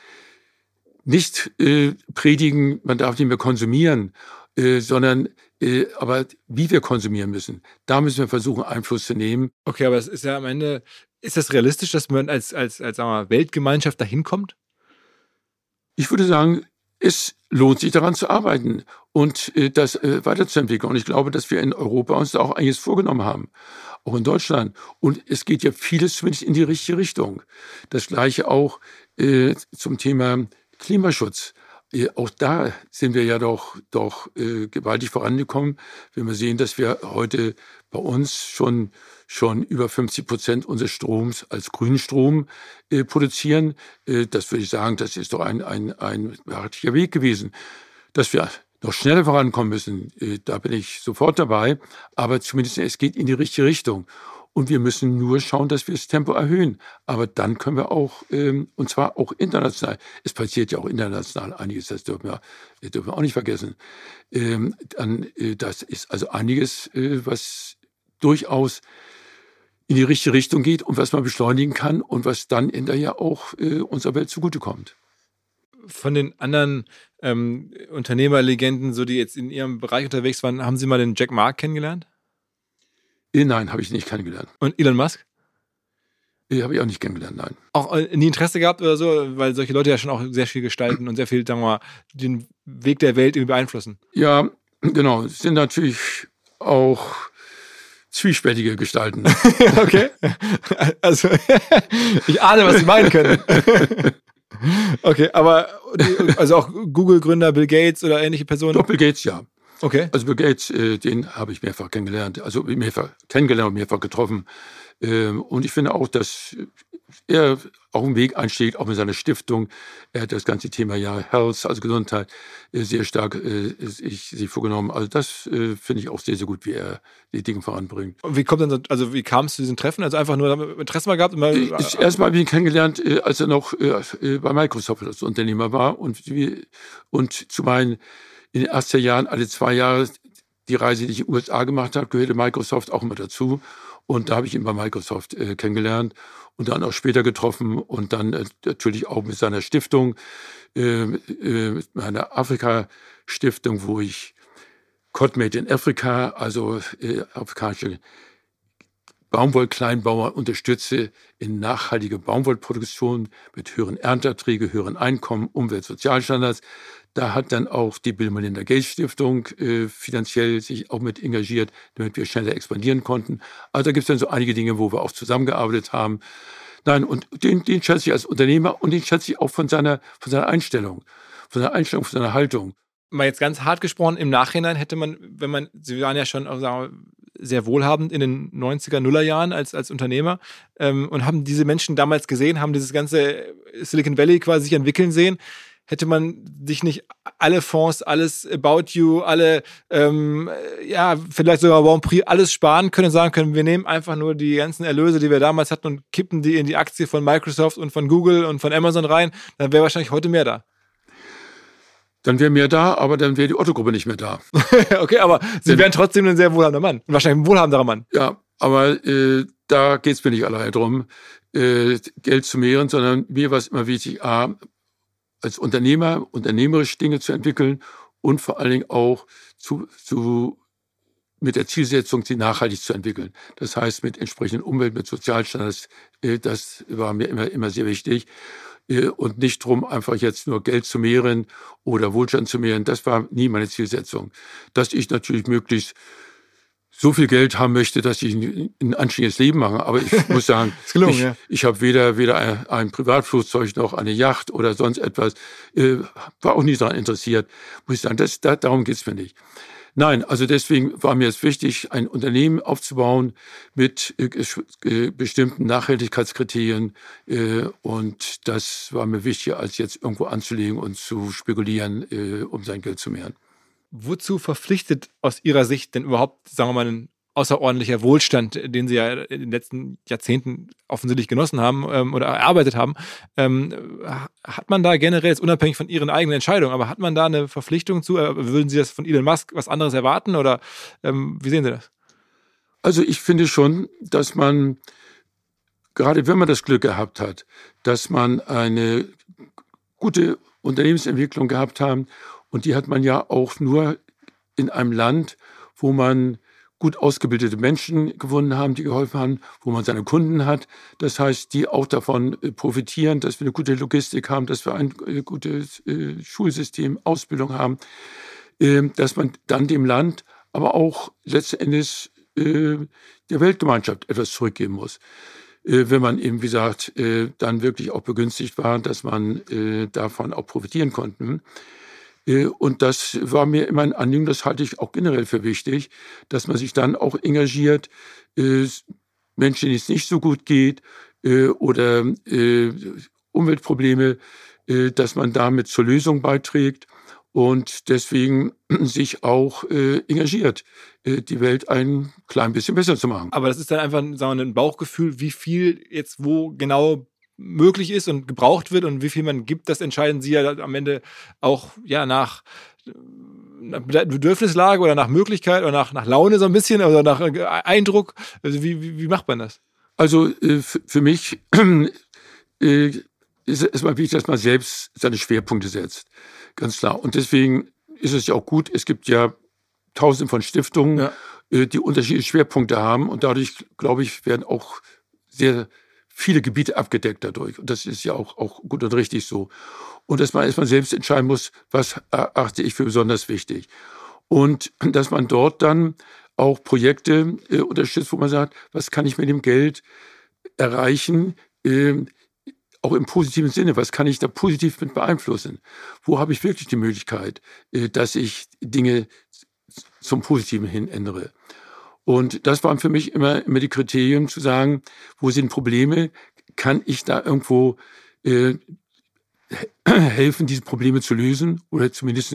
nicht predigen, man darf nicht mehr konsumieren, sondern aber wie wir konsumieren müssen, da müssen wir versuchen, Einfluss zu nehmen. Okay, aber es ist ja am Ende, ist das realistisch, dass man als, als, als sagen wir, Weltgemeinschaft dahin kommt? Ich würde sagen, es lohnt sich daran zu arbeiten und äh, das äh, weiterzuentwickeln. Und ich glaube, dass wir in Europa uns da auch einiges vorgenommen haben, auch in Deutschland. Und es geht ja vieles zumindest in die richtige Richtung. Das gleiche auch äh, zum Thema Klimaschutz. Äh, auch da sind wir ja doch, doch äh, gewaltig vorangekommen, wenn wir sehen, dass wir heute bei uns schon schon über 50 Prozent unseres Stroms als Grünstrom äh, produzieren. Äh, das würde ich sagen, das ist doch ein, ein, ein beachtlicher Weg gewesen. Dass wir noch schneller vorankommen müssen, äh, da bin ich sofort dabei. Aber zumindest es geht in die richtige Richtung. Und wir müssen nur schauen, dass wir das Tempo erhöhen. Aber dann können wir auch, ähm, und zwar auch international, es passiert ja auch international einiges, das dürfen wir, das dürfen wir auch nicht vergessen. Ähm, dann, äh, das ist also einiges, äh, was durchaus in die richtige Richtung geht und was man beschleunigen kann und was dann hinterher auch äh, unserer Welt zugutekommt. Von den anderen ähm, Unternehmerlegenden, so die jetzt in ihrem Bereich unterwegs waren, haben Sie mal den Jack Ma kennengelernt? Äh, nein, habe ich nicht kennengelernt. Und Elon Musk? äh, habe ich auch nicht kennengelernt, nein. Auch äh, nie Interesse gehabt oder so, weil solche Leute ja schon auch sehr viel gestalten und sehr viel, sagen wir mal, den Weg der Welt irgendwie beeinflussen. Ja, genau. Es sind natürlich auch zwiespältige Gestalten. [laughs] okay. Also, ich ahne, was Sie meinen können. [laughs] okay, aber also auch Google-Gründer Bill Gates oder ähnliche Personen? Doch, Bill Gates, ja. Okay. Also Bill Gates, äh, den habe ich mehrfach kennengelernt, also mehrfach kennengelernt und mehrfach getroffen. Ähm, und ich finde auch, dass er auch einen Weg einschlägt, auch mit seiner Stiftung. Er hat das ganze Thema ja Health, also Gesundheit, äh, sehr stark äh, ich, sich vorgenommen. Also das äh, finde ich auch sehr, sehr gut, wie er die Dinge voranbringt. Und wie kommt denn, also wie kam es zu diesen Treffen? Also einfach nur Interesse mal gehabt? Mal, ich, erstmal habe ich ihn kennengelernt, äh, als er noch äh, bei Microsoft als Unternehmer war und, und zu meinen in den 80er Jahren alle zwei Jahre die Reise, die ich in den USA gemacht habe, gehörte Microsoft auch immer dazu. Und da habe ich ihn bei Microsoft äh, kennengelernt und dann auch später getroffen und dann äh, natürlich auch mit seiner Stiftung, äh, äh, mit meiner Afrika-Stiftung, wo ich Codmate in Afrika, also äh, afrikanische Baumwollkleinbauer unterstütze in nachhaltige Baumwollproduktion mit höheren Ernteerträge, höheren Einkommen, Umwelt, Sozialstandards. Da hat dann auch die Bill Melinda Gates Stiftung äh, finanziell sich auch mit engagiert, damit wir schneller expandieren konnten. Also da gibt es dann so einige Dinge, wo wir auch zusammengearbeitet haben. Nein, und den, den schätze ich als Unternehmer und den schätze ich auch von seiner, von seiner Einstellung, von seiner Einstellung, von seiner Haltung. Mal jetzt ganz hart gesprochen, im Nachhinein hätte man, wenn man, Sie waren ja schon wir, sehr wohlhabend in den 90er, Nuller Jahren als, als Unternehmer ähm, und haben diese Menschen damals gesehen, haben dieses ganze Silicon Valley quasi sich entwickeln sehen hätte man sich nicht alle Fonds, alles About You, alle, ähm, ja, vielleicht sogar Bon Prix, alles sparen können und sagen können, wir nehmen einfach nur die ganzen Erlöse, die wir damals hatten und kippen die in die Aktie von Microsoft und von Google und von Amazon rein, dann wäre wahrscheinlich heute mehr da. Dann wäre mehr da, aber dann wäre die Otto-Gruppe nicht mehr da. [laughs] okay, aber Sie wären trotzdem ein sehr wohlhabender Mann. Wahrscheinlich ein wohlhabenderer Mann. Ja, aber äh, da geht es mir nicht allein darum, äh, Geld zu mehren, sondern mir war es immer wichtig, A, als Unternehmer unternehmerisch Dinge zu entwickeln und vor allen Dingen auch zu, zu mit der Zielsetzung, sie nachhaltig zu entwickeln. Das heißt, mit entsprechenden Umwelt, mit Sozialstandards, äh, das war mir immer, immer sehr wichtig. Äh, und nicht drum, einfach jetzt nur Geld zu mehren oder Wohlstand zu mehren. Das war nie meine Zielsetzung. Dass ich natürlich möglichst so viel Geld haben möchte, dass ich ein, anständiges Leben mache. Aber ich muss sagen, [laughs] gelungen, ich, ja. ich habe weder, weder ein, ein, Privatflugzeug noch eine Yacht oder sonst etwas. Äh, war auch nie daran interessiert. Muss ich sagen, das, da, darum geht's mir nicht. Nein, also deswegen war mir es wichtig, ein Unternehmen aufzubauen mit äh, äh, bestimmten Nachhaltigkeitskriterien. Äh, und das war mir wichtiger, als jetzt irgendwo anzulegen und zu spekulieren, äh, um sein Geld zu mehren. Wozu verpflichtet aus Ihrer Sicht denn überhaupt, sagen wir mal, ein außerordentlicher Wohlstand, den Sie ja in den letzten Jahrzehnten offensichtlich genossen haben ähm, oder erarbeitet haben? Ähm, hat man da generell, jetzt unabhängig von Ihren eigenen Entscheidungen, aber hat man da eine Verpflichtung zu? Äh, würden Sie das von Elon Musk was anderes erwarten oder ähm, wie sehen Sie das? Also ich finde schon, dass man, gerade wenn man das Glück gehabt hat, dass man eine gute Unternehmensentwicklung gehabt haben und die hat man ja auch nur in einem Land, wo man gut ausgebildete Menschen gewonnen haben, die geholfen haben, wo man seine Kunden hat. Das heißt, die auch davon äh, profitieren, dass wir eine gute Logistik haben, dass wir ein äh, gutes äh, Schulsystem, Ausbildung haben, ähm, dass man dann dem Land, aber auch letzten Endes der Weltgemeinschaft etwas zurückgeben muss. Wenn man eben, wie gesagt, dann wirklich auch begünstigt war, dass man davon auch profitieren konnte. Äh, und das war mir immer ein Anliegen, das halte ich auch generell für wichtig, dass man sich dann auch engagiert, äh, Menschen, denen es nicht so gut geht äh, oder Umweltprobleme, dass man damit zur Lösung beiträgt und deswegen [clears throat] sich auch engagiert, die Welt ein klein bisschen besser zu machen. Aber das ist dann einfach sagen wir, ein Bauchgefühl, wie viel jetzt wo genau möglich ist und gebraucht wird und wie viel man gibt, das entscheiden sie ja am Ende auch ja nach Bedürfnislage oder nach Möglichkeit oder nach, nach Laune so ein bisschen oder nach äh, Eindruck. Also wie, wie, wie macht man das? Also äh, für mich [clears throat] äh, ist es mal wichtig, dass man selbst seine Schwerpunkte setzt. Ganz klar. Und deswegen ist es ja auch gut, es gibt ja tausende von Stiftungen, ja. die unterschiedliche Schwerpunkte haben und dadurch, glaube ich, werden auch sehr viele Gebiete abgedeckt dadurch. Und das ist ja auch, auch gut und richtig so. Und dass man erstmal selbst entscheiden muss, was achte ich für besonders wichtig. Und dass man dort dann auch Projekte äh, unterstützt, wo man sagt, was kann ich mit dem Geld erreichen, äh, auch im positiven Sinne, was kann ich da positiv mit beeinflussen? Wo habe ich wirklich die Möglichkeit, äh, dass ich Dinge zum Positiven hin ändere? Und das waren für mich immer, immer die Kriterien zu sagen, wo sind Probleme? Kann ich da irgendwo äh, [clears throat] helfen, diese Probleme zu lösen oder zumindest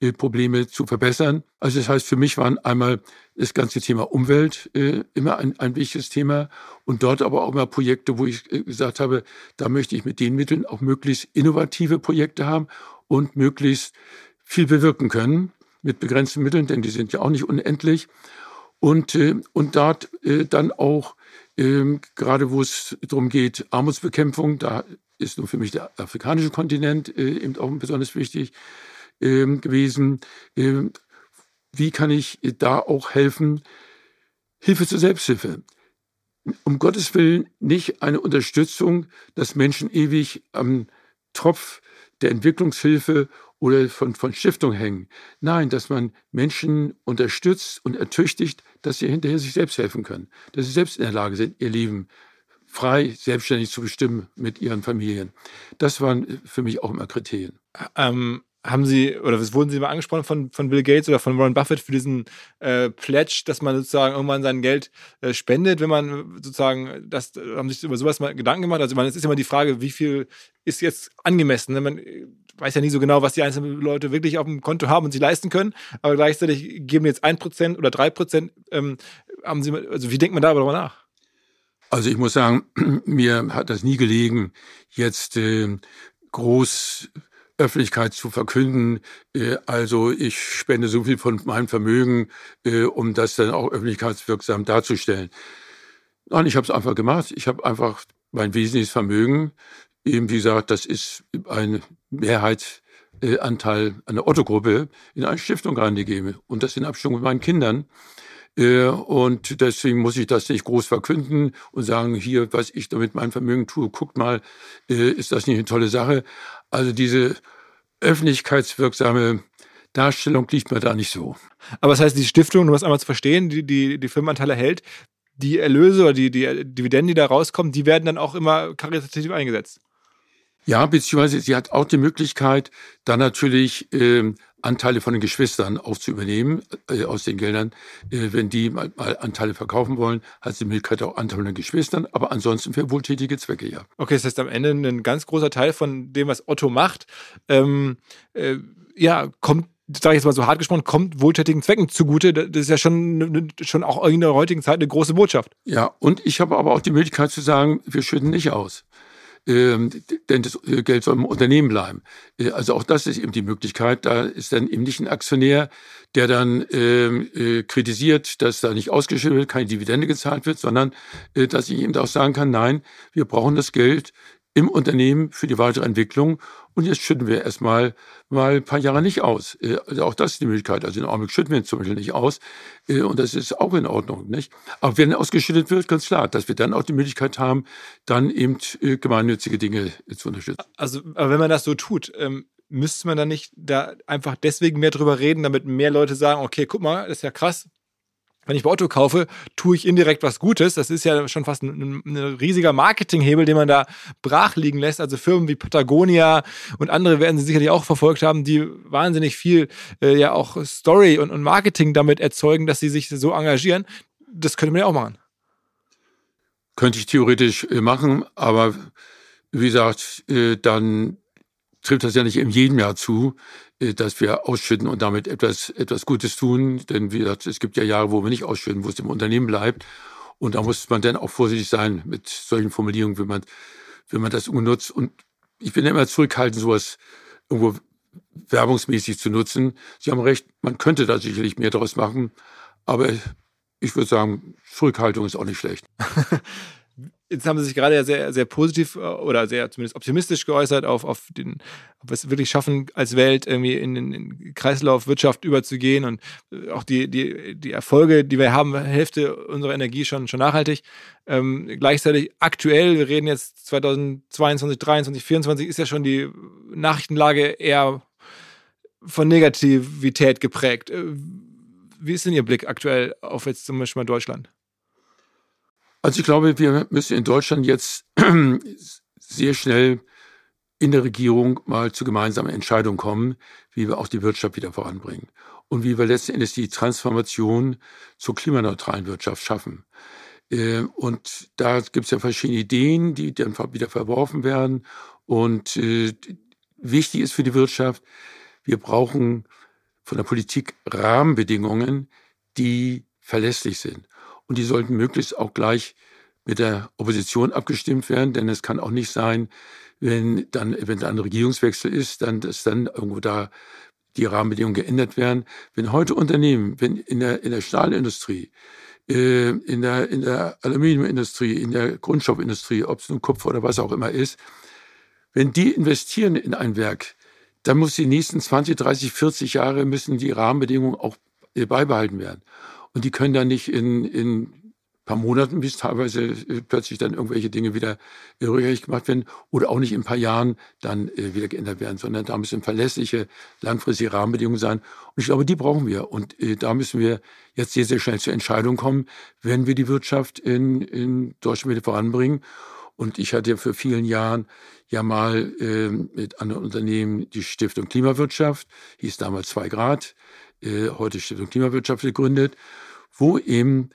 äh, Probleme zu verbessern. Also das heißt, für mich waren einmal das ganze Thema Umwelt äh, immer ein, ein wichtiges Thema und dort aber auch immer Projekte, wo ich äh, gesagt habe, da möchte ich mit den Mitteln auch möglichst innovative Projekte haben und möglichst viel bewirken können mit begrenzten Mitteln, denn die sind ja auch nicht unendlich. Und, äh, und dort äh, dann auch ähm, gerade wo es darum geht, Armutsbekämpfung, da ist nun für mich der afrikanische Kontinent äh, eben auch besonders wichtig ähm, gewesen. Ähm, wie kann ich da auch helfen? Hilfe zur Selbsthilfe. Um Gottes Willen nicht eine Unterstützung, dass Menschen ewig am Tropf der Entwicklungshilfe oder von, von Stiftung hängen. Nein, dass man Menschen unterstützt und ertüchtigt, dass sie hinterher sich selbst helfen können, dass sie selbst in der Lage sind, ihr Leben frei, selbstständig zu bestimmen mit ihren Familien. Das waren für mich auch immer Kriterien. Ähm, haben Sie, oder wurden Sie mal angesprochen von, von Bill Gates oder von Warren Buffett für diesen äh, Pledge, dass man sozusagen irgendwann sein Geld äh, spendet, wenn man sozusagen, das haben sich über sowas mal Gedanken gemacht? Also, man, es ist immer die Frage, wie viel ist jetzt angemessen? Ne? Man weiß ja nie so genau, was die einzelnen Leute wirklich auf dem Konto haben und sie leisten können, aber gleichzeitig geben jetzt ein Prozent oder drei Prozent, ähm, haben Sie, also wie denkt man darüber nach? Also ich muss sagen, [clears throat] mir hat das nie gelegen, jetzt äh, groß Öffentlichkeit zu verkünden. Äh, also ich spende so viel von meinem Vermögen, äh, um das dann auch öffentlichkeitswirksam darzustellen. Nein, ich habe es einfach gemacht. Ich habe einfach mein wesentliches Vermögen, eben wie gesagt, das ist ein Mehrheitsanteil an der Otto-Gruppe, in eine Stiftung reingegeben. Und das in Abstimmung mit meinen Kindern. Äh, und deswegen muss ich das nicht groß verkünden und sagen, hier, was ich da mit meinem Vermögen tue, guckt mal, äh, ist das nicht eine tolle Sache? Also diese öffentlichkeitswirksame Darstellung liegt mir da nicht so. Aber das heißt, die Stiftung, um das einmal zu verstehen, die die, die Firmenanteile hält, die Erlöse oder die, die Dividenden, die da rauskommen, die werden dann auch immer karitativ eingesetzt. Ja, beziehungsweise sie hat auch die Möglichkeit, da natürlich ähm, Anteile von den Geschwistern aufzuübernehmen äh, aus den Geldern. Äh, wenn die mal, mal, Anteile verkaufen wollen, hat sie die Möglichkeit auch Anteile von den Geschwistern, aber ansonsten für wohltätige Zwecke, ja. Okay, das heißt am Ende ein ganz großer Teil von dem, was Otto macht, ähm, äh, ja, kommt sage ich jetzt mal so hart gesprochen, kommt wohltätigen Zwecken zugute. Das ist ja schon, schon auch in der heutigen Zeit eine große Botschaft. Ja, und ich habe aber auch die Möglichkeit zu sagen, wir schütten nicht aus denn das äh, Geld soll im Unternehmen bleiben. Äh, also auch das ist eben die Möglichkeit. Da ist dann eben nicht ein Aktionär, der dann ähm, äh, kritisiert, dass da nicht ausgeschüttet wird, keine Dividende gezahlt wird, sondern dass ich eben auch sagen kann, nein, wir brauchen das Geld im Unternehmen für die weitere Entwicklung. Und jetzt schütten wir erstmal mal ein paar Jahre nicht aus. Äh, also auch das ist die Möglichkeit. Also in Augenblick schütten wir zum Beispiel nicht aus. Äh, und das ist auch in Ordnung, nicht? Aber wenn ausgeschüttet wird, ganz klar, dass wir dann auch die Möglichkeit haben, dann eben äh, gemeinnützige Dinge zu unterstützen. Also, aber wenn man das so tut, ähm müsste man dann nicht da einfach deswegen mehr drüber reden, damit mehr Leute sagen, okay, guck mal, das ist ja krass, wenn ich Otto kaufe, tue ich indirekt was Gutes. Das ist ja schon fast ein, ein, riesiger Marketinghebel, den man da brach liegen lässt. Also Firmen wie Patagonia und andere werden Sie sicherlich auch verfolgt haben, die wahnsinnig viel äh, ja auch Story und, und Marketing damit erzeugen, dass sie sich so engagieren. Das könnte man ja auch machen. Könnte ich theoretisch äh, machen, aber wie gesagt, äh, dann trifft das ja nicht in jedem Jahr zu. Äh, dass wir ausschütten und damit etwas, etwas Gutes tun. Denn wie gesagt, es gibt ja Jahre, wo wir nicht ausschütten, wo es im Unternehmen bleibt. Und da muss man dann auch vorsichtig sein mit solchen Formulierungen, wenn man, wenn man das nutzt. Und ich bin immer zurückhaltend, sowas irgendwo werbungsmäßig zu nutzen. Sie haben recht, man könnte da sicherlich mehr daraus machen. Aber ich würde sagen, Zurückhaltung ist auch nicht schlecht. [laughs] jetzt haben Sie sich gerade sehr, sehr positiv äh, oder sehr zumindest optimistisch geäußert auf, auf den, ob wir es wirklich schaffen, als Welt irgendwie in den Kreislaufwirtschaft überzugehen und äh, auch die, die, die Erfolge, die wir haben, Hälfte unserer Energie schon, schon nachhaltig. Ähm, gleichzeitig aktuell, wir reden jetzt 2022, 2023, 2024, ist ja schon die Nachrichtenlage eher von Negativität geprägt. Äh, wie ist denn Ihr Blick aktuell auf jetzt zum Beispiel mal Deutschland? Also ich glaube, wir müssen in Deutschland jetzt [clears throat] sehr schnell in der Regierung mal zu gemeinsamen Entscheidungen kommen, wie wir auch die Wirtschaft wieder voranbringen und wie wir letzten Endes die Transformation zur klimaneutralen Wirtschaft schaffen. Äh, und da gibt es ja verschiedene Ideen, die dann wieder verworfen werden. Und äh, wichtig ist für die Wirtschaft, wir brauchen von der Politik Rahmenbedingungen, die verlässlich sind. Und die sollten möglichst auch gleich mit der Opposition abgestimmt werden, denn es kann auch nicht sein, wenn dann eventuell ein Regierungswechsel ist, dann, dass dann irgendwo da die Rahmenbedingungen geändert werden. Wenn heute Unternehmen, wenn in der, in der Stahlindustrie, äh, in, der, in der Aluminiumindustrie, in der Grundstoffindustrie, ob es nun Kupfer oder was auch immer ist, wenn die investieren in ein Werk, dann muss die nächsten 20, 30, 40 Jahre müssen die Rahmenbedingungen auch äh, beibehalten werden. Und die können dann nicht in, in paar Monaten, bis teilweise äh, plötzlich dann irgendwelche Dinge wieder äh, rückgängig gemacht werden oder auch nicht in ein paar Jahren dann äh, wieder geändert werden, sondern da müssen verlässliche, langfristige Rahmenbedingungen sein. Und ich glaube, die brauchen wir. Und da müssen wir jetzt sehr, sehr schnell zur Entscheidung kommen, wenn wir die Wirtschaft in, in Deutschland wieder voranbringen. Und ich hatte ja für vielen Jahren ja mal äh, mit anderen Unternehmen die Stiftung Klimawirtschaft, hieß damals 2 Grad, äh, heute Stiftung Klimawirtschaft gegründet, wo eben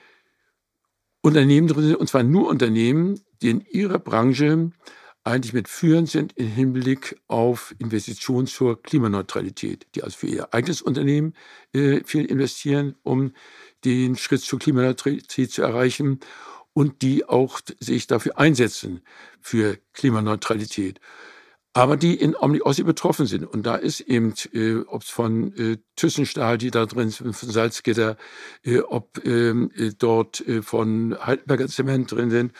Unternehmen drin sind, und zwar nur Unternehmen, die in ihrer Branche eigentlich mit führend sind im Hinblick auf Investitionen zur Klimaneutralität, die also für ihr eigenes Unternehmen äh, viel investieren, um den Schritt zur Klimaneutralität zu erreichen und die auch sich dafür einsetzen für Klimaneutralität aber die in Omni-Ossi betroffen sind. Und da ist eben, äh, ob es von äh, Thyssenstahl, die da drin sind, von Salzgitter, äh, ob ähm, äh, dort äh, von Heidelberger Zement drin sind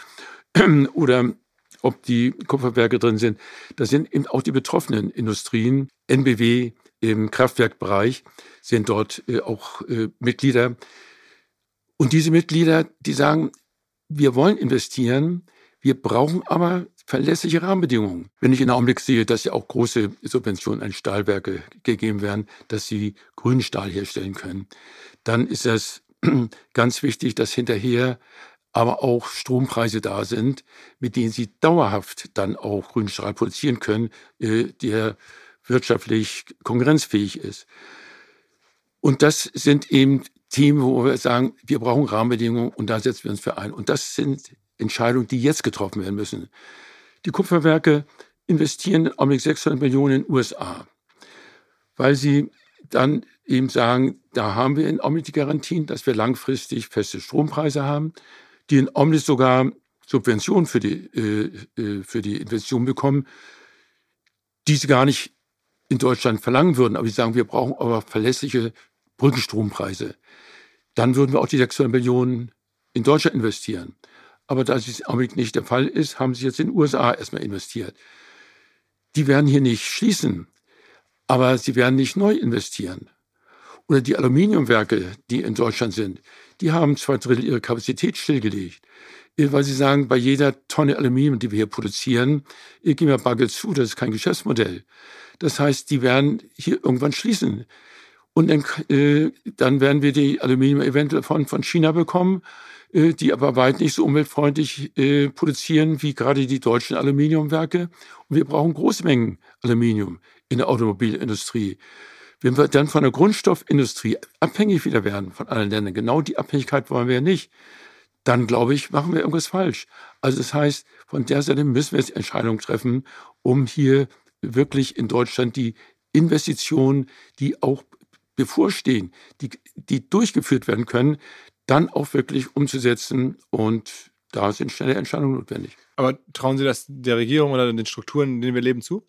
[clears throat] oder ob die Kupferwerke drin sind. Das sind eben auch die betroffenen Industrien. NBW im Kraftwerkbereich sind dort äh, auch äh, Mitglieder. Und diese Mitglieder, die sagen, wir wollen investieren, wir brauchen aber verlässliche Rahmenbedingungen. Wenn ich in Augenblick sehe, dass ja auch große Subventionen an Stahlwerke gegeben werden, dass sie grünen Stahl herstellen können, dann ist das [clears throat] ganz wichtig, dass hinterher aber auch Strompreise da sind, mit denen sie dauerhaft dann auch grünen Stahl produzieren können, äh, der wirtschaftlich konkurrenzfähig ist. Und das sind eben Themen, wo wir sagen, wir brauchen Rahmenbedingungen und da setzen wir uns für ein. Und das sind Entscheidungen, die jetzt getroffen werden müssen. Die Kupferwerke investieren Augenblick 600 Millionen in den USA, weil sie dann eben sagen, da haben wir in Augenblick die Garantien, dass wir langfristig feste Strompreise haben, die in Augenblick sogar Subventionen für die, äh, äh, für die Investition bekommen, die sie gar nicht in Deutschland verlangen würden. Aber sie sagen, wir brauchen aber verlässliche Brückenstrompreise. Dann würden wir auch die 600 Millionen in Deutschland investieren. Aber da es im Augenblick nicht der Fall ist, haben sie jetzt in den USA erstmal investiert. Die werden hier nicht schließen, aber sie werden nicht neu investieren. Oder die Aluminiumwerke, die in Deutschland sind, die haben zwei Drittel ihrer Kapazität stillgelegt, weil sie sagen, bei jeder Tonne Aluminium, die wir hier produzieren, gehen wir Bagel zu, das ist kein Geschäftsmodell. Das heißt, die werden hier irgendwann schließen. Und dann, äh, dann werden wir die Aluminium eventuell von, von China bekommen die aber weit nicht so umweltfreundlich äh, produzieren wie gerade die deutschen Aluminiumwerke. Und wir brauchen große Mengen Aluminium in der Automobilindustrie. Wenn wir dann von der Grundstoffindustrie abhängig wieder werden von allen Ländern, genau die Abhängigkeit wollen wir ja nicht, dann glaube ich, machen wir irgendwas falsch. Also das heißt, von der Seite müssen wir jetzt Entscheidungen treffen, um hier wirklich in Deutschland die Investitionen, die auch bevorstehen, die, die durchgeführt werden können, dann auch wirklich umzusetzen. Und da sind schnelle Entscheidungen notwendig. Aber trauen Sie das der Regierung oder den Strukturen, in denen wir leben, zu?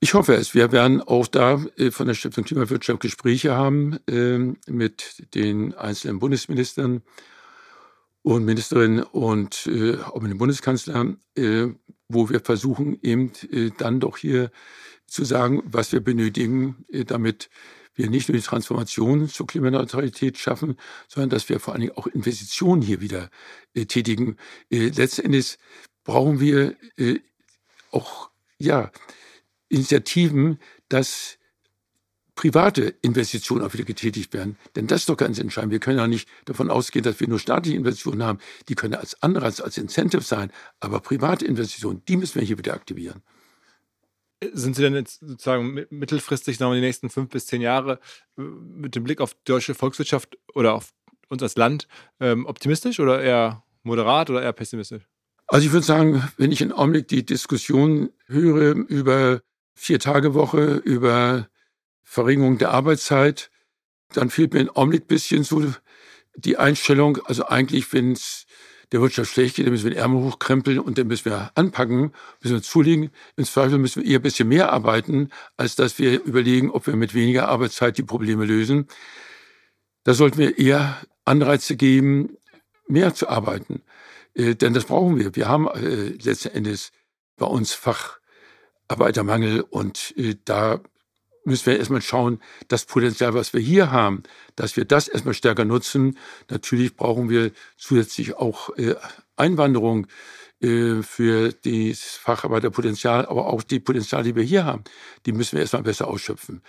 Ich hoffe es. Wir werden auch da äh, von der Stiftung Klimawirtschaft Gespräche haben äh, mit den einzelnen Bundesministern. und Ministerin und äh, auch mit dem Bundeskanzler, äh, wo wir versuchen, eben dann doch hier zu sagen, was wir benötigen, damit wir nicht nur die Transformation zur Klimaneutralität schaffen, sondern dass wir vor allen Dingen auch Investitionen hier wieder äh, tätigen. Äh, letztendlich brauchen wir äh, auch ja, Initiativen, dass private Investitionen auch wieder getätigt werden. Denn das ist doch ganz entscheidend. Wir können ja nicht davon ausgehen, dass wir nur staatliche Investitionen haben. Die können als Anreiz, als Incentive sein. Aber private Investitionen, die müssen wir hier wieder aktivieren. Sind Sie denn jetzt sozusagen mittelfristig noch in die nächsten fünf bis zehn Jahre äh, mit dem Blick auf die deutsche Volkswirtschaft oder auf uns als Land ähm, optimistisch oder eher moderat oder eher pessimistisch? Also ich würde sagen, wenn ich im Augenblick die Diskussion höre über Vier-Tage-Woche, über Verringerung der Arbeitszeit, dann fehlt mir im Augenblick ein bisschen so die Einstellung, also eigentlich, wenn es der Wirtschaft schlecht geht, dann müssen wir den Ärmel hochkrempeln und dann müssen wir anpacken, müssen wir zulegen. Im Zweifel müssen wir eher ein bisschen mehr arbeiten, als dass wir überlegen, ob wir mit weniger Arbeitszeit die Probleme lösen. Da sollten wir eher Anreize geben, mehr zu arbeiten. Äh, denn das brauchen wir. Wir haben äh, letzten Endes bei uns Facharbeitermangel und äh, da müssen wir erstmal schauen, das Potenzial, was wir hier haben, dass wir das erstmal stärker nutzen. Natürlich brauchen wir zusätzlich auch äh, Einwanderung äh, für das Facharbeiterpotenzial, aber auch die Potenziale, die wir hier haben, die müssen wir erstmal besser ausschöpfen.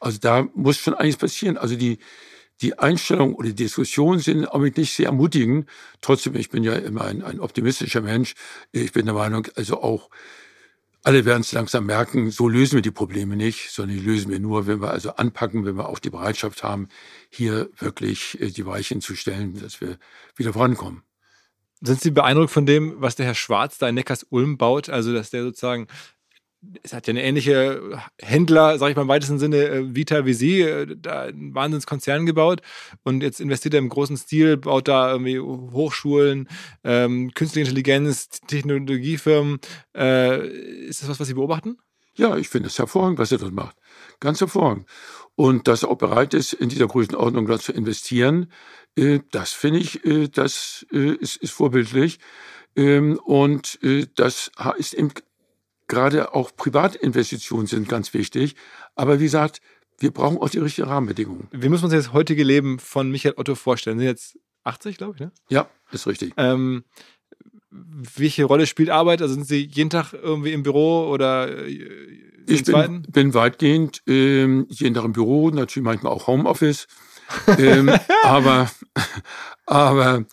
Also da muss schon einiges passieren. Also die, die Einstellung oder die Diskussion sind auch nicht sehr ermutigend. Trotzdem, ich bin ja immer ein, ein optimistischer Mensch. Ich bin der Meinung, also auch alle werden es langsam merken, so lösen wir die Probleme nicht, sondern die lösen wir nur, wenn wir also anpacken, wenn wir auch die Bereitschaft haben, hier wirklich äh, die Weichen zu stellen, dass wir wieder vorankommen. Sind Sie beeindruckt von dem, was der Herr Schwarz da in Neckars-Ulm baut? Also, dass der sozusagen es hat ja eine ähnliche Händler, sage ich mal im weitesten Sinne, äh, Vita wie Sie, äh, da einen Wahnsinnskonzern gebaut und jetzt investiert er im großen Stil, baut da irgendwie Hochschulen, ähm, künstliche Intelligenz, Technologiefirmen. Äh, ist das was, was Sie beobachten? Ja, ich finde es hervorragend, was er dort macht. Ganz hervorragend. Und dass er auch bereit ist, in dieser Größenordnung dort zu investieren, äh, das finde ich, äh, das äh, ist, ist vorbildlich. Ähm, und das ist eben Gerade auch Privatinvestitionen sind ganz wichtig. Aber wie gesagt, wir brauchen auch die richtigen Rahmenbedingungen. Wie muss man sich das heutige Leben von Michael Otto vorstellen? Sind jetzt 80, glaube ich, ne? Ja, ist richtig. Ähm, welche Rolle spielt Arbeit? Also sind Sie jeden Tag irgendwie im Büro oder äh, Ich bin, bin, weitgehend ähm, jeden Tag im Büro, natürlich manchmal auch Homeoffice. ähm, [laughs] aber aber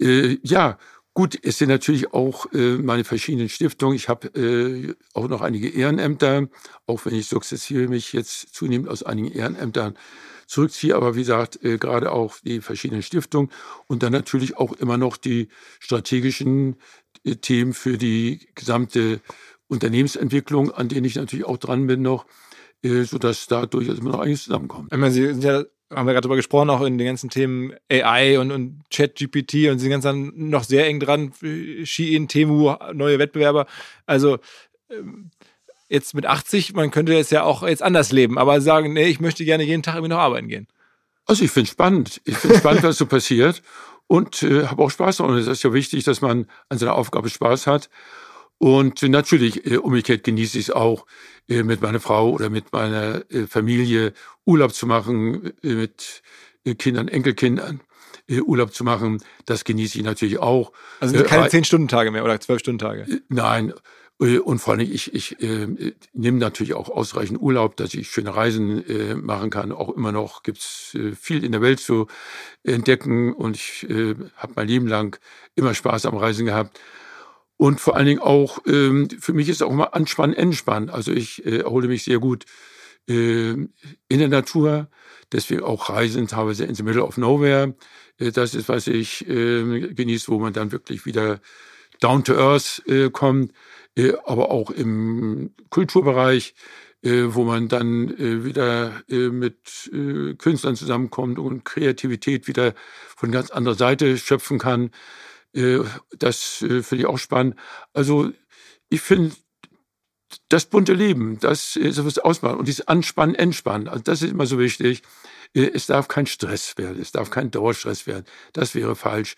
äh, ja, Gut, es sind natürlich auch äh, meine verschiedenen Stiftungen. Ich habe äh, auch noch einige Ehrenämter, auch wenn ich sukzessive mich jetzt zunehmend aus einigen Ehrenämtern zurückziehe. Aber wie gesagt, äh, gerade auch die verschiedenen Stiftungen und dann natürlich auch immer noch die strategischen äh, Themen für die gesamte Unternehmensentwicklung, an denen ich natürlich auch dran bin noch, äh, sodass da durchaus immer noch einiges zusammenkommt. Ich meine, Sie sind ja haben wir gerade drüber gesprochen, auch in den ganzen Themen AI und, und Chat-GPT und sind ganz dann noch sehr eng dran. Shein, Temu, neue Wettbewerber. Also ähm, jetzt mit 80, man könnte es ja auch jetzt anders leben, aber sagen, nee, ich möchte gerne jeden Tag irgendwie noch arbeiten gehen. Also ich finde spannend. Ich finde spannend, was so passiert und äh, habe auch Spaß daran. Es ist ja wichtig, dass man an seiner Aufgabe Spaß hat. Und natürlich, äh, umgekehrt genieße ich es auch, mit meiner Frau oder mit meiner äh, Familie Urlaub zu machen, äh, mit äh, Kindern, Enkelkindern. Äh, Urlaub zu machen, das genieße ich natürlich auch. Also sind keine zehn Stunden Tage mehr oder zwölf Stunden Tage? Nein, und vor allem, ich, ich äh, nehme natürlich auch ausreichend Urlaub, dass ich schöne Reisen äh, machen kann. Auch immer noch gibt's äh, viel in der Welt zu entdecken und ich äh, habe mein Leben lang immer Spaß am Reisen gehabt. Und vor allen Dingen auch, ähm, für mich ist auch immer Anspann, Entspann. Also ich äh, erhole mich sehr gut äh, in der Natur. Deswegen auch Reisen teilweise ins Middle of Nowhere. Äh, das ist, was ich äh, genieße, wo man dann wirklich wieder down to earth äh, kommt. Äh, aber auch im Kulturbereich, äh, wo man dann wieder mit Künstlern zusammenkommt und Kreativität wieder von ganz anderer Seite schöpfen kann. Äh, das äh, finde ich auch spannend. Also ich finde, das bunte Leben, das ist was ausmacht. Und dieses Anspannen, Entspannen, also das ist immer so wichtig. Äh, es darf kein Stress werden, es darf kein Dauerstress werden. Das wäre falsch.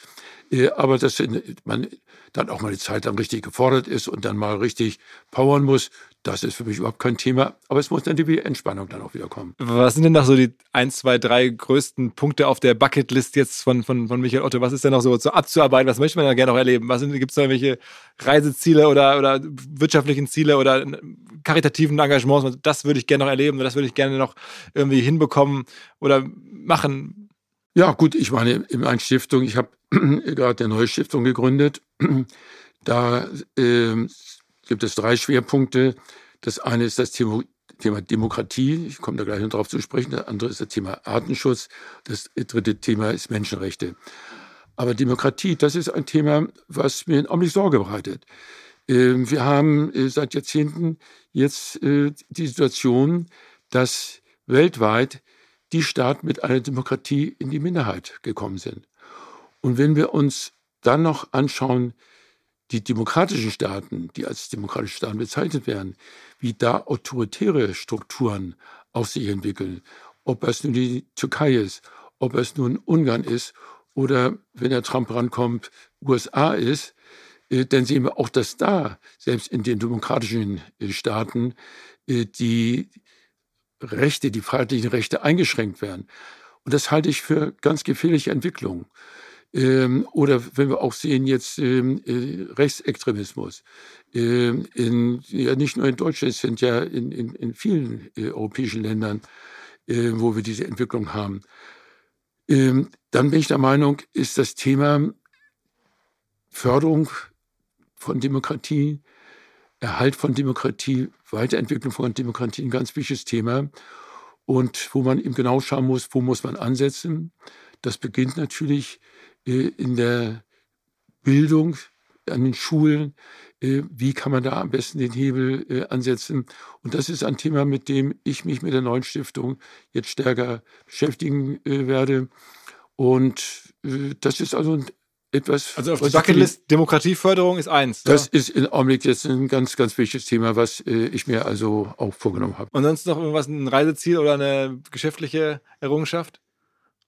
Äh, aber dass man dann auch mal eine Zeit lang richtig gefordert ist und dann mal richtig powern muss, das ist für mich überhaupt kein Thema. Aber es muss dann die Entspannung dann auch wieder kommen. Was sind denn noch so die ein, zwei, drei größten Punkte auf der Bucketlist jetzt von, von, von Michael Otto? Was ist denn noch so, so abzuarbeiten? Was möchte man da gerne noch erleben? Was gibt es da irgendwelche Reiseziele oder, oder wirtschaftlichen Ziele oder karitativen Engagements? Das würde ich gerne noch erleben und das würde ich gerne noch irgendwie hinbekommen oder machen. Ja, gut, ich meine, in einer Stiftung, ich habe [clears throat] gerade eine neue Stiftung gegründet. [clears throat] Da äh, gibt es drei Schwerpunkte. Das eine ist das Thema, Demokratie. Ich komme da gleich noch drauf zu sprechen. Das andere ist das Thema Artenschutz. Das dritte Thema ist Menschenrechte. Aber Demokratie, das ist ein Thema, was mir Augenblick Sorge bereitet. Ähm, wir haben äh, seit Jahrzehnten jetzt äh, die Situation, dass weltweit die Staaten mit einer Demokratie in die Minderheit gekommen sind. Und wenn wir uns dann noch anschauen, die demokratischen Staaten, die als demokratische Staaten bezeichnet werden, wie da autoritäre Strukturen auf sich entwickeln, ob es nun die Türkei ist, ob es nun Ungarn ist oder, wenn der Trump rankommt, USA ist, äh, dann sehen wir auch, dass da, selbst in den demokratischen äh, Staaten, äh, die Rechte, die freiheitlichen Rechte eingeschränkt werden. Und das halte ich für ganz gefährliche Entwicklung. Ähm, oder wenn wir auch sehen jetzt ähm, äh, Rechtsextremismus. Ähm, in, ja, nicht nur in Deutschland, es sind ja in, in, in vielen äh, europäischen Ländern, äh, wo wir diese Entwicklung haben. Ähm, dann bin ich der Meinung, ist das Thema Förderung von Demokratie, Erhalt von Demokratie, Weiterentwicklung von Demokratie ein ganz wichtiges Thema. Und wo man eben genau schauen muss, wo muss man ansetzen. Das beginnt natürlich in der Bildung, an den Schulen, äh, wie kann man da am besten den Hebel äh, ansetzen. Und das ist ein Thema, mit dem ich mich mit der neuen Stiftung jetzt stärker beschäftigen werde. Und das ist also etwas. Also auf der Bucketlist Demokratieförderung ist eins. Das ja? ist im Augenblick jetzt ein ganz, ganz wichtiges Thema, was ich mir also auch vorgenommen habe. Und sonst noch irgendwas, ein Reiseziel oder eine geschäftliche Errungenschaft?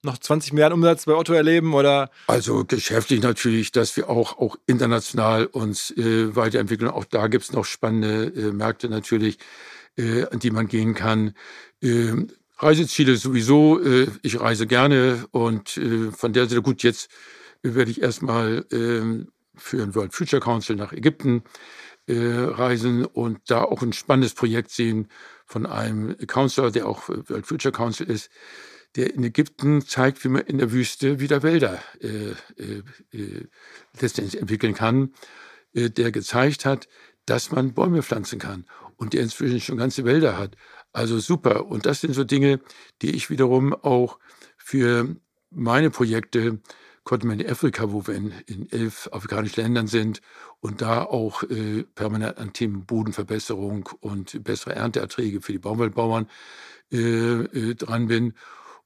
Noch 20 Milliarden Umsatz bei Otto erleben oder? Also geschäftlich natürlich, dass wir auch, auch international uns äh, weiterentwickeln. Auch da gibt es noch spannende äh, Märkte natürlich, äh, an die man gehen kann. Ähm, Reiseziele sowieso. Äh, ich reise gerne und äh, von der Seite, gut, jetzt werde ich erstmal äh, für ein World Future Council nach Ägypten äh, reisen und da auch ein spannendes Projekt sehen von einem Counselor, der auch World Future Council ist der in Ägypten zeigt, wie man in der Wüste wieder Wälder äh, äh, äh, letztendlich entwickeln kann, äh, der gezeigt hat, dass man Bäume pflanzen kann und der inzwischen schon ganze Wälder hat. Also super. Und das sind so Dinge, die ich wiederum auch für meine Projekte Kontinent Afrika, wo wir in, in, elf afrikanischen Ländern sind und da auch äh, permanent an Themen Bodenverbesserung und bessere Ernteerträge für die Baumwollbauern äh, äh, dran bin.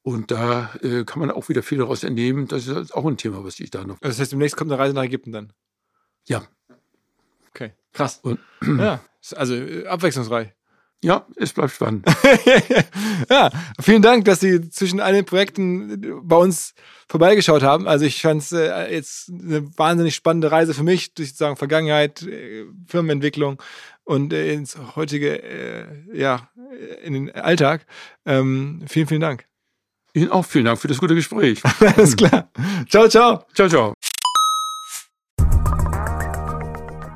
Und da äh, kann man auch wieder viel daraus entnehmen. Das ist auch ein Thema, was ich da noch. Das heißt, demnächst kommt eine Reise nach Ägypten dann? Ja. Okay, krass. Und, [clears throat] ja, also äh, abwechslungsreich. Ja, es bleibt spannend. [laughs] ja, vielen Dank, dass Sie zwischen all den Projekten äh, bei uns vorbeigeschaut haben. Also ich fand es äh, jetzt eine wahnsinnig spannende Reise für mich durch sozusagen Vergangenheit, äh, Firmenentwicklung und äh, ins heutige, äh, ja, in den Alltag. Ähm, vielen, vielen Dank. Ihnen auch vielen Dank für das gute Gespräch. [laughs] Alles klar. Ciao, ciao. Ciao, ciao.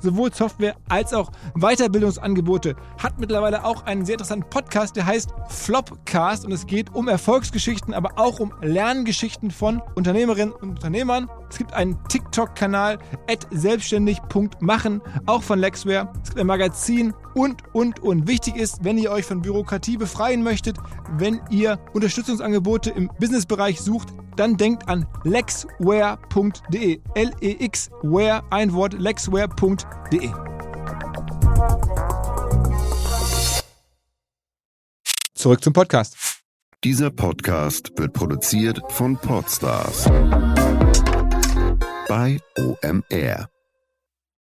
sowohl Software als auch Weiterbildungsangebote. Hat mittlerweile auch einen sehr interessanten Podcast, der heißt Flopcast und es geht um Erfolgsgeschichten, aber auch um Lerngeschichten von Unternehmerinnen und Unternehmern. Es gibt einen TikTok-Kanal, selbstständig.machen, auch von Lexware. Es gibt ein Magazin, und, und, und. Wichtig ist, wenn ihr euch von Bürokratie befreien möchtet, wenn ihr Unterstützungsangebote im Businessbereich sucht, dann denkt an lexware.de. L-E-X-Ware, ein Wort, lexware.de. Zurück zum Podcast. Dieser Podcast wird produziert von Podstars bei OMR.